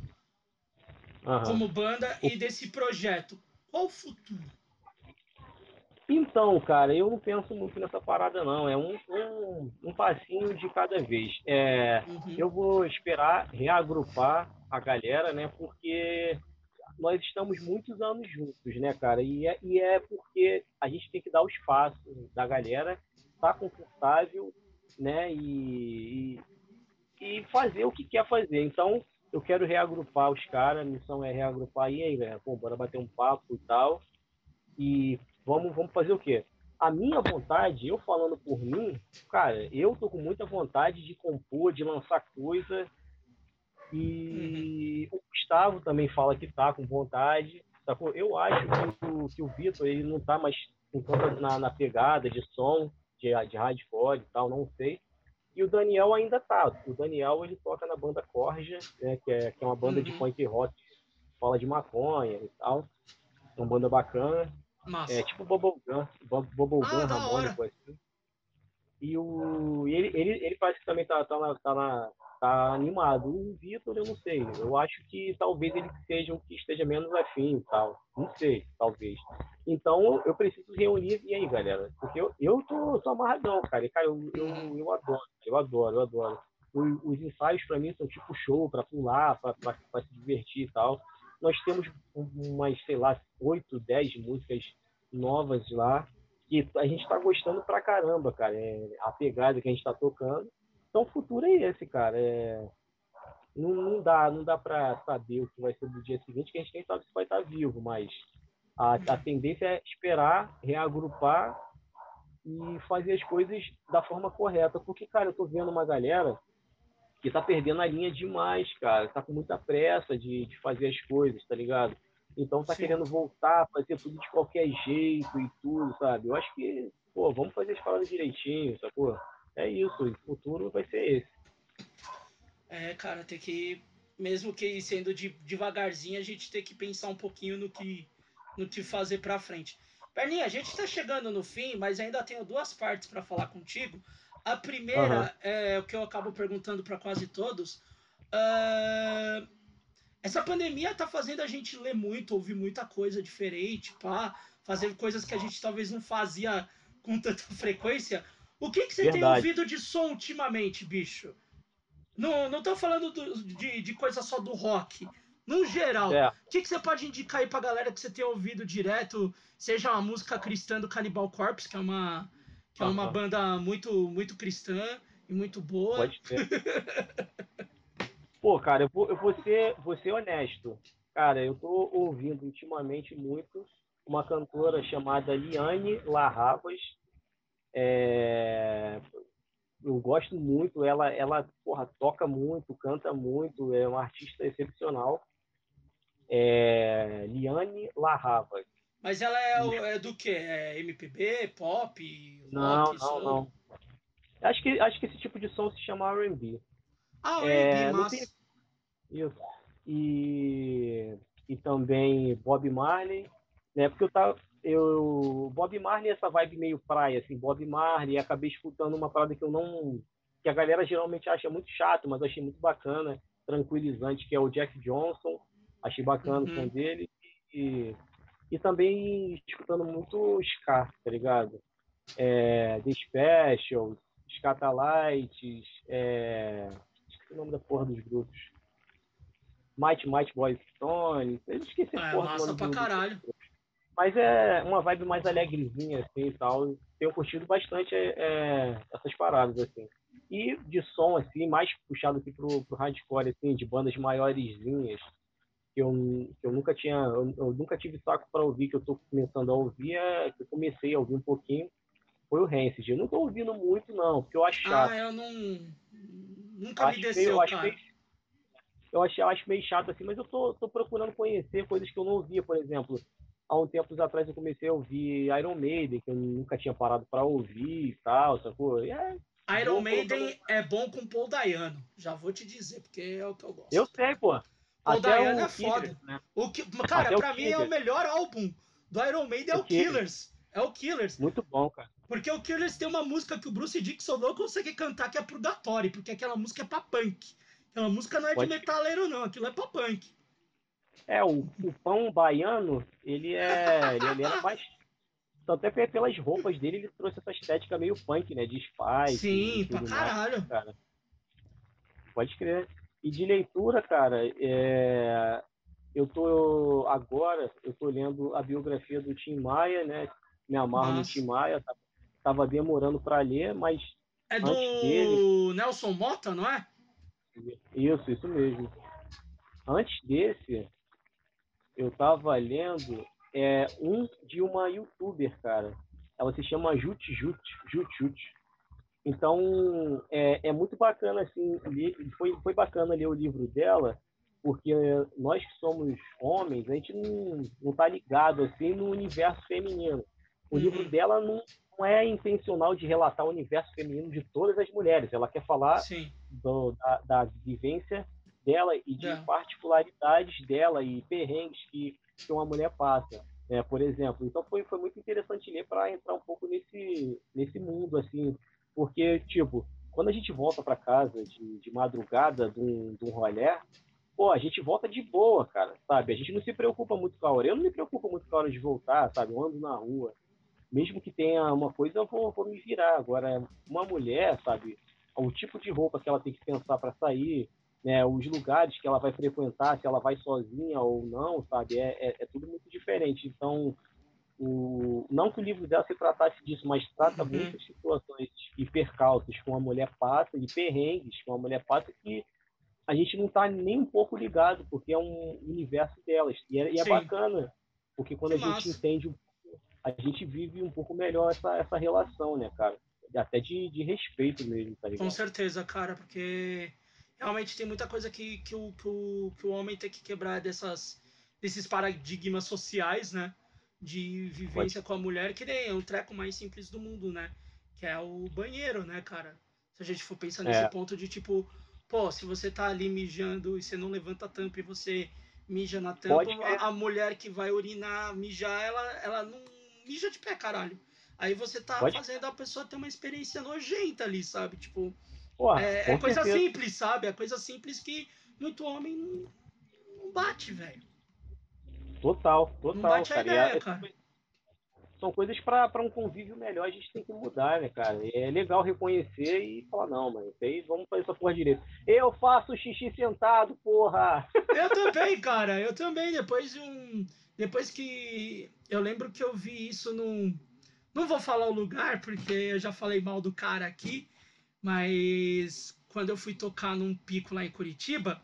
Uhum. Como banda e desse projeto? Qual o futuro? Então, cara, eu não penso muito nessa parada, não. É um, um, um passinho de cada vez. É, uhum. Eu vou esperar reagrupar a galera, né? Porque nós estamos muitos anos juntos, né, cara? E é, e é porque a gente tem que dar o espaço da galera, estar tá confortável, né? E, e, e, fazer o que quer fazer. Então, eu quero reagrupar os caras, a missão é reagrupar e aí, velho, pô, bora bater um papo e tal. E vamos, vamos fazer o quê? A minha vontade, eu falando por mim, cara, eu tô com muita vontade de compor, de lançar coisa. E uhum. o Gustavo também fala que tá com vontade. Sacou? Eu acho que o, que o Vitor ele não tá mais na, na pegada de som, de, de hardcore e tal, não sei. E o Daniel ainda tá. O Daniel ele toca na banda Corja, né, que, é, que é uma banda uhum. de punk rock, fala de maconha e tal. É uma banda bacana. Nossa. É tipo Bubblegum, Bubblegum ah, harmônico, assim. E, o, e ele, ele, ele parece que também tá, tá, na, tá, na, tá animado. O Vitor, eu não sei. Eu acho que talvez ele seja o que esteja menos afim e tal. Não sei, talvez. Então eu preciso reunir. E aí, galera? Porque eu, eu tô, tô amarradão, cara. E, cara, eu, eu, eu adoro, eu adoro, eu adoro. Os, os ensaios para mim são tipo show, para pular, para se divertir e tal. Nós temos umas, sei lá, 8, 10 músicas novas lá. E a gente tá gostando pra caramba, cara. É a pegada que a gente tá tocando. Então o futuro é esse, cara. É... Não, não dá, não dá para saber o que vai ser do dia seguinte, que a gente nem sabe se vai estar vivo, mas a, a tendência é esperar, reagrupar e fazer as coisas da forma correta. Porque, cara, eu tô vendo uma galera que tá perdendo a linha demais, cara. Tá com muita pressa de, de fazer as coisas, tá ligado? Então tá Sim. querendo voltar, fazer tudo de qualquer jeito e tudo, sabe? Eu acho que, pô, vamos fazer as palavras direitinho, sacou? É isso, o futuro vai ser esse. É, cara, tem que, mesmo que sendo de, devagarzinho, a gente tem que pensar um pouquinho no que, no que fazer pra frente. Perninha, a gente tá chegando no fim, mas ainda tenho duas partes para falar contigo. A primeira uhum. é o que eu acabo perguntando para quase todos. Uh, essa pandemia tá fazendo a gente ler muito, ouvir muita coisa diferente, pá, fazer coisas que a gente talvez não fazia com tanta frequência. O que, que você Verdade. tem ouvido de som ultimamente, bicho? Não, não tô falando do, de, de coisa só do rock. No geral, é. o que, que você pode indicar aí pra galera que você tem ouvido direto? Seja uma música cristã do Cannibal Corpse, que é uma, que é uma banda muito, muito cristã e muito boa. Pode ser. Pô, cara, eu vou, eu vou, ser, vou ser honesto. Cara, eu tô ouvindo ultimamente muito uma cantora chamada Liane Larravas, é, eu gosto muito, ela, ela porra, toca muito, canta muito, é uma artista excepcional. É, Liane Larrava. Mas ela é, é do que? É MPB, pop? Não, rock, não, não. Acho que, acho que esse tipo de som se chama R&B. Ah, R&B, é, massa. Tem... Isso. E, e também Bob Marley, né? Porque eu tava, eu Bob Marley essa vibe meio praia, assim, Bob Marley, acabei escutando uma parada que eu não que a galera geralmente acha muito chato, mas achei muito bacana, tranquilizante, que é o Jack Johnson, achei bacana uhum. o som dele e, e também escutando muito ska, tá ligado? É, The Specials, Scatalites, é, esqueci o nome da porra dos grupos. Might Might Boys Stone, eu esqueci ah, a porra é massa pra caralho. Mas é uma vibe mais alegrezinha, assim, e tal. Tenho curtido bastante é, é, essas paradas, assim. E de som, assim, mais puxado aqui pro, pro hardcore, assim, de bandas maiorzinhas, que eu, que eu nunca tinha, eu, eu nunca tive saco para ouvir, que eu tô começando a ouvir, é, que eu comecei a ouvir um pouquinho, foi o Rancid. Eu não tô ouvindo muito, não, porque eu acho chato. Ah, eu não... Nunca eu me desceu, meio, cara. Meio, eu acho, eu acho meio chato, assim, mas eu tô, tô procurando conhecer coisas que eu não ouvia, por exemplo há um tempo atrás eu comecei a ouvir Iron Maiden, que eu nunca tinha parado para ouvir e tal, sacou? E é, Iron Maiden é bom com Paul Dayano, já vou te dizer, porque é o que eu gosto. Eu sei, pô. Paul Até Dayano é foda. né? o que, cara, Até pra mim é o melhor álbum do Iron Maiden é o, Killers. É o Killers. Muito bom, cara. Porque o Killers tem uma música que o Bruce Dixon não consegue cantar, que é Purgatory, porque aquela música é pra punk. Aquela música não é Pode... de metaleiro, não, aquilo é pra punk. É, o, o pão baiano, ele é. Ele, ele era mais. Até pelas roupas dele, ele trouxe essa estética meio punk, né? De spy. Sim, pra caralho. Mais, cara. Pode crer. E de leitura, cara, é... eu tô agora, eu tô lendo a biografia do Tim Maia, né? Me amarro Nossa. no Tim Maia, tá, tava demorando para ler, mas é do dele... Nelson Mota, não é? Isso, isso mesmo. Antes desse, eu tava lendo é, um de uma youtuber, cara. Ela se chama Jut Jut, Jut Jut. Então, é, é muito bacana, assim, foi, foi bacana ler o livro dela, porque nós que somos homens, a gente não, não tá ligado, assim, no universo feminino. O uhum. livro dela não, não é intencional de relatar o universo feminino de todas as mulheres. Ela quer falar do, da, da, vivência dela e de é. particularidades dela e perrengues que, que uma mulher passa, né, por exemplo. Então foi, foi muito interessante ler para entrar um pouco nesse, nesse mundo, assim, porque, tipo, quando a gente volta para casa de, de madrugada de um, de um rolê, pô, a gente volta de boa, cara, sabe? A gente não se preocupa muito com a hora. Eu não me preocupo muito com a hora de voltar, sabe? Eu ando na rua. Mesmo que tenha uma coisa, eu vou, vou me virar. Agora, uma mulher, sabe? O tipo de roupa que ela tem que pensar para sair, né, os lugares que ela vai frequentar, se ela vai sozinha ou não, sabe? É, é, é tudo muito diferente. Então, o, não que o livro dela se tratasse disso, mas trata uhum. muitas situações e percalços que uma mulher passa, e perrengues que uma mulher passa que a gente não está nem um pouco ligado, porque é um universo delas. E é, e é bacana, porque quando que a massa. gente entende, a gente vive um pouco melhor essa, essa relação, né, cara? Até de, de respeito mesmo, tá ligado? Com certeza, cara, porque realmente tem muita coisa que, que, o, que, o, que o homem tem que quebrar dessas, desses paradigmas sociais, né? De vivência Pode. com a mulher, que nem é o treco mais simples do mundo, né? Que é o banheiro, né, cara? Se a gente for pensar nesse é. ponto de tipo, pô, se você tá ali mijando e você não levanta a tampa e você mija na tampa, a, a, mulher que vai urinar, mijar, ela, ela não mija de pé, caralho. Aí você tá Pode. fazendo a pessoa ter uma experiência nojenta ali, sabe? Tipo, É, é coisa simples, sabe? É coisa simples que muito homem não, não bate, velho. Total, total. Não bate cara. a ideia, é, cara. São coisas para um convívio melhor, a gente tem que mudar, né, cara? É legal reconhecer e falar, não, mas aí vamos fazer essa porra direito. Eu faço xixi sentado, porra! Eu também, cara, eu também. Depois de um. Depois que. Eu lembro que eu vi isso num. Não vou falar o lugar, porque eu já falei mal do cara aqui, mas quando eu fui tocar num pico lá em Curitiba,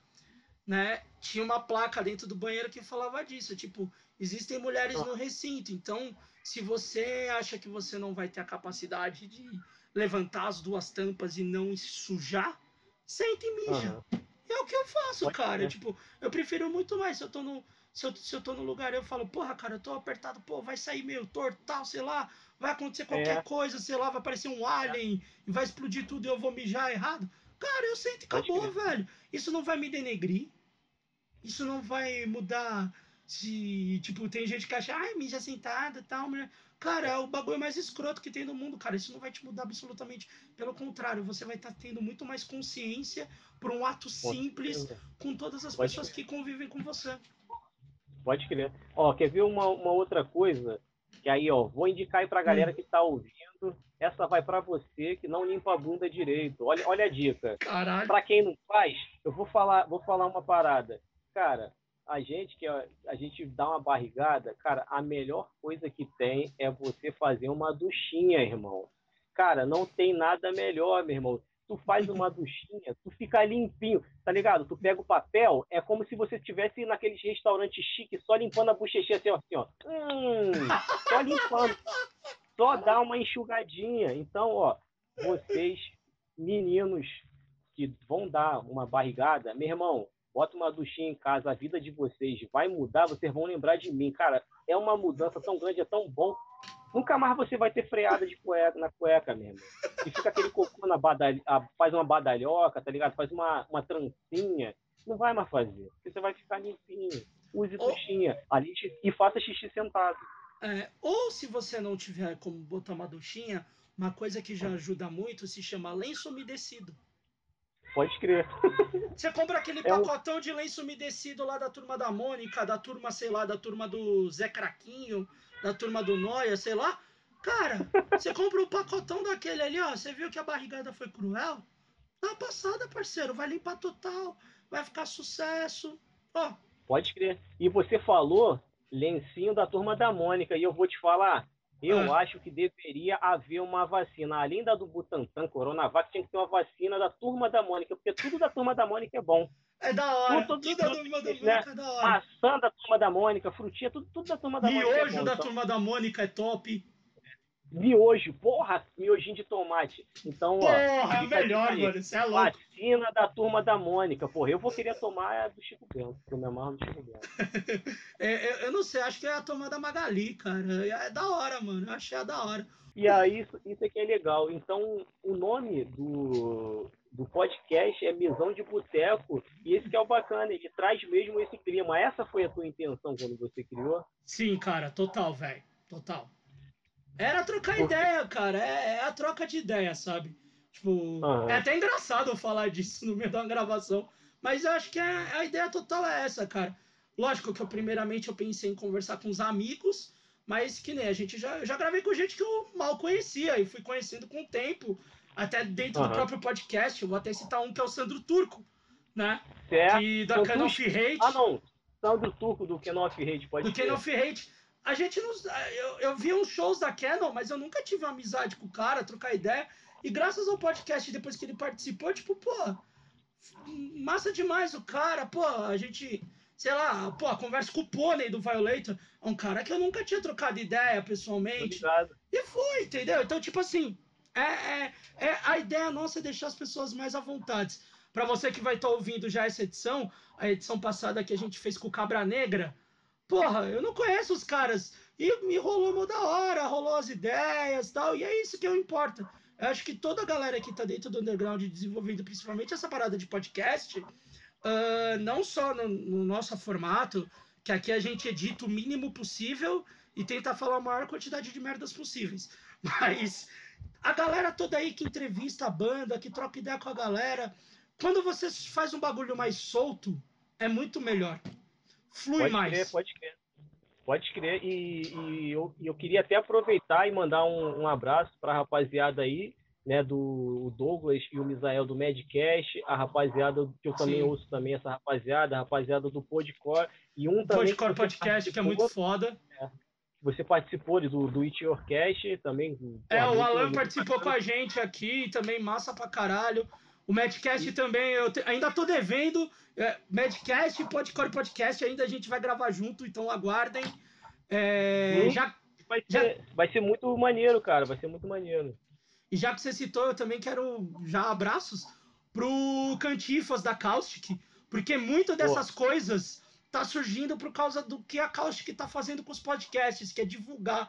né, tinha uma placa dentro do banheiro que falava disso, tipo, existem mulheres no recinto, então se você acha que você não vai ter a capacidade de levantar as duas tampas e não sujar, sente e mija. Uhum. É o que eu faço, cara. Tipo, eu prefiro muito mais. Se eu tô no. Se eu, se eu tô no lugar, eu falo, porra, cara, eu tô apertado, pô, vai sair meio torto, tal, sei lá, vai acontecer qualquer é. coisa, sei lá, vai aparecer um alien e vai explodir tudo e eu vou mijar errado. Cara, eu sei que acabou, velho. Isso não vai me denegrir. Isso não vai mudar se, tipo, tem gente que acha, ai, mija sentada e tal, mas Cara, é o bagulho mais escroto que tem no mundo, cara. Isso não vai te mudar absolutamente. Pelo contrário, você vai estar tá tendo muito mais consciência por um ato simples com todas as pessoas que convivem com você. Pode crer. Ó, quer ver uma, uma outra coisa? Que aí, ó, vou indicar aí pra galera hum. que tá ouvindo. Essa vai para você que não limpa a bunda direito. Olha, olha a dica. Caralho. Pra quem não faz, eu vou falar, vou falar uma parada. Cara, a gente que a, a, gente dá uma barrigada, cara, a melhor coisa que tem é você fazer uma duchinha, irmão. Cara, não tem nada melhor, meu irmão. Tu faz uma duchinha, tu fica limpinho, tá ligado? Tu pega o papel, é como se você estivesse naqueles restaurantes chique, só limpando a bochechinha assim, ó, assim, ó. Hum, só limpando. Só dá uma enxugadinha. Então, ó, vocês, meninos que vão dar uma barrigada, meu irmão, bota uma duchinha em casa, a vida de vocês vai mudar, vocês vão lembrar de mim. Cara, é uma mudança tão grande, é tão bom. Nunca mais você vai ter freada de cueca na cueca mesmo. E fica aquele cocô na badalha, faz uma badalhoca, tá ligado? Faz uma, uma trancinha. Não vai mais fazer. Porque você vai ficar limpinho. Use ou, duchinha ali e faça xixi sentado. É, ou se você não tiver como botar uma duchinha, uma coisa que já ajuda muito se chama lenço umedecido. Pode crer. Você compra aquele é pacotão um... de lenço umedecido lá da turma da Mônica, da turma, sei lá, da turma do Zé Craquinho, da turma do Noia, sei lá. Cara, você compra um pacotão daquele ali, ó. Você viu que a barrigada foi cruel? Dá passada, parceiro. Vai limpar total. Vai ficar sucesso. Ó. Pode crer. E você falou lencinho da turma da Mônica. E eu vou te falar, eu ah. acho que deveria haver uma vacina. Além da do Butantan, Coronavac, tinha que ter uma vacina da Turma da Mônica, porque tudo da Turma da Mônica é bom. É da hora. Tudo, tudo, tudo da Turma da Mônica né? é da hora. Maçã da Turma da Mônica, frutinha, tudo, tudo da Turma da Miojo Mônica é Miojo da então... Turma da Mônica é top. Miojo, porra, miojinho de tomate. Então, porra, ó. É melhor, aí. mano. Você é louco. Vacina da turma da Mônica. Porra, eu vou querer tomar a do Chico Bento, porque eu me amarro do Chico Bento. é, eu, eu, não sei, acho que é a turma da Magali, cara. É da hora, mano. Eu achei a da hora. E aí, isso, isso aqui é legal. Então, o nome do, do podcast é Misão de Boteco, e esse que é o bacana, ele traz mesmo esse clima. Essa foi a tua intenção quando você criou? Sim, cara, total, velho. Total. Era trocar Porque... ideia, cara. É, é, a troca de ideia, sabe? Tipo, é até engraçado eu falar disso no meio da gravação. Mas eu acho que a, a ideia total é essa, cara. Lógico que eu, primeiramente, eu pensei em conversar com os amigos, mas que nem a gente já, já gravei com gente que eu mal conhecia e fui conhecendo com o tempo, até dentro uhum. do próprio podcast. Eu vou até citar um que é o Sandro Turco, né? Certo. Que, da Canon Hate. Ah, não. Sandro Turco do Canon Hate, pode Do Canon Hate a gente não. Eu, eu vi uns shows da Canon, mas eu nunca tive uma amizade com o cara, trocar ideia. E graças ao podcast, depois que ele participou, tipo, pô, massa demais o cara, pô, a gente, sei lá, pô, a conversa com o Pônei do Violator, é um cara que eu nunca tinha trocado ideia pessoalmente. Obrigado. E foi, entendeu? Então, tipo assim, é, é, é a ideia nossa é deixar as pessoas mais à vontade. Para você que vai estar tá ouvindo já essa edição, a edição passada que a gente fez com o Cabra Negra, porra, eu não conheço os caras. E me rolou uma da hora, rolou as ideias tal. E é isso que eu importa. Eu acho que toda a galera que tá dentro do underground desenvolvendo principalmente essa parada de podcast, uh, não só no, no, nosso formato, que aqui a gente edita o mínimo possível e tenta falar a maior quantidade de merdas possíveis. Mas a galera toda aí que entrevista a banda, que troca ideia com a galera, quando você faz um bagulho mais solto, é muito melhor flui pode mais. Crer, pode crer. Pode crer. E, e eu, eu queria até aproveitar e mandar um, um abraço para a rapaziada aí, né, do Douglas e o Misael do Medcast, a rapaziada que eu também Sim. ouço também, essa rapaziada, a rapaziada do Podcore, e um também... Podcore Podcast, que é muito foda. É, você participou do, do It Yourcast também. É, o Alan participou com a gente aqui, também massa pra caralho. O Madcast também, eu te, ainda tô devendo. É, Madcast e Podcore Podcast ainda a gente vai gravar junto, então aguardem. É, já, vai, ser, já... vai ser muito maneiro, cara. Vai ser muito maneiro. E já que você citou, eu também quero já abraços. pro Cantifas da Caustic, porque muito dessas Pô. coisas tá surgindo por causa do que a Caustic tá fazendo com os podcasts, que é divulgar.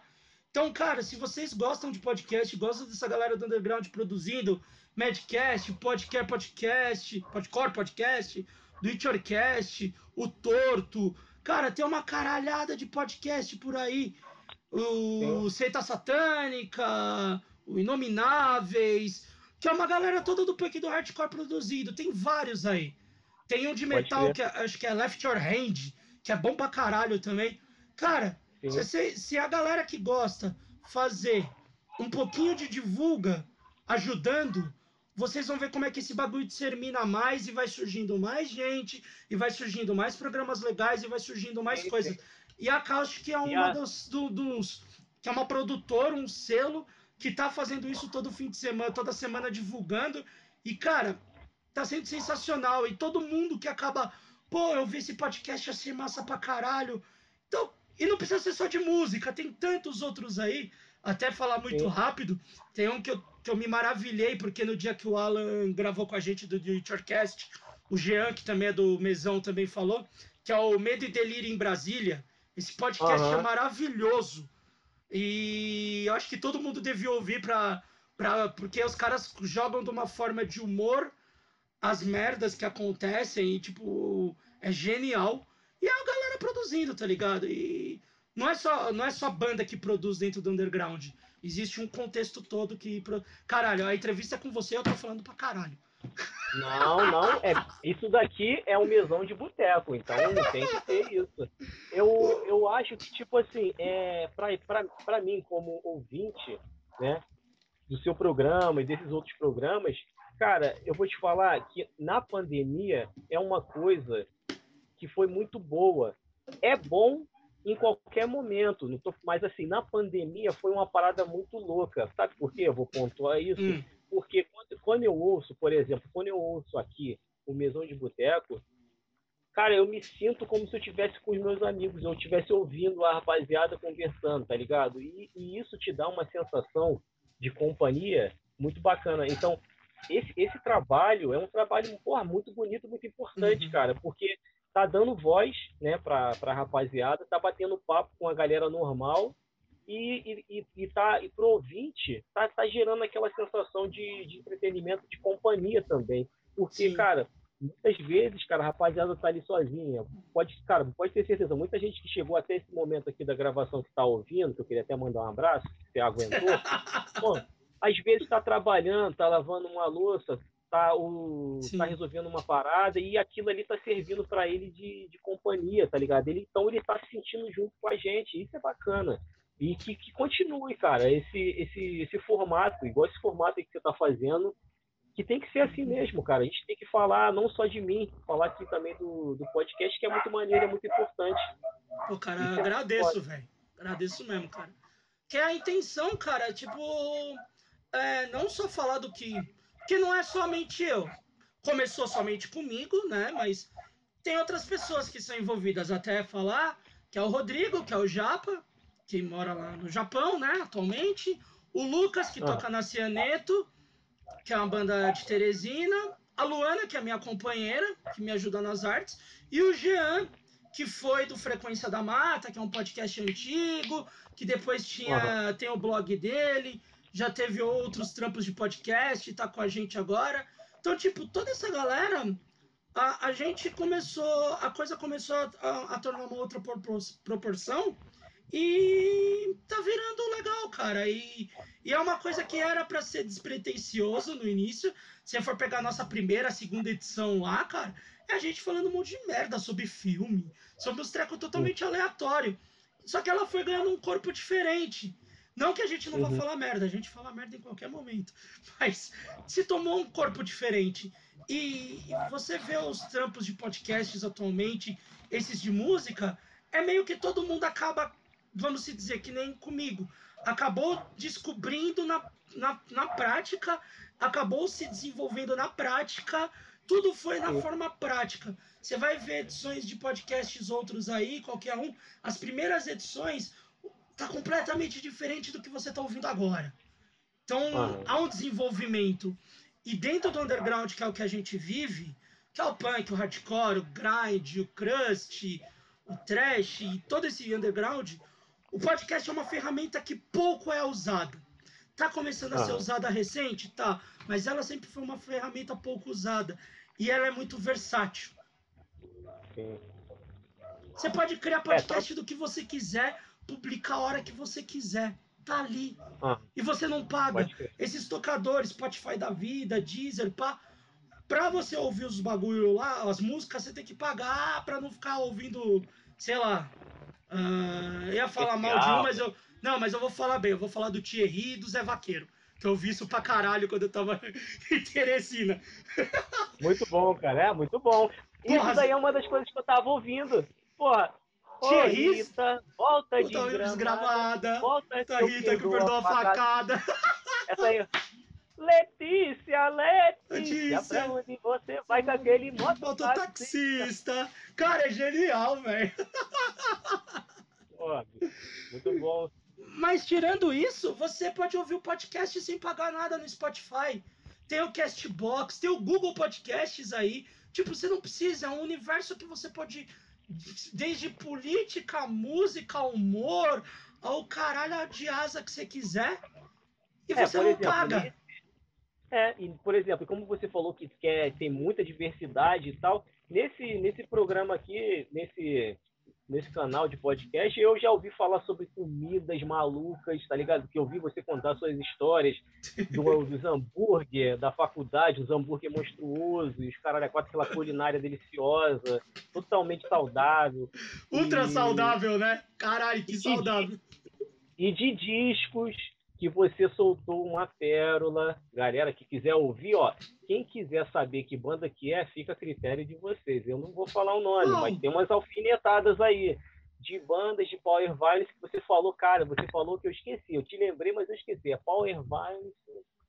Então, cara, se vocês gostam de podcast, gostam dessa galera do underground produzindo Madcast, Podcast Podcast, Podcore Podcast, do Itchorcast, o Torto, cara, tem uma caralhada de podcast por aí. O Seita Satânica, o Inomináveis, que é uma galera toda do punk do hardcore produzido. Tem vários aí. Tem um de metal que é, acho que é Left Your Hand, que é bom pra caralho também. Cara, se, se a galera que gosta fazer um pouquinho de divulga, ajudando, vocês vão ver como é que esse bagulho dissemina mais e vai surgindo mais gente, e vai surgindo mais programas legais, e vai surgindo mais coisas. E a Caustic é uma a... dos, do, dos. que é uma produtora, um selo, que tá fazendo isso todo fim de semana, toda semana divulgando. E, cara, tá sendo sensacional. E todo mundo que acaba, pô, eu vi esse podcast assim, massa pra caralho. Então, e não precisa ser só de música, tem tantos outros aí. Até falar muito Sim. rápido, tem um que eu, que eu me maravilhei, porque no dia que o Alan gravou com a gente do Futurecast, o Jean, que também é do Mesão, também falou, que é o Medo e Delírio em Brasília. Esse podcast uhum. é maravilhoso. E eu acho que todo mundo devia ouvir pra, pra, porque os caras jogam de uma forma de humor as merdas que acontecem e, tipo, é genial. E é a galera produzindo, tá ligado? E não é só, não é só banda que produz dentro do underground. Existe um contexto todo que. Caralho, a entrevista é com você eu tô falando pra caralho. Não, não. É, isso daqui é um mesão de boteco, então tem que ter isso. Eu, eu acho que, tipo assim, é, pra mim, como ouvinte, né, do seu programa e desses outros programas, Cara, eu vou te falar que na pandemia é uma coisa que foi muito boa. É bom em qualquer momento, não tô, mas assim, na pandemia foi uma parada muito louca. Sabe por quê? Eu vou pontuar isso. Hum. Porque quando, quando eu ouço, por exemplo, quando eu ouço aqui o Mesão de Boteco, cara, eu me sinto como se eu estivesse com os meus amigos, eu estivesse ouvindo a rapaziada conversando, tá ligado? E, e, isso te dá uma sensação de companhia muito bacana. Então, esse, esse trabalho é um trabalho porra, muito bonito, muito importante, uhum. cara, porque tá dando voz né, para a rapaziada, tá batendo papo com a galera normal e, e, e, tá, e pro ouvinte tá, tá gerando aquela sensação de, de entretenimento, de companhia também. Porque, Sim. cara, muitas vezes, cara, a rapaziada tá ali sozinha. Pode, cara, pode ter certeza, muita gente que chegou até esse momento aqui da gravação que tá ouvindo, que eu queria até mandar um abraço, se você aguentou. Pô, às vezes está trabalhando, está lavando uma louça, está o, tá resolvendo uma parada e aquilo ali está servindo para ele de, de companhia, tá ligado? Ele, então ele está se sentindo junto com a gente, isso é bacana. E que, que continue, cara, esse, esse, esse formato, igual esse formato que você está fazendo, que tem que ser assim mesmo, cara. A gente tem que falar não só de mim, falar aqui também do, do podcast, que é muito maneiro, é muito importante. Pô, cara, eu agradeço, velho. Agradeço mesmo, cara. Que é a intenção, cara, tipo, é, não só falar do que. Que não é somente eu. Começou somente comigo, né? Mas tem outras pessoas que são envolvidas até falar, que é o Rodrigo, que é o Japa, que mora lá no Japão, né? Atualmente. O Lucas, que ah. toca na Cianeto, que é uma banda de Teresina. A Luana, que é minha companheira, que me ajuda nas artes. E o Jean, que foi do Frequência da Mata, que é um podcast antigo, que depois tinha tem o blog dele, já teve outros trampos de podcast, tá com a gente agora. Então, tipo, toda essa galera, a, a gente começou, a coisa começou a, a tornar uma outra proporção e tá virando legal, cara. E, e é uma coisa que era para ser despretensioso no início. Se for pegar a nossa primeira, segunda edição lá, cara, é a gente falando um monte de merda sobre filme, sobre os trecos totalmente aleatório. Só que ela foi ganhando um corpo diferente. Não que a gente não uhum. vá falar merda, a gente fala merda em qualquer momento. Mas se tomou um corpo diferente. E você vê os trampos de podcasts atualmente, esses de música, é meio que todo mundo acaba, vamos se dizer, que nem comigo. Acabou descobrindo na, na, na prática, acabou se desenvolvendo na prática, tudo foi na forma prática. Você vai ver edições de podcasts outros aí, qualquer um. As primeiras edições, tá completamente diferente do que você está ouvindo agora. Então, ah. há um desenvolvimento. E dentro do underground, que é o que a gente vive, que é o punk, o hardcore, o grind, o crust, o trash e todo esse underground, o podcast é uma ferramenta que pouco é usada. Tá começando a ser usada recente? Tá. Mas ela sempre foi uma ferramenta pouco usada. E ela é muito versátil. Sim. Você pode criar podcast é, tá... do que você quiser, publicar a hora que você quiser. Tá ali. Ah, e você não paga. Esses tocadores, Spotify da vida, Deezer, pá. Pra você ouvir os bagulho lá, as músicas, você tem que pagar pra não ficar ouvindo, sei lá. Uh, eu ia falar mal de um, mas eu. Não, mas eu vou falar bem. Eu vou falar do Thierry e do Zé Vaqueiro. Que eu vi isso pra caralho quando eu tava em Teresina. Muito bom, cara. É, muito bom. Porra, isso daí é uma das coisas que eu tava ouvindo. Porra, Tia Rita, volta de desgramada. Volta Rita, Rita que perdoa a facada. Essa aí. Letícia, Letícia, pra onde você vai com aquele mototaxista? Cara, é genial, velho. Muito bom. Mas tirando isso, você pode ouvir o podcast sem pagar nada no Spotify. Tem o Castbox, tem o Google Podcasts aí. Tipo, você não precisa, é um universo que você pode. Desde política, música, humor, ao caralho de asa que você quiser. E é, você não exemplo, paga. É, e, por exemplo, como você falou que quer, tem muita diversidade e tal, nesse, nesse programa aqui, nesse, nesse canal de podcast, eu já ouvi falar sobre comidas malucas, tá ligado? Que eu vi você contar suas histórias do, dos hambúrguer da faculdade, os hambúrguer monstruosos, os caralho, quatro aquela culinária deliciosa, totalmente saudável. Ultra e... saudável, né? Caralho, que e saudável. e de discos que você soltou uma pérola. Galera que quiser ouvir, ó, quem quiser saber que banda que é, fica a critério de vocês. Eu não vou falar o nome, não. mas tem umas alfinetadas aí de bandas de Power Violence que você falou, cara, você falou que eu esqueci. Eu te lembrei, mas eu esqueci. É Power Violence,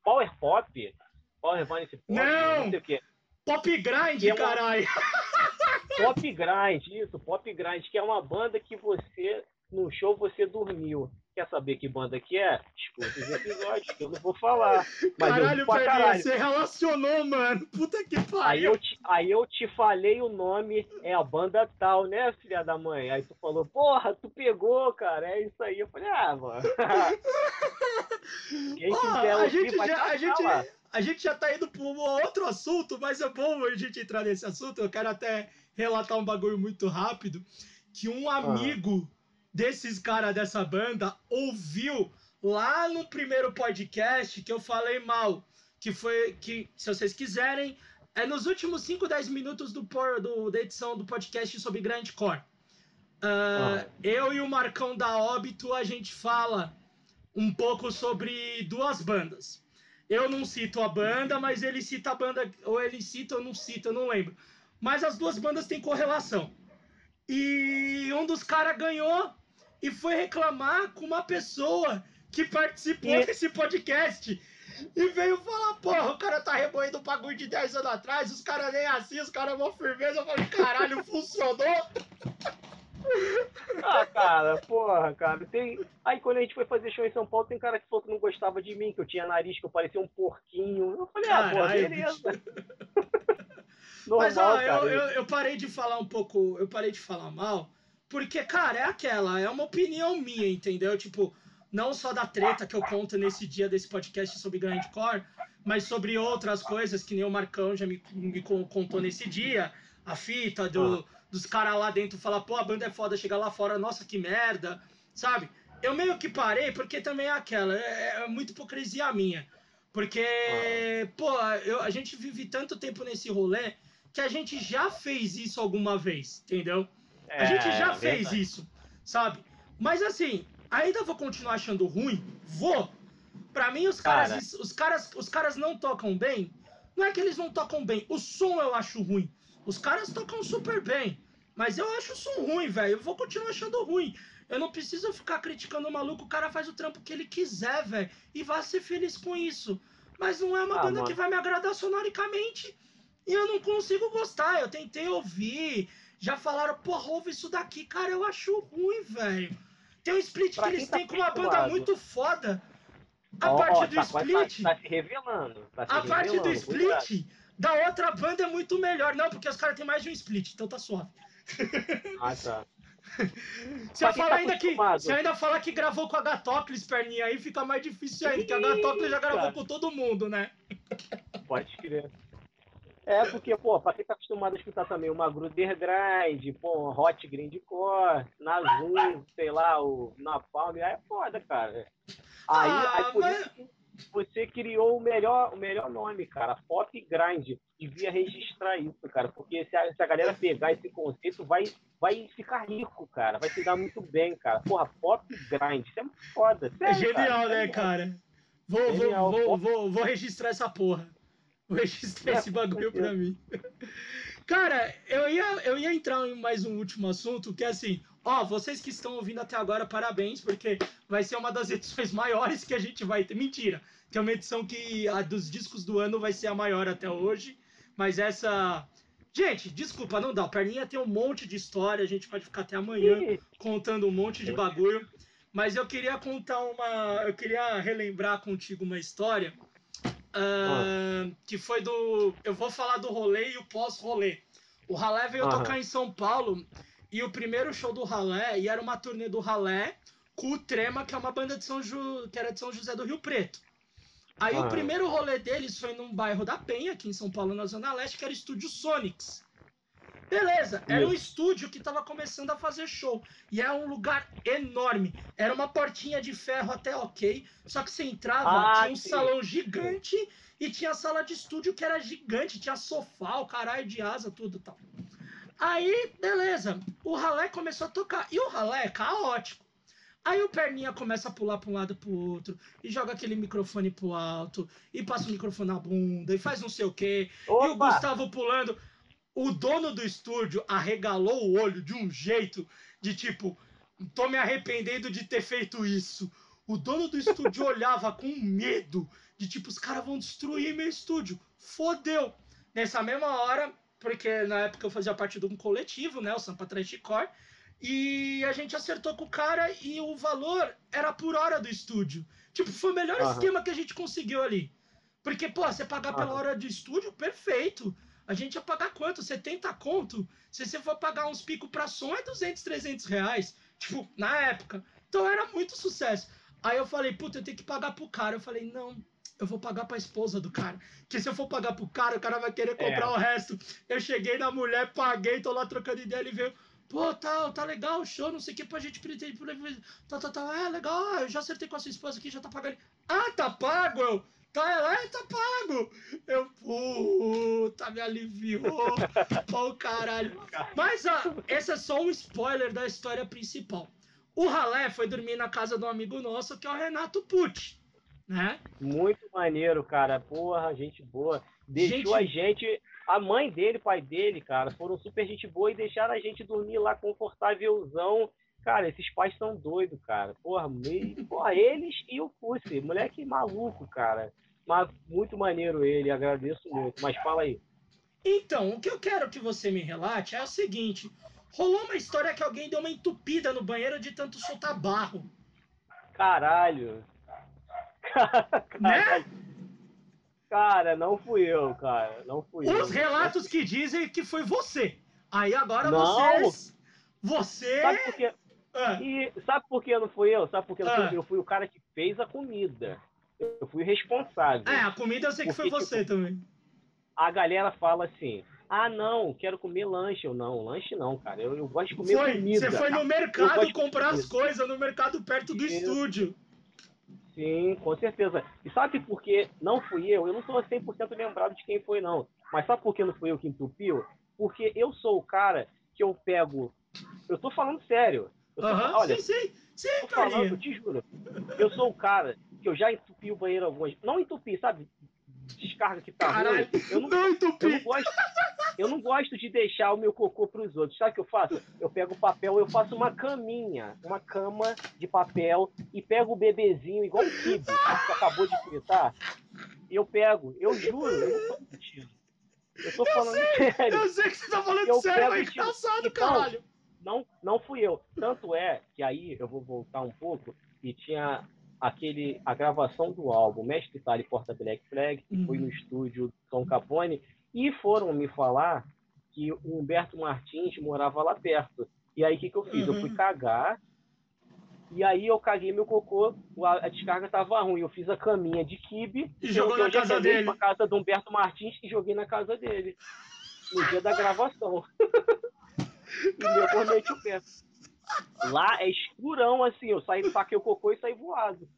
Power Pop, Power Violence Pop, não, não sei o quê. Pop Grind, é uma... caralho. Pop Grind, isso, Pop Grind, que é uma banda que você no show você dormiu. Quer saber que banda que é? Escuta os episódios, que eu não vou falar. Mas caralho, Pedro, caralho. você relacionou, mano. Puta que pariu. Aí eu, te, aí eu te falei o nome, é a banda tal, né, filha da mãe? Aí tu falou, porra, tu pegou, cara, é isso aí. Eu falei, ah, mano. Quem quiser a gente já, a gente, a gente já tá indo para um outro assunto, mas é bom a gente entrar nesse assunto. Eu quero até relatar um bagulho muito rápido. Que um amigo desses caras dessa banda ouviu lá no primeiro podcast que eu falei mal, que foi que, se vocês quiserem, é nos últimos 5, 10 minutos do, do, da edição do podcast sobre Grindcore. Uh, ah. Eu e o Marcão da Óbito, a gente fala um pouco sobre duas bandas. Eu não cito a banda, mas ele cita a banda, ou ele cita ou não cita, eu não lembro. Mas as duas bandas têm correlação. E um dos caras ganhou e foi reclamar com uma pessoa que participou e... desse podcast. E veio falar, porra, o cara tá remoendo o bagulho de 10 anos atrás, os caras nem assim, os caras vão firmeza. Eu falei, caralho, funcionou? Ah, cara, porra, cara. Tem... Aí quando a gente foi fazer show em São Paulo, tem cara que falou que não gostava de mim, que eu tinha nariz, que eu parecia um porquinho. Eu falei, ah, porra, beleza. Normal, Mas ó, eu, eu, eu parei de falar um pouco, eu parei de falar mal, porque, cara, é aquela, é uma opinião minha, entendeu? Tipo, não só da treta que eu conto nesse dia desse podcast sobre Grindcore, mas sobre outras coisas que nem o Marcão já me, me contou nesse dia. A fita do, dos caras lá dentro falar, pô, a banda é foda, chegar lá fora, nossa, que merda, sabe? Eu meio que parei porque também é aquela, é, é muita hipocrisia minha. Porque, pô, eu, a gente vive tanto tempo nesse rolê que a gente já fez isso alguma vez, entendeu? É, a gente já é fez isso, sabe? Mas assim, ainda vou continuar achando ruim? Vou. Pra mim, os caras, Cara. os caras, os caras não tocam bem. Não é que eles não tocam bem. O som eu acho ruim. Os caras tocam super bem. Mas eu acho o som ruim, velho. Eu vou continuar achando ruim. Eu não preciso ficar criticando o maluco. O cara faz o trampo que ele quiser, velho. E vai ser feliz com isso. Mas não é uma ah, banda mano. que vai me agradar sonoricamente. E eu não consigo gostar. Eu tentei ouvir já falaram, porra, ouve isso daqui. Cara, eu acho ruim, velho. Tem um split pra que eles tá têm com uma banda muito foda. a oh, parte do tá, split. Tá, tá, se revelando. Tá se a revelando, parte do split da outra banda é muito melhor. Não, porque os caras têm mais de um split, então tá suave. Ah, tá. Você fala tá ainda que. Você ainda fala que gravou com a Gatocles, perninha, aí fica mais difícil ainda, que a Gatocles já gravou com todo mundo, né? Pode crer. É, porque, pô, pra quem tá acostumado a escutar também uma Gruder Grind, pô, Hot Grindcore, Nazum, sei lá, o Napalm, aí é foda, cara. Aí, ah, aí por mas... isso você criou o melhor, o melhor nome, cara, Pop Grind. Devia registrar isso, cara, porque se a, se a galera pegar esse conceito, vai, vai ficar rico, cara, vai se dar muito bem, cara. Porra, Pop Grind, isso é muito foda. Sério, é genial, cara. né, cara? Vou, vou, vou, vou, vou registrar essa porra. É, esse bagulho pra mim. Cara, eu ia, eu ia entrar em mais um último assunto, que é assim, ó, vocês que estão ouvindo até agora, parabéns, porque vai ser uma das edições maiores que a gente vai ter. Mentira, tem uma edição que a dos discos do ano vai ser a maior até hoje, mas essa. Gente, desculpa, não dá. O Perninha tem um monte de história, a gente pode ficar até amanhã contando um monte de bagulho. Mas eu queria contar uma. Eu queria relembrar contigo uma história Uh, que foi do. Eu vou falar do rolê e o pós-rolê. O Ralé veio uhum. tocar em São Paulo e o primeiro show do Ralé, e era uma turnê do Ralé com o Trema, que é uma banda de São Ju... que era de São José do Rio Preto. Aí uhum. o primeiro rolê deles foi num bairro da Penha, aqui em São Paulo, na Zona Leste, que era o Estúdio Sonics. Beleza, era um estúdio que tava começando a fazer show. E era um lugar enorme. Era uma portinha de ferro até ok. Só que você entrava, ah, tinha um sim. salão gigante e tinha a sala de estúdio que era gigante. Tinha sofá, o caralho de asa, tudo tal. Aí, beleza. O ralé começou a tocar. E o ralé é caótico. Aí o Perninha começa a pular para um lado para o outro, e joga aquele microfone pro alto, e passa o microfone na bunda, e faz não sei o quê. Opa! E o Gustavo pulando o dono do estúdio arregalou o olho de um jeito de tipo, tô me arrependendo de ter feito isso. O dono do estúdio olhava com medo de tipo, os caras vão destruir meu estúdio. Fodeu! Nessa mesma hora, porque na época eu fazia parte de um coletivo, né, o Sampa Trash Core, e a gente acertou com o cara e o valor era por hora do estúdio. Tipo, foi o melhor uhum. esquema que a gente conseguiu ali. Porque, pô, você pagar uhum. pela hora de estúdio, perfeito a gente ia pagar quanto? 70 conto? Se você for pagar uns picos pra som, é 200, 300 reais. Tipo, na época. Então era muito sucesso. Aí eu falei, puta, eu tenho que pagar pro cara. Eu falei, não, eu vou pagar pra esposa do cara. Porque se eu for pagar pro cara, o cara vai querer comprar é. o resto. Eu cheguei na mulher, paguei, tô lá trocando ideia, ele veio. Pô, tá, tá legal o show, não sei o que pra gente pretender. Tá, tá, tá, é legal, eu já acertei com a sua esposa aqui, já tá pagando. Ah, tá pago? Eu, Tá lá e tá pago. Eu, puta, me aliviou. Pô, caralho. Mas ó, esse é só um spoiler da história principal. O Ralé foi dormir na casa de um amigo nosso, que é o Renato Pucci, né? Muito maneiro, cara. Porra, gente boa. Deixou gente... a gente. A mãe dele, pai dele, cara, foram super gente boa e deixaram a gente dormir lá confortávelzão. Cara, esses pais são doidos, cara. Porra, meio... Porra, eles e o Pussy. Moleque maluco, cara. Mas muito maneiro ele, agradeço muito. Mas fala aí. Então, o que eu quero que você me relate é o seguinte: rolou uma história que alguém deu uma entupida no banheiro de tanto soltar barro. Caralho. Caralho. Né? Cara, não fui eu, cara. Não fui Os eu. Os relatos que dizem que foi você. Aí agora não. vocês. Você. Sabe por quê? Ah. E sabe por que não fui eu? Sabe por que não ah. fui eu? Eu fui o cara que fez a comida. Eu fui responsável. É, a comida eu sei que foi você tipo, também. A galera fala assim: ah, não, quero comer lanche. Eu não, lanche não, cara. Eu, eu gosto de comer foi, comida. Você foi no mercado comprar as coisas, no mercado perto do estúdio. Sim, com certeza. E sabe por que não fui eu? Eu não estou 100% lembrado de quem foi, não. Mas sabe por que não fui eu que entupiu? Porque eu sou o cara que eu pego. Eu tô falando sério. Eu tô, uhum, olha, sim, sim. Sim, tô falando, te juro. Eu sou o cara que eu já entupi o banheiro algumas Não entupi, sabe? Descarga que tá Caralho, ruim. Eu não, não entupi. Eu não, gosto, eu não gosto de deixar o meu cocô para os outros. Sabe o que eu faço? Eu pego o papel, eu faço uma caminha, uma cama de papel e pego o bebezinho, igual o Kibe, que acabou de fritar. E eu pego, eu juro, eu não tô mentindo. Eu tô falando eu sei, sério. Eu sei que você tá falando eu sério, é engraçado, então, caralho. Não, não fui eu. Tanto é que aí eu vou voltar um pouco e tinha aquele, a gravação do álbum Mestre Tali Porta Black Flag, que uhum. foi no estúdio São Capone, e foram me falar que o Humberto Martins morava lá perto. E aí o que, que eu fiz? Uhum. Eu fui uhum. cagar, e aí eu caguei meu cocô, a descarga tava ruim. Eu fiz a caminha de kibe, e jogou na casa dele. Pra casa do Humberto Martins e joguei na casa dele. No dia da gravação. e depois meti o pé. Lá é escurão, assim, eu saí, saquei o cocô e saí voado.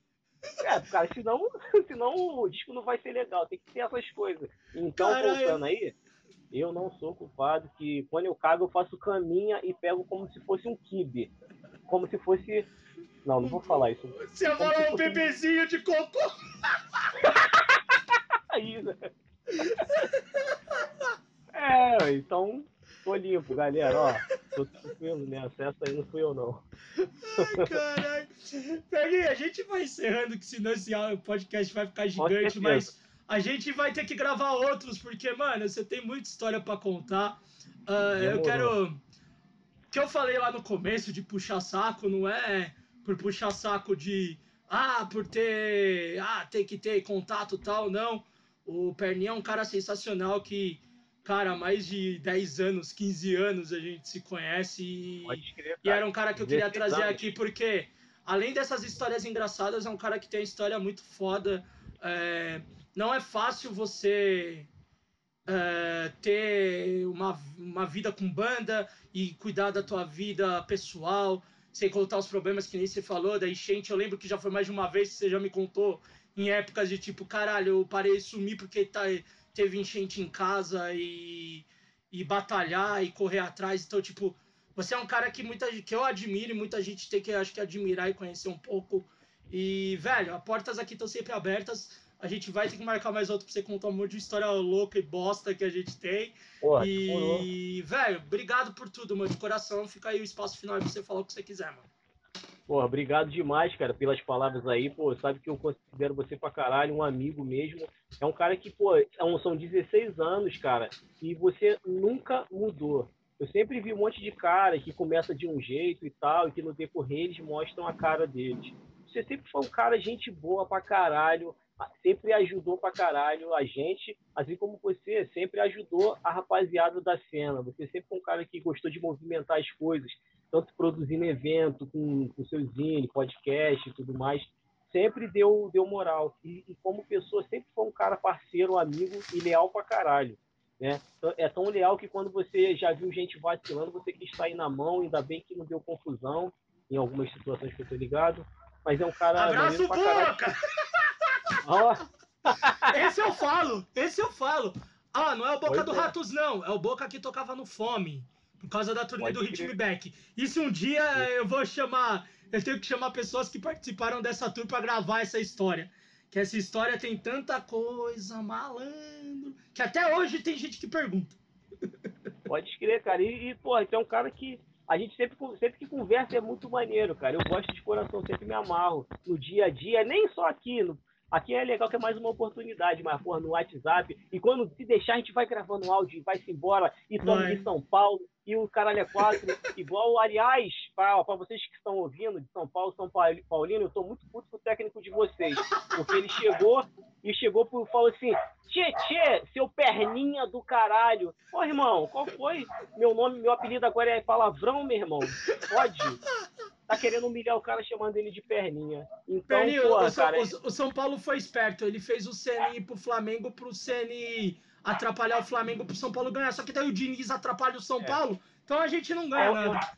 É, cara, senão, senão o disco não vai ser legal, tem que ter essas coisas. Então, Caralho. voltando aí, eu não sou culpado que quando eu cago eu faço caminha e pego como se fosse um kibe. Como se fosse. Não, não vou falar isso. Você vai falar um bebezinho de cocô. aí, né? É, então tô limpo, galera, ó. Tô tranquilo nessa. Essa aí não fui eu, não. Ai, caralho. Peguinho, a gente vai encerrando, que senão esse podcast vai ficar gigante, mas a gente vai ter que gravar outros, porque, mano, você tem muita história para contar. Uh, eu quero. O que eu falei lá no começo de puxar saco não é por puxar saco de. Ah, por ter. Ah, tem que ter contato tal, não. O Perninha é um cara sensacional que cara, há mais de 10 anos, 15 anos a gente se conhece e, crer, e era um cara que eu queria trazer aqui porque, além dessas histórias engraçadas, é um cara que tem uma história muito foda. É, não é fácil você é, ter uma, uma vida com banda e cuidar da tua vida pessoal, sem contar os problemas que nem você falou, da enchente. Eu lembro que já foi mais de uma vez que você já me contou em épocas de tipo, caralho, eu parei de sumir porque tá teve enchente em casa e, e batalhar e correr atrás. Então, tipo, você é um cara que muita que eu admiro e muita gente tem que acho que admirar e conhecer um pouco. E, velho, as portas aqui estão sempre abertas. A gente vai ter que marcar mais outro pra você contar um monte de história louca e bosta que a gente tem. Porra, e, velho, obrigado por tudo, mano. De coração, fica aí o espaço final pra você falar o que você quiser, mano. Porra, obrigado demais, cara, pelas palavras aí. Pô, sabe que eu considero você pra caralho um amigo mesmo. É um cara que, pô, é são 16 anos, cara, e você nunca mudou. Eu sempre vi um monte de cara que começa de um jeito e tal, e que no decorrer eles mostram a cara deles. Você sempre foi um cara gente boa pra caralho, sempre ajudou pra caralho a gente, assim como você sempre ajudou a rapaziada da cena. Você sempre foi um cara que gostou de movimentar as coisas tanto produzindo evento com, com seu zine, podcast e tudo mais, sempre deu, deu moral. E, e, como pessoa, sempre foi um cara parceiro, amigo e leal pra caralho. Né? Então, é tão leal que quando você já viu gente vacilando, você quis sair na mão, ainda bem que não deu confusão em algumas situações que eu tô ligado. Mas é um cara. Abraço boca! esse eu falo, esse eu falo. Ah, não é o Boca pois do é. Ratos, não. É o Boca que tocava no Fome. Por causa da turnê Pode do Hit Me Back. E se um dia eu vou chamar. Eu tenho que chamar pessoas que participaram dessa tour para gravar essa história. Que essa história tem tanta coisa, malandro. Que até hoje tem gente que pergunta. Pode escrever, cara. E, e pô, é um cara que a gente sempre, sempre que conversa é muito maneiro, cara. Eu gosto de coração, sempre me amarro. No dia a dia, nem só aqui, no, Aqui é legal que é mais uma oportunidade, mas porra, no WhatsApp. E quando se deixar, a gente vai gravando áudio e vai-se embora. E estamos em São Paulo. E o caralho é quatro. igual, aliás, para vocês que estão ouvindo de São Paulo, São Paulino, eu estou muito puto com o técnico de vocês. Porque ele chegou e chegou e falou assim: Tchê, tchê, seu perninha do caralho. Ô, irmão, qual foi? Meu nome, meu apelido agora é palavrão, meu irmão. Pode? Tá querendo humilhar o cara chamando ele de perninha. Então, Perninho, porra, o, cara... o, o, São Paulo foi esperto. Ele fez o CN ir pro Flamengo pro CN atrapalhar o Flamengo pro São Paulo ganhar. Só que daí o Diniz atrapalha o São é. Paulo. Então a gente não ganha é, nada.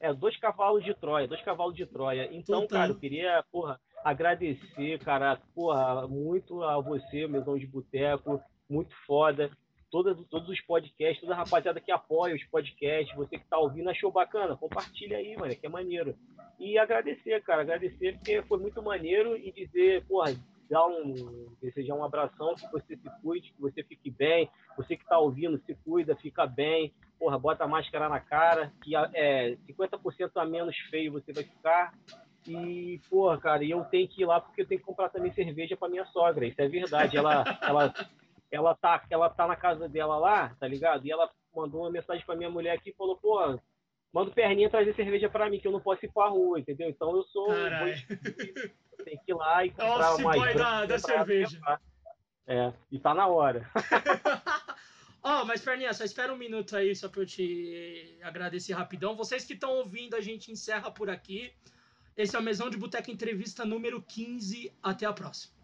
É, dois cavalos de Troia, dois cavalos de Troia. Então, Total. cara, eu queria, porra, agradecer, cara, porra, muito a você, Mesão de Boteco, muito foda todos, todos os podcasts, toda a rapaziada que apoia os podcasts, você que tá ouvindo, achou bacana, compartilha aí, mano, que é maneiro. E agradecer, cara, agradecer porque foi muito maneiro e dizer, porra, dar um, desejar um abração, que você se cuide, que você fique bem, você que tá ouvindo, se cuida, fica bem, porra, bota a máscara na cara, que é 50% a menos feio você vai ficar, e, porra, cara, eu tenho que ir lá porque eu tenho que comprar também cerveja para minha sogra. Isso é verdade. Ela, ela, ela tá, ela tá na casa dela lá, tá ligado? E ela mandou uma mensagem pra minha mulher aqui e falou, pô, manda o perninha trazer cerveja pra mim, que eu não posso ir pra rua, entendeu? Então eu sou. tem que ir lá e comprar Office uma boy da, da cerveja. É, e tá na hora. Ó, oh, mas Perninha, só espera um minuto aí só pra eu te agradecer rapidão. Vocês que estão ouvindo, a gente encerra por aqui. Esse é o Mesão de Boteca Entrevista número 15. Até a próxima.